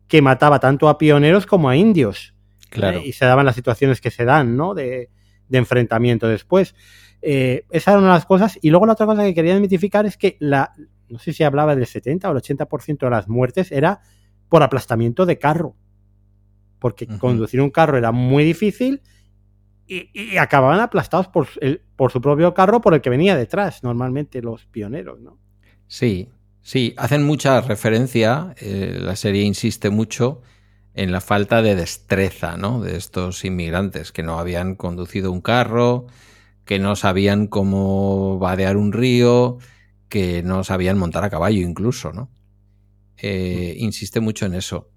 [SPEAKER 1] que mataba tanto a pioneros como a indios.
[SPEAKER 2] Claro.
[SPEAKER 1] ¿eh? Y se daban las situaciones que se dan, ¿no? De, de enfrentamiento después. Eh, esa era una de las cosas. Y luego la otra cosa que quería desmitificar es que la, no sé si hablaba del 70 o el 80% de las muertes era por aplastamiento de carro. Porque uh -huh. conducir un carro era muy difícil y, y acababan aplastados por, el, por, su propio carro por el que venía detrás, normalmente los pioneros, ¿no?
[SPEAKER 2] Sí, sí, hacen mucha referencia, eh, la serie insiste mucho en la falta de destreza ¿no? de estos inmigrantes que no habían conducido un carro, que no sabían cómo vadear un río, que no sabían montar a caballo incluso, ¿no? Eh, insiste mucho en eso.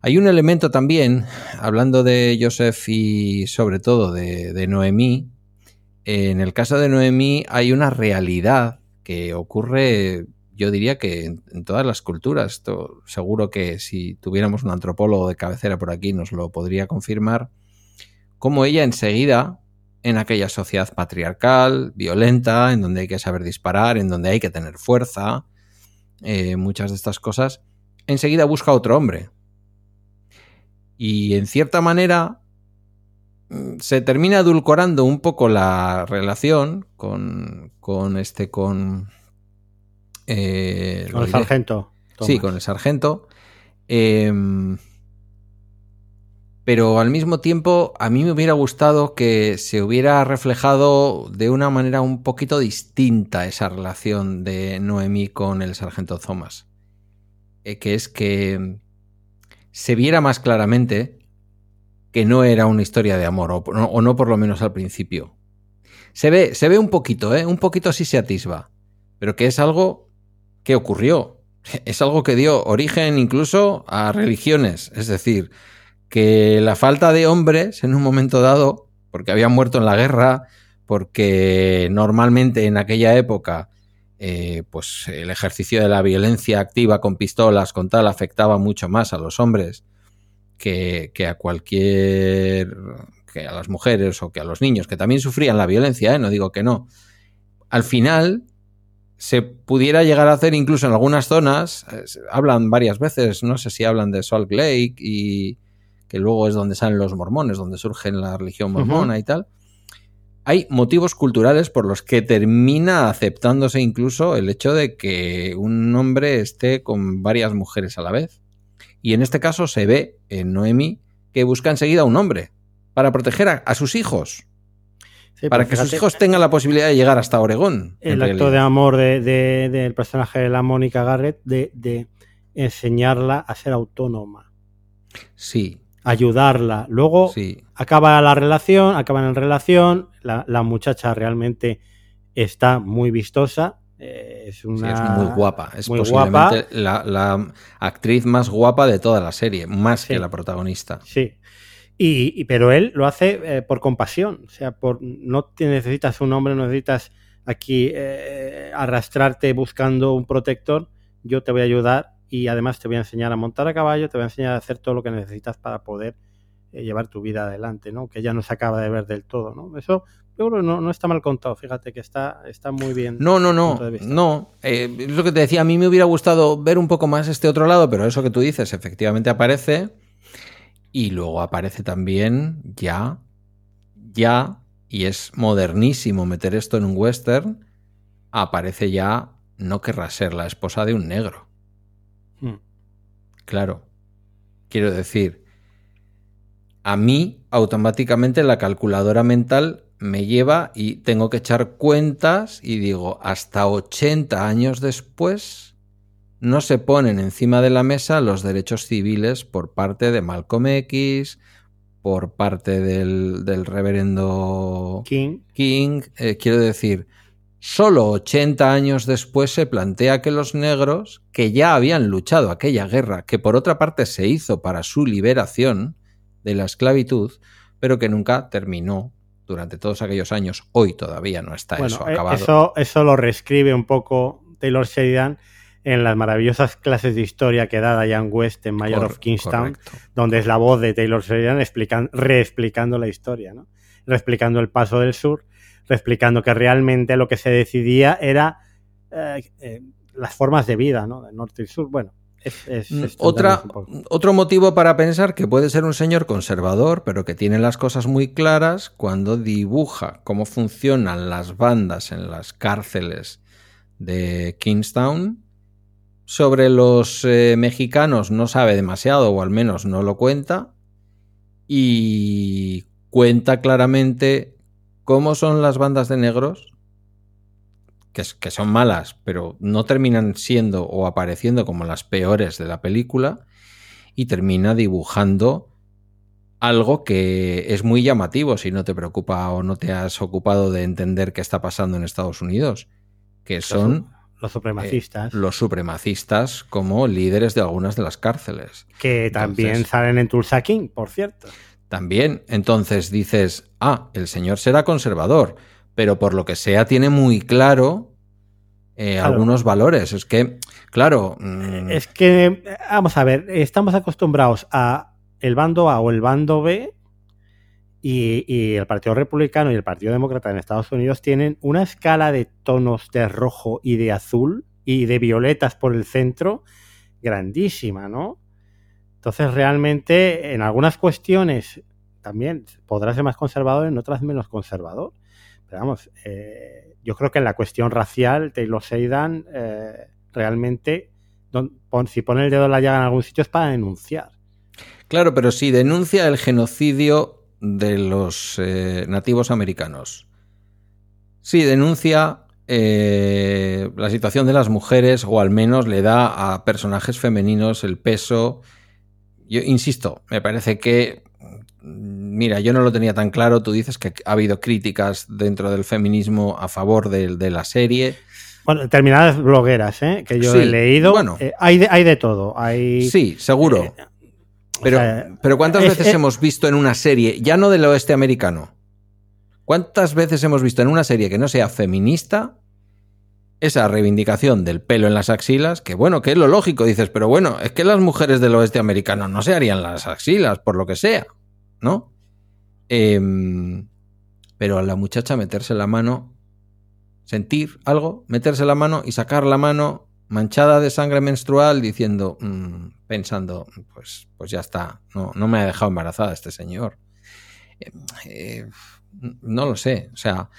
[SPEAKER 2] Hay un elemento también, hablando de Joseph y sobre todo de, de Noemí, en el caso de Noemí hay una realidad que ocurre, yo diría que en, en todas las culturas. Esto, seguro que si tuviéramos un antropólogo de cabecera por aquí nos lo podría confirmar, como ella enseguida en aquella sociedad patriarcal, violenta, en donde hay que saber disparar, en donde hay que tener fuerza, eh, muchas de estas cosas, enseguida busca otro hombre. Y en cierta manera mm, se termina edulcorando un poco la relación con, con este, con...
[SPEAKER 1] Eh, con el sargento.
[SPEAKER 2] Thomas. Sí, con el sargento. Eh, pero al mismo tiempo a mí me hubiera gustado que se hubiera reflejado de una manera un poquito distinta esa relación de Noemí con el sargento Thomas. Eh, que es que se viera más claramente que no era una historia de amor, o no, por lo menos al principio. Se ve, se ve un poquito, ¿eh? un poquito así se atisba, pero que es algo que ocurrió, es algo que dio origen incluso a religiones, es decir, que la falta de hombres en un momento dado, porque habían muerto en la guerra, porque normalmente en aquella época eh, pues el ejercicio de la violencia activa con pistolas, con tal, afectaba mucho más a los hombres que, que, a cualquier, que a las mujeres o que a los niños, que también sufrían la violencia, ¿eh? no digo que no. Al final se pudiera llegar a hacer incluso en algunas zonas, eh, hablan varias veces, no sé si hablan de Salt Lake y que luego es donde salen los mormones, donde surge la religión mormona uh -huh. y tal hay motivos culturales por los que termina aceptándose incluso el hecho de que un hombre esté con varias mujeres a la vez. Y en este caso se ve en Noemi que busca enseguida un hombre para proteger a, a sus hijos. Sí, para que sus hijos tengan la posibilidad de llegar hasta Oregón.
[SPEAKER 1] El acto de amor del de, de, de personaje de la Mónica Garrett de enseñarla a ser autónoma.
[SPEAKER 2] Sí,
[SPEAKER 1] ayudarla. Luego sí. acaba la relación, acaban en relación, la, la, muchacha realmente está muy vistosa. Eh, es, una...
[SPEAKER 2] Sí, es muy guapa, es muy posiblemente guapa. La, la, actriz más guapa de toda la serie, más sí. que la protagonista.
[SPEAKER 1] Sí. Y, y, pero él lo hace eh, por compasión, o sea, por no te necesitas un hombre, no necesitas aquí eh, arrastrarte buscando un protector, yo te voy a ayudar y además te voy a enseñar a montar a caballo, te voy a enseñar a hacer todo lo que necesitas para poder eh, llevar tu vida adelante, ¿no? Que ya no se acaba de ver del todo, ¿no? Eso yo creo que no, no está mal contado, fíjate que está, está muy bien.
[SPEAKER 2] No, no, no, no. Eh, es lo que te decía, a mí me hubiera gustado ver un poco más este otro lado, pero eso que tú dices efectivamente aparece y luego aparece también ya, ya, y es modernísimo meter esto en un western, aparece ya, no querrá ser la esposa de un negro. Claro. Quiero decir, a mí automáticamente la calculadora mental me lleva y tengo que echar cuentas y digo, hasta 80 años después no se ponen encima de la mesa los derechos civiles por parte de Malcolm X, por parte del, del reverendo
[SPEAKER 1] King.
[SPEAKER 2] King. Eh, quiero decir, Solo 80 años después se plantea que los negros, que ya habían luchado aquella guerra, que por otra parte se hizo para su liberación de la esclavitud, pero que nunca terminó durante todos aquellos años, hoy todavía no está
[SPEAKER 1] bueno,
[SPEAKER 2] eso acabado.
[SPEAKER 1] Eso, eso lo reescribe un poco Taylor Sheridan en las maravillosas clases de historia que da Diane West en Mayor Cor of Kingstown, correcto. donde es la voz de Taylor Sheridan explican, reexplicando la historia, ¿no? reexplicando el paso del sur explicando que realmente lo que se decidía era eh, eh, las formas de vida, ¿no? De norte y sur. Bueno, es, es, es
[SPEAKER 2] Otra, otro motivo para pensar que puede ser un señor conservador, pero que tiene las cosas muy claras cuando dibuja cómo funcionan las bandas en las cárceles de Kingstown. Sobre los eh, mexicanos no sabe demasiado, o al menos no lo cuenta. Y cuenta claramente cómo son las bandas de negros, que, que, son malas, pero no terminan siendo o apareciendo como las peores de la película, y termina dibujando algo que es muy llamativo si no te preocupa o no te has ocupado de entender qué está pasando en Estados Unidos, que son...
[SPEAKER 1] Los supremacistas.
[SPEAKER 2] Eh, los supremacistas como líderes de algunas de las cárceles.
[SPEAKER 1] Que también Entonces, salen en Tulsa King, por cierto.
[SPEAKER 2] También, entonces dices, ah, el señor será conservador, pero por lo que sea tiene muy claro, eh, claro. algunos valores. Es que, claro.
[SPEAKER 1] Mmm... Es que, vamos a ver, estamos acostumbrados a el bando A o el bando B y, y, el Partido Republicano y el Partido Demócrata en Estados Unidos tienen una escala de tonos de rojo y de azul y de violetas por el centro grandísima, ¿no? Entonces, realmente, en algunas cuestiones también podrá ser más conservador, en otras menos conservador. Pero vamos, eh, yo creo que en la cuestión racial, Taylor Sheridan eh, realmente, si pone el dedo en la llaga en algún sitio es para denunciar.
[SPEAKER 2] Claro, pero si denuncia el genocidio de los eh, nativos americanos. Si denuncia eh, la situación de las mujeres, o al menos le da a personajes femeninos el peso Yo insisto, me parece que, mira, yo no lo tenía tan claro, tú dices que ha habido críticas dentro del feminismo a favor de, de la serie.
[SPEAKER 1] Bueno, determinadas blogueras, ¿eh? que yo
[SPEAKER 2] Sí,
[SPEAKER 1] he leído,
[SPEAKER 2] bueno.
[SPEAKER 1] eh, hay, de, hay de todo. Hay,
[SPEAKER 2] Sí, seguro.
[SPEAKER 1] eh,
[SPEAKER 2] Pero,
[SPEAKER 1] o sea,
[SPEAKER 2] pero ¿cuántas
[SPEAKER 1] es-
[SPEAKER 2] veces
[SPEAKER 1] es-
[SPEAKER 2] hemos visto en una serie, ya no del oeste americano, cuántas veces hemos visto en una serie que no sea feminista esa reivindicación del pelo en las axilas, que bueno, que es lo lógico, dices, pero bueno, es que las mujeres del oeste americano no se harían las axilas, por lo que sea, ¿no? Em, pero a la muchacha meterse la mano, sentir algo, meterse la mano y sacar la mano manchada de sangre menstrual diciendo, mm, pensando, pues, pues ya está, no, no me ha dejado embarazada este señor. Eh, eh, no lo sé, o sea,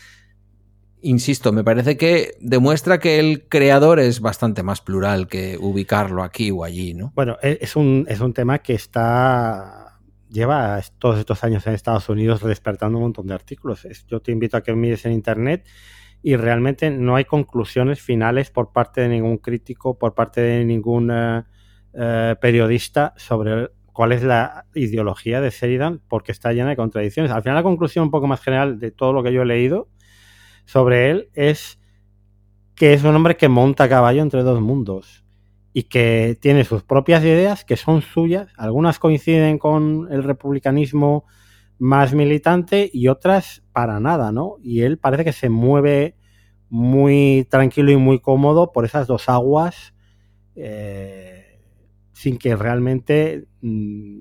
[SPEAKER 2] insisto, me parece que demuestra que el creador es bastante más plural que ubicarlo aquí o allí, ¿no?
[SPEAKER 1] Bueno, e- es un, es un tema que está lleva todos estos años en Estados Unidos despertando un montón de artículos. Yo te invito a que mires en internet y realmente no hay conclusiones finales por parte de ningún crítico, por parte de ningún eh, eh, periodista sobre cuál es la ideología de Sheridan, porque está llena de contradicciones. Al final la conclusión un poco más general de todo lo que yo he leído sobre él es que es un hombre que monta caballo entre dos mundos y que tiene sus propias ideas que son suyas. Algunas coinciden con el republicanismo más militante y otras para nada, ¿no? Y él parece que se mueve muy tranquilo y muy cómodo por esas dos aguas eh, sin que realmente mm,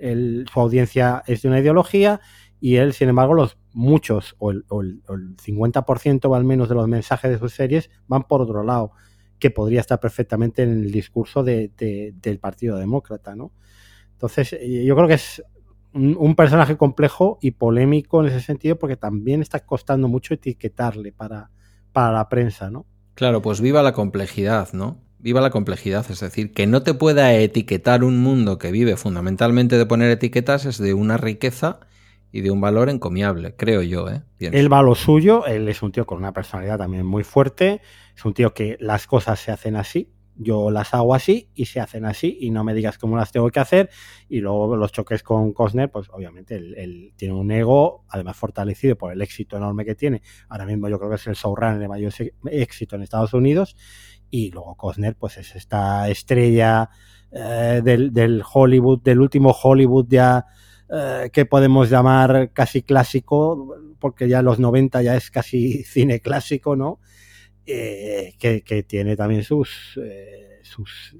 [SPEAKER 1] él- su audiencia es de una ideología y él, sin embargo, los muchos o el, o el- o el 50% o al menos de los mensajes de sus series van por otro lado, que podría estar perfectamente en el discurso de- de- del Partido Demócrata, ¿no? Entonces, eh, yo creo que es un, un personaje complejo y polémico en ese sentido porque también está costando mucho etiquetarle para, para la prensa, ¿no?
[SPEAKER 2] Claro, pues viva la complejidad, ¿no? Viva la complejidad, es decir, que no te pueda etiquetar un mundo que vive fundamentalmente de poner etiquetas es de una riqueza y de un valor encomiable, creo yo, ¿eh?
[SPEAKER 1] Él va a lo suyo, él es un tío con una personalidad también muy fuerte, es un tío que las cosas se hacen así, yo las hago así y se hacen así y no me digas cómo las tengo que hacer y luego los choques con Costner, pues obviamente él, tiene un ego además fortalecido por el éxito enorme que tiene, ahora mismo yo creo que es el showrunner de mayor éxito en Estados Unidos y luego Costner pues es esta estrella eh, del, del Hollywood, del último Hollywood ya eh, que podemos llamar casi clásico, porque ya los 90 ya es casi cine clásico, ¿no? Eh, que, que tiene también sus, eh, sus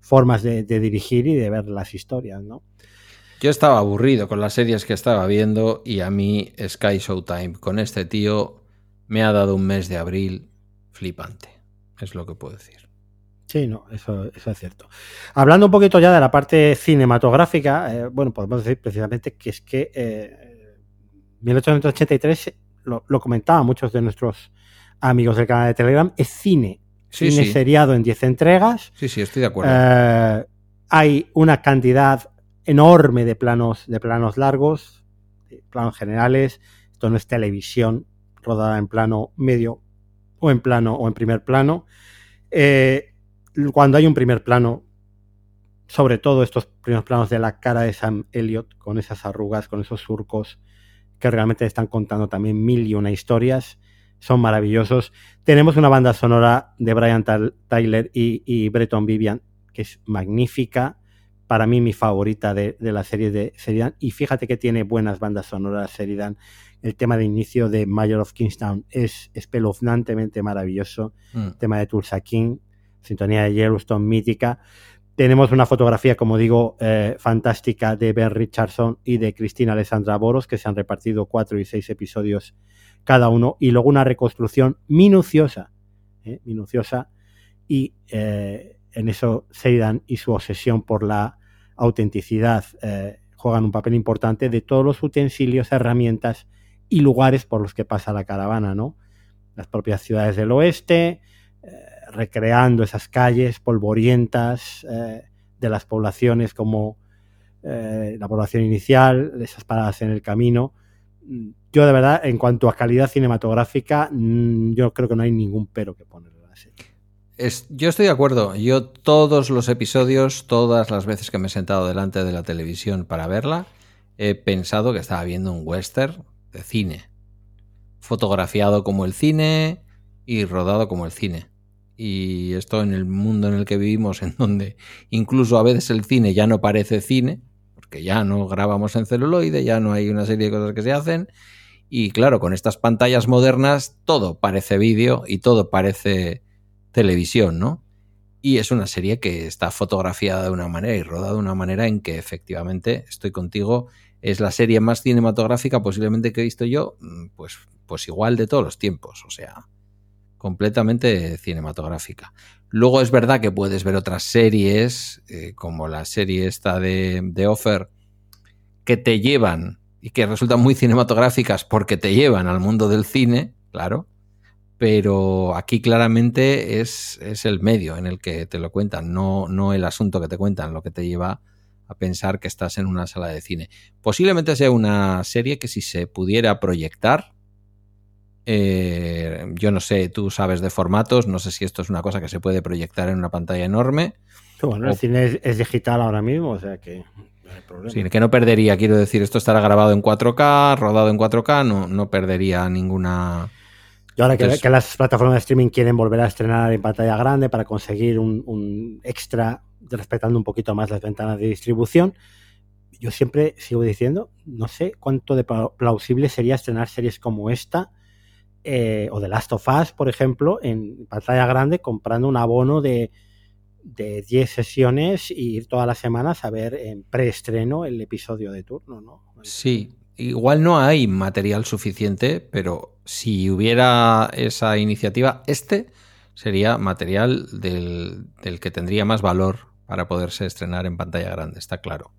[SPEAKER 1] formas de, de dirigir y de ver las historias, ¿no?
[SPEAKER 2] Yo estaba aburrido con las series que estaba viendo y a mí Sky Showtime con este tío me ha dado un mes de abril flipante, es lo que puedo decir.
[SPEAKER 1] Sí, no, eso, eso es cierto. Hablando un poquito ya de la parte cinematográfica, eh, bueno, podemos decir precisamente que es que eh, 1883, lo, lo comentaban muchos de nuestros amigos del canal de Telegram, es cine.
[SPEAKER 2] Sí,
[SPEAKER 1] cine
[SPEAKER 2] sí.
[SPEAKER 1] seriado en 10 entregas.
[SPEAKER 2] Sí, sí, estoy de acuerdo.
[SPEAKER 1] Eh, hay una cantidad enorme de planos, de planos largos, de planos generales. Esto no es televisión rodada en plano medio o en plano o en primer plano. Eh, cuando hay un primer plano, sobre todo estos primeros planos de la cara de Sam Elliott, con esas arrugas, con esos surcos, que realmente están contando también mil y una historias, son maravillosos. Tenemos una banda sonora de Brian Tyler y, y Breton Vivian, que es magnífica. Para mí, mi favorita de, de la serie de Sheridan. Y fíjate que tiene buenas bandas sonoras Sheridan. El tema de inicio de Mayor of Kingstown es espeluznantemente maravilloso.
[SPEAKER 2] Mm.
[SPEAKER 1] El tema de Tulsa King, sintonía de Yellowstone mítica. Tenemos una fotografía, como digo, eh, fantástica de Ben Richardson y de Cristina Alessandra Boros, que se han repartido cuatro y seis episodios cada uno, y luego una reconstrucción minuciosa, ¿eh? minuciosa, y eh, en eso Seidan y su obsesión por la autenticidad juegan un papel importante de todos los utensilios, herramientas y lugares por los que pasa la caravana, ¿no? Las propias ciudades del oeste, recreando esas calles polvorientas eh, de las poblaciones como eh, la población inicial, esas paradas en el camino. Yo de verdad, en cuanto a calidad cinematográfica, mm, yo creo que no hay ningún pero que ponerle a la serie.
[SPEAKER 2] Es, yo estoy de acuerdo. Yo todos los episodios, todas las veces que me he sentado delante de la televisión para verla, he pensado que estaba viendo un western de cine. Fotografiado como el cine y rodado como el cine. Y esto en el mundo en el que vivimos, en donde incluso a veces el cine ya no parece cine, porque ya no grabamos en celuloide, ya no hay una serie de cosas que se hacen. Y claro, con estas pantallas modernas todo parece vídeo y todo parece televisión, ¿no? Y es una serie que está fotografiada de una manera y rodada de una manera en que efectivamente, estoy contigo, es la serie más cinematográfica posiblemente que he visto yo, mm, pues, pues igual de todos los tiempos, o sea, completamente cinematográfica. Luego es verdad que puedes ver otras series, eh, como la serie esta de, de Offer, que te llevan y que resultan muy cinematográficas porque te llevan al mundo del cine, claro, pero aquí claramente es, es, el medio en el que te lo cuentan, no, no el asunto que te cuentan, lo que te lleva a pensar que estás en una sala de cine. Posiblemente sea una serie que si se pudiera proyectar, eh, yo no sé, tú sabes de formatos, no sé si esto es una cosa que se puede proyectar en una pantalla enorme.
[SPEAKER 1] Bueno, el cine es, es, digital ahora mismo, o sea que no hay problema.
[SPEAKER 2] Sí, que no perdería, quiero decir, esto estará grabado en 4K, rodado en 4K, no, no perdería ninguna
[SPEAKER 1] y ahora que, las plataformas de streaming quieren volver a estrenar en pantalla grande para conseguir un, un, extra, respetando un poquito más las ventanas de distribución, yo siempre sigo diciendo, no sé cuánto de plausible sería estrenar series como esta eh, o The Last of Us, por ejemplo, en pantalla grande comprando un abono de, de 10 sesiones y ir todas las semanas a ver en preestreno el episodio de turno, ¿no?
[SPEAKER 2] Sí, igual no hay material suficiente, pero si hubiera esa iniciativa, este sería material del, que tendría más valor para poderse estrenar en pantalla grande, está claro.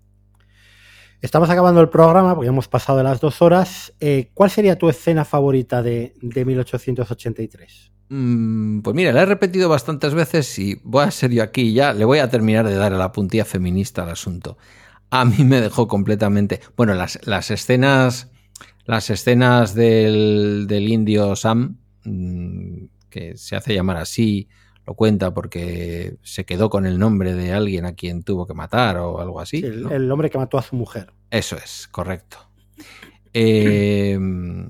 [SPEAKER 1] Estamos acabando el programa porque hemos pasado de las dos horas. Eh, ¿Cuál sería tu escena favorita de, de 1883?
[SPEAKER 2] Mm, pues mira, la he repetido bastantes veces y voy a ser yo aquí ya. Le voy a terminar de dar la puntilla feminista al asunto a mí me dejó completamente. Bueno, las, las escenas. Las escenas del, del, indio Sam, mm, que se hace llamar así, lo cuenta porque se quedó con el nombre de alguien a quien tuvo que matar o algo así.
[SPEAKER 1] Sí, el, ¿no? el, hombre que mató a su mujer.
[SPEAKER 2] Eso es, correcto. Eh,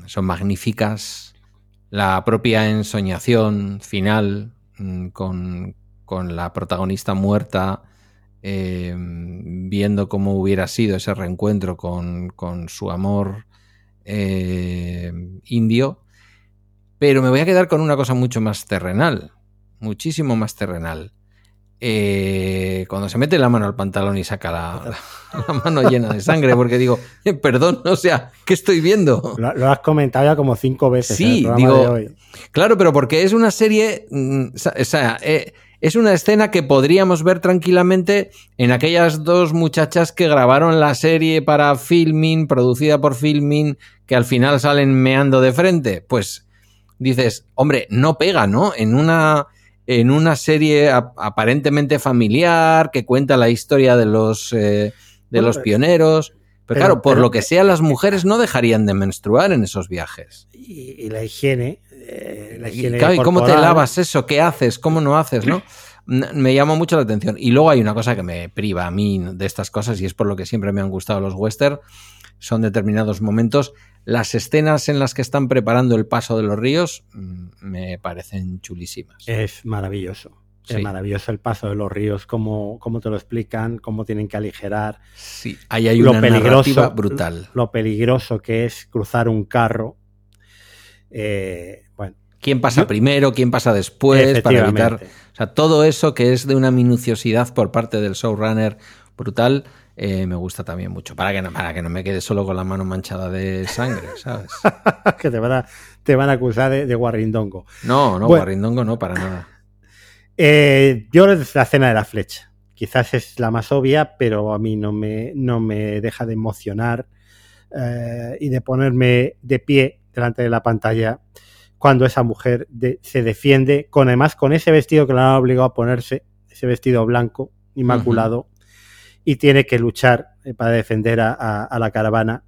[SPEAKER 2] son magníficas. La propia ensoñación final mm, con, con la protagonista muerta eh, viendo cómo hubiera sido ese reencuentro con, con su amor eh, indio. Pero me voy a quedar con una cosa mucho más terrenal, muchísimo más terrenal. Eh, cuando se mete la mano al pantalón y saca la, la, la mano llena de sangre, porque digo, eh, perdón, o sea, ¿qué estoy viendo?
[SPEAKER 1] Lo, lo has comentado ya como cinco veces.
[SPEAKER 2] Sí, digo, claro, pero porque es una serie, mm, o sea, eh, es una escena que podríamos ver tranquilamente en aquellas dos muchachas que grabaron la serie para Filming, producida por Filming, que al final salen meando de frente. Pues dices, hombre, no pega, ¿no? En una, en una serie aparentemente familiar que cuenta la historia de los, eh, de los pioneros. Pero, pero claro, por pero, lo que sea, las mujeres no dejarían de menstruar en esos viajes.
[SPEAKER 1] Y, y la higiene, eh, la higiene
[SPEAKER 2] y, claro, ¿y cómo te lavas eso? ¿Qué haces? ¿Cómo no haces? ¿no? Me llama mucho la atención. Y luego hay una cosa que me priva a mí de estas cosas y es por lo que siempre me han gustado los western. Son determinados momentos. Las escenas en las que están preparando el paso de los ríos mm, me parecen chulísimas.
[SPEAKER 1] Es maravilloso. Sí. Es maravilloso el paso de los ríos, cómo, cómo, te lo explican, cómo tienen que aligerar.
[SPEAKER 2] Sí, ahí hay una lo peligroso, brutal.
[SPEAKER 1] Lo peligroso que es cruzar un carro. Eh, bueno.
[SPEAKER 2] ¿Quién pasa primero? ¿Quién pasa después? Para evitar. O sea, todo eso que es de una minuciosidad por parte del showrunner brutal. Eh, me gusta también mucho. Para que, no, para que no me quede solo con la mano manchada de sangre, ¿sabes?
[SPEAKER 1] que te van a, te van a acusar de, de guarrindongo.
[SPEAKER 2] No, no, bueno, guarrindongo no, para nada.
[SPEAKER 1] Eh, yo la cena de la flecha. Quizás es la más obvia, pero a mí no me, no me deja de emocionar eh, y de ponerme de pie delante de la pantalla cuando esa mujer de, se defiende, con además con ese vestido que la han obligado a ponerse, ese vestido blanco, inmaculado, uh -huh. Y tiene que luchar eh, para defender a, la caravana.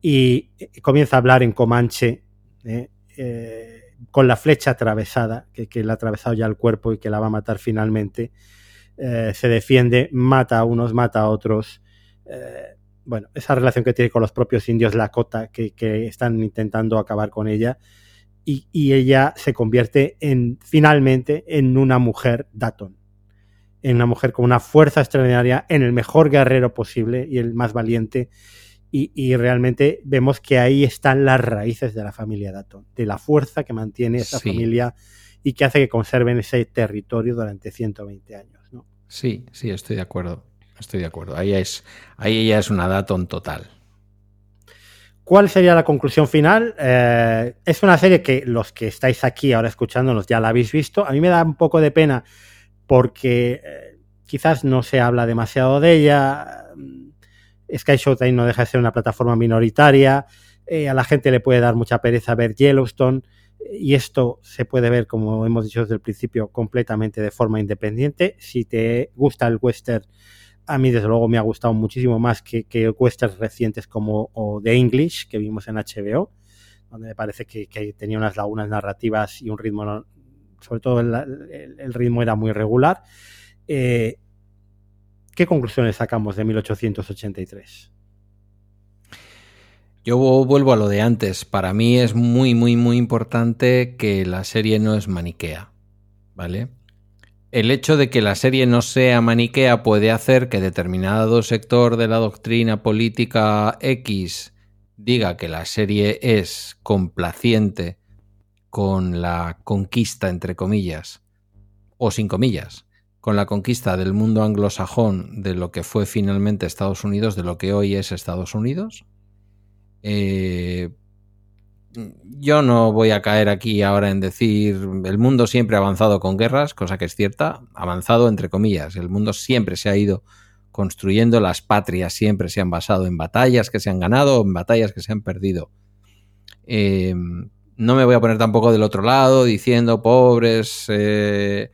[SPEAKER 1] Y comienza a hablar en comanche, eh, eh, con la flecha atravesada, que, le ha atravesado ya el cuerpo y que la va a matar finalmente, eh, se defiende, mata a unos, mata a otros. Eh, bueno, esa relación que tiene con los propios indios Lakota que, que están intentando acabar con ella. Y, y, ella se convierte en finalmente en una mujer Daton. En una mujer con una fuerza extraordinaria, en el mejor guerrero posible y el más valiente. Y, y, realmente vemos que ahí están las raíces de la familia Daton, de la fuerza que mantiene esa sí. familia y que hace que conserven ese territorio durante 120 años. ¿no?
[SPEAKER 2] Sí, sí, estoy de acuerdo. Estoy de acuerdo. Ahí, es, ahí ella es una Daton total.
[SPEAKER 1] ¿Cuál sería la conclusión final? Eh, es una serie que los que estáis aquí ahora escuchándonos ya la habéis visto. A mí me da un poco de pena porque eh, quizás no se habla demasiado de ella. Sky Showtime no deja de ser una plataforma minoritaria. Eh, a la gente le puede dar mucha pereza ver Yellowstone. Y esto se puede ver, como hemos dicho desde el principio, completamente de forma independiente. Si te gusta el western, a mí desde luego me ha gustado muchísimo más que, que westerns recientes como o The English, que vimos en HBO, donde me parece que, que tenía unas lagunas narrativas y un ritmo, sobre todo el, ritmo era muy regular. Eh, ¿Qué conclusiones sacamos de 1883?
[SPEAKER 2] Yo vuelvo a lo de antes. Para mí es muy, muy, muy importante que la serie no es maniquea. ¿Vale? El hecho de que la serie no sea maniquea puede hacer que determinado sector de la doctrina política X diga que la serie es complaciente con la conquista, entre comillas, o sin comillas, con la conquista del mundo anglosajón de lo que fue finalmente Estados Unidos, de lo que hoy es Estados Unidos. Eh, yo no voy a caer aquí ahora en decir el mundo siempre ha avanzado con guerras, cosa que es cierta, avanzado entre comillas. El mundo siempre se ha ido construyendo, las patrias siempre se han basado en batallas que se han ganado en batallas que se han perdido. Eh, no me voy a poner tampoco del otro lado diciendo pobres eh,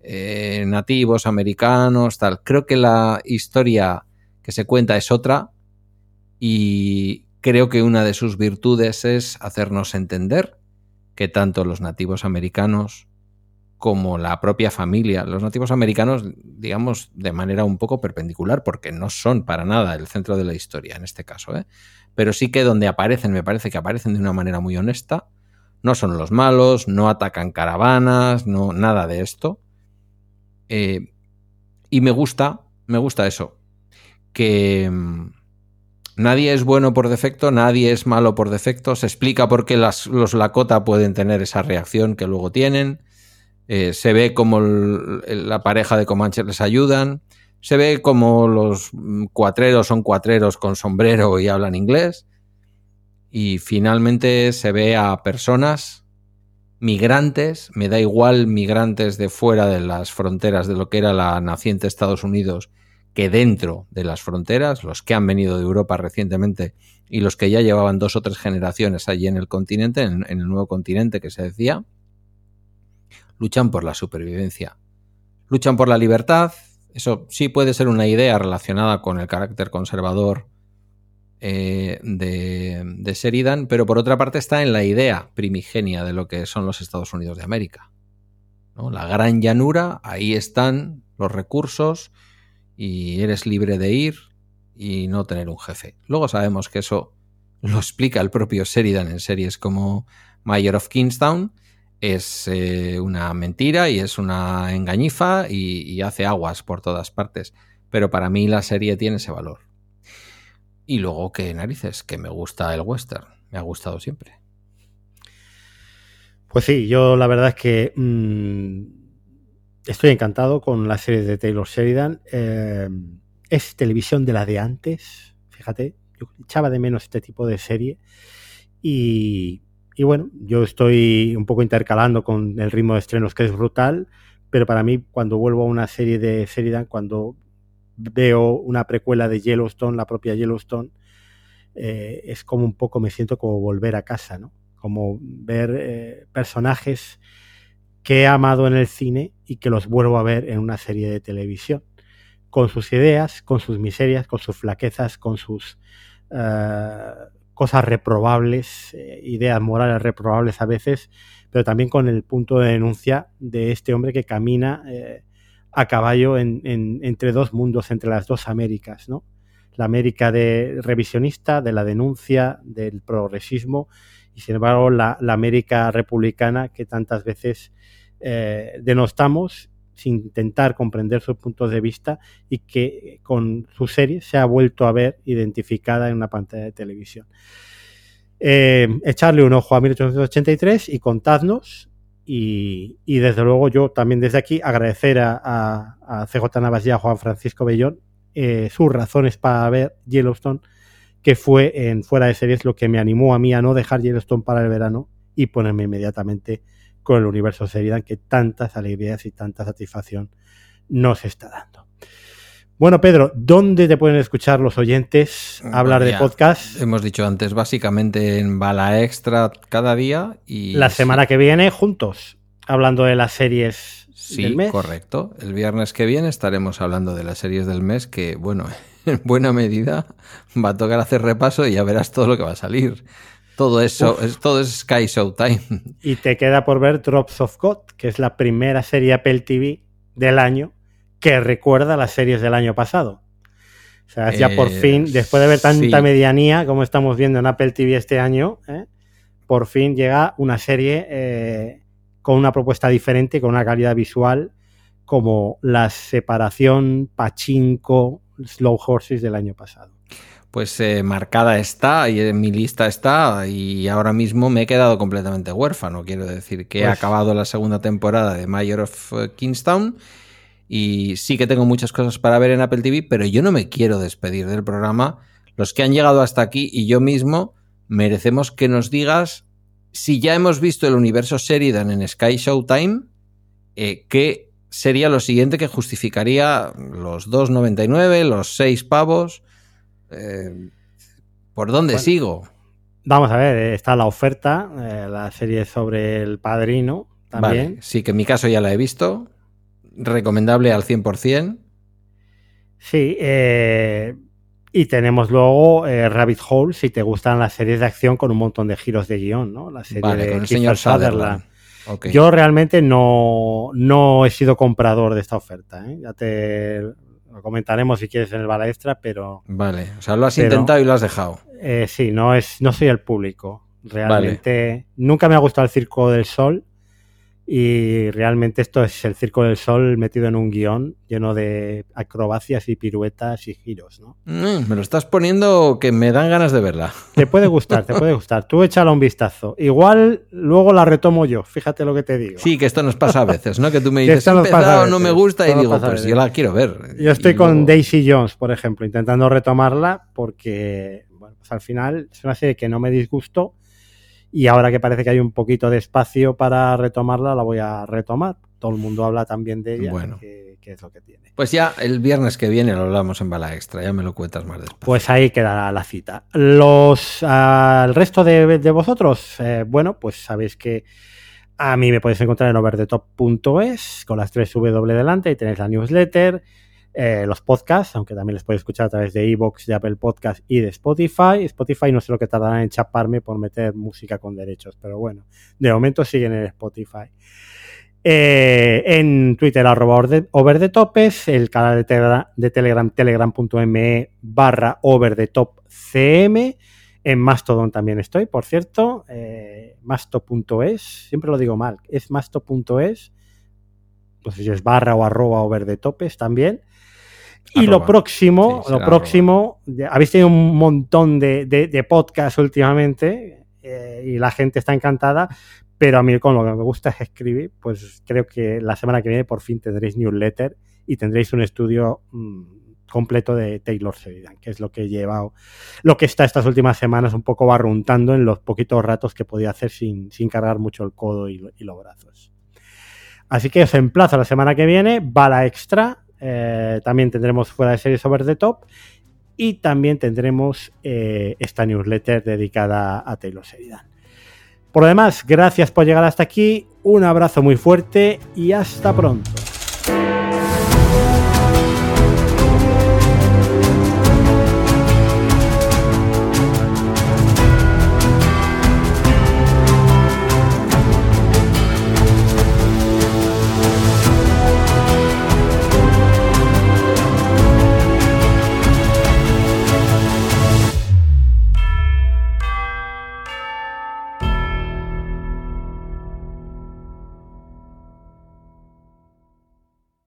[SPEAKER 2] eh, nativos americanos, tal. Creo que la historia que se cuenta es otra y, creo que una de sus virtudes es hacernos entender que tanto los nativos americanos como la propia familia, los nativos americanos, digamos, de manera un poco perpendicular, porque no son para nada el centro de la historia en este caso, ¿eh? pero sí que donde aparecen, me parece que aparecen de una manera muy honesta, no son los malos, no atacan caravanas, no, nada de esto. Eh, y me gusta, me gusta eso, que Nadie es bueno por defecto, nadie es malo por defecto. Se explica por qué los Lakota pueden tener esa reacción que luego tienen. Eh, se ve como el, la pareja de Comanches les ayudan. Se ve como los cuatreros son cuatreros con sombrero y hablan inglés. Y finalmente se ve a personas migrantes, me da igual migrantes de fuera de las fronteras de lo que era la naciente Estados Unidos que dentro de las fronteras, los que han venido de Europa recientemente y los que ya llevaban dos o tres generaciones allí en el continente, en, el nuevo continente que se decía, luchan por la supervivencia. Luchan por la libertad, eso sí puede ser una idea relacionada con el carácter conservador eh, de, Sheridan, pero por otra parte está en la idea primigenia de lo que son los Estados Unidos de América. La gran llanura, ahí están los recursos, y eres libre de ir y no tener un jefe. Luego sabemos que eso lo explica el propio Sheridan en series como Mayor of Kingstown. Es eh, una mentira y es una engañifa y hace aguas por todas partes. Pero para mí la serie tiene ese valor. Y luego que narices, que me gusta el western. Me ha gustado siempre.
[SPEAKER 1] Pues sí, yo la verdad es que mmm, estoy encantado con la serie de Taylor Sheridan. Eh, es televisión de la de antes, fíjate, yo echaba de menos este tipo de serie. Y, y, bueno, yo estoy un poco intercalando con el ritmo de estrenos que es brutal, pero para mí cuando vuelvo a una serie de Sheridan, cuando veo una precuela de Yellowstone, la propia Yellowstone, eh, es como un poco me siento como volver a casa, ¿no? Como ver eh, personajes que he amado en el cine y que los vuelvo a ver en una serie de televisión. Con sus ideas, con sus miserias, con sus flaquezas, con sus uh, cosas reprobables, eh, ideas morales reprobables a veces, pero también con el punto de denuncia de este hombre que camina eh, a caballo en, entre dos mundos, entre las dos Américas, ¿no? La América de revisionista, de la denuncia, del progresismo, y sin embargo la, América republicana que tantas veces eh, denostamos sin intentar comprender sus puntos de vista y que con su serie se ha vuelto a ver identificada en una pantalla de televisión eh, echarle un ojo a 1883 y contadnos. Y, desde luego yo también desde aquí agradecer a, a, CJ Navas y a Juan Francisco Bellón eh, sus razones para ver Yellowstone, que fue en fuera de series lo que me animó a mí a no dejar Yellowstone para el verano y ponerme inmediatamente con el universo Seridan que tantas alegrías y tanta satisfacción nos está dando. Bueno, Pedro, ¿dónde te pueden escuchar los oyentes hablar de podcast?
[SPEAKER 2] Hemos dicho antes, básicamente en Bala Extra cada día y...
[SPEAKER 1] La semana que viene juntos, hablando de las series del mes.
[SPEAKER 2] correcto. El viernes que viene estaremos hablando de las series del mes que, bueno, en buena medida va a tocar hacer repaso y ya verás todo lo que va a salir. Todo eso, es, todo es Sky Showtime.
[SPEAKER 1] Y te queda por ver Drops of God, que es la primera serie Apple TV del año que recuerda las series del año pasado. O sea, ya por eh, fin, después de ver tanta medianía como estamos viendo en Apple TV este año, ¿eh? por fin llega una serie eh, con una propuesta diferente, con una calidad visual, como la separación Pachinko Slow Horses del año pasado.
[SPEAKER 2] Pues marcada está y en mi lista está y ahora mismo me he quedado completamente huérfano. Quiero decir que he pues acabado la segunda temporada de Mayor of Kingstown y sí que tengo muchas cosas para ver en Apple TV, pero yo no me quiero despedir del programa. Los que han llegado hasta aquí y yo mismo merecemos que nos digas si ya hemos visto el universo Sheridan en Sky Showtime, eh, ¿qué sería lo siguiente que justificaría los 2,99, los 6 pavos? Eh, ¿Por dónde sigo?
[SPEAKER 1] Vamos a ver, eh, está la oferta, la serie sobre el padrino también.
[SPEAKER 2] sí, que en mi caso ya la he visto recomendable al 100%.
[SPEAKER 1] Sí, eh, y tenemos luego eh, Rabbit Hole, si te gustan las series de acción con un montón de giros de guion, ¿no? La serie de
[SPEAKER 2] con el señor Sutherland.
[SPEAKER 1] Yo realmente no, no, he sido comprador de esta oferta. ¿eh? Ya te lo comentaremos si quieres en el bala extra, pero...
[SPEAKER 2] Vale, o sea, lo has intentado y lo has dejado.
[SPEAKER 1] sí, no, es, no soy el público. Realmente nunca me ha gustado el Circo del Sol y realmente esto es el Circo del Sol metido en un guion lleno de acrobacias y piruetas y giros, ¿no?
[SPEAKER 2] Mm, me lo estás poniendo que me dan ganas de verla.
[SPEAKER 1] Te puede gustar, te puede gustar. Tú échala un vistazo. Igual luego la retomo yo, fíjate lo que te digo.
[SPEAKER 2] Sí, que esto nos pasa a veces, ¿no? Que tú me dices, empezado, no me gusta y digo, pues yo la quiero ver.
[SPEAKER 1] Yo estoy con Daisy Jones, por ejemplo, intentando retomarla porque, bueno, pues al final es una serie que no me disgustó y ahora que parece que hay un poquito de espacio para retomarla, la voy a retomar. Todo el mundo habla también de ella, bueno. que, es lo que tiene.
[SPEAKER 2] Pues ya el viernes que viene lo hablamos en bala extra, ya me lo cuentas más después.
[SPEAKER 1] Pues ahí quedará la cita. Los, el resto de, vosotros, eh, bueno, pues sabéis que a mí me podéis encontrar en overthetop.es con las tres W delante y tenéis la newsletter eh, los podcasts, aunque también les podéis escuchar a través de iVoox, de Apple Podcast y de Spotify. Spotify no sé lo que tardará en chaparme por meter música con derechos, pero bueno, de momento siguen en Spotify. Eh, en Twitter, arroba over the topes, el canal de, de Telegram, telegram.me barra over the top cm. En Mastodon también estoy, por cierto, eh, masto.es, siempre lo digo mal, es masto.es, no si es barra o arroba over the topes también. Y lo próximo, lo próximo, habéis tenido un montón de, de, podcasts últimamente eh, y la gente está encantada, pero a mí con lo que me gusta es escribir, pues creo que la semana que viene por fin tendréis newsletter y tendréis un estudio mm, completo de Taylor Sheridan, que es lo que he llevado, lo que está estas últimas semanas un poco barruntando en los poquitos ratos que podía hacer sin, sin cargar mucho el codo y, y los brazos. Así que os emplazo la semana que viene, bala extra, eh, también tendremos fuera de series over the top y también tendremos eh, esta newsletter dedicada a Taylor Sheridan. Por lo demás, gracias por llegar hasta aquí, un abrazo muy fuerte y hasta pronto.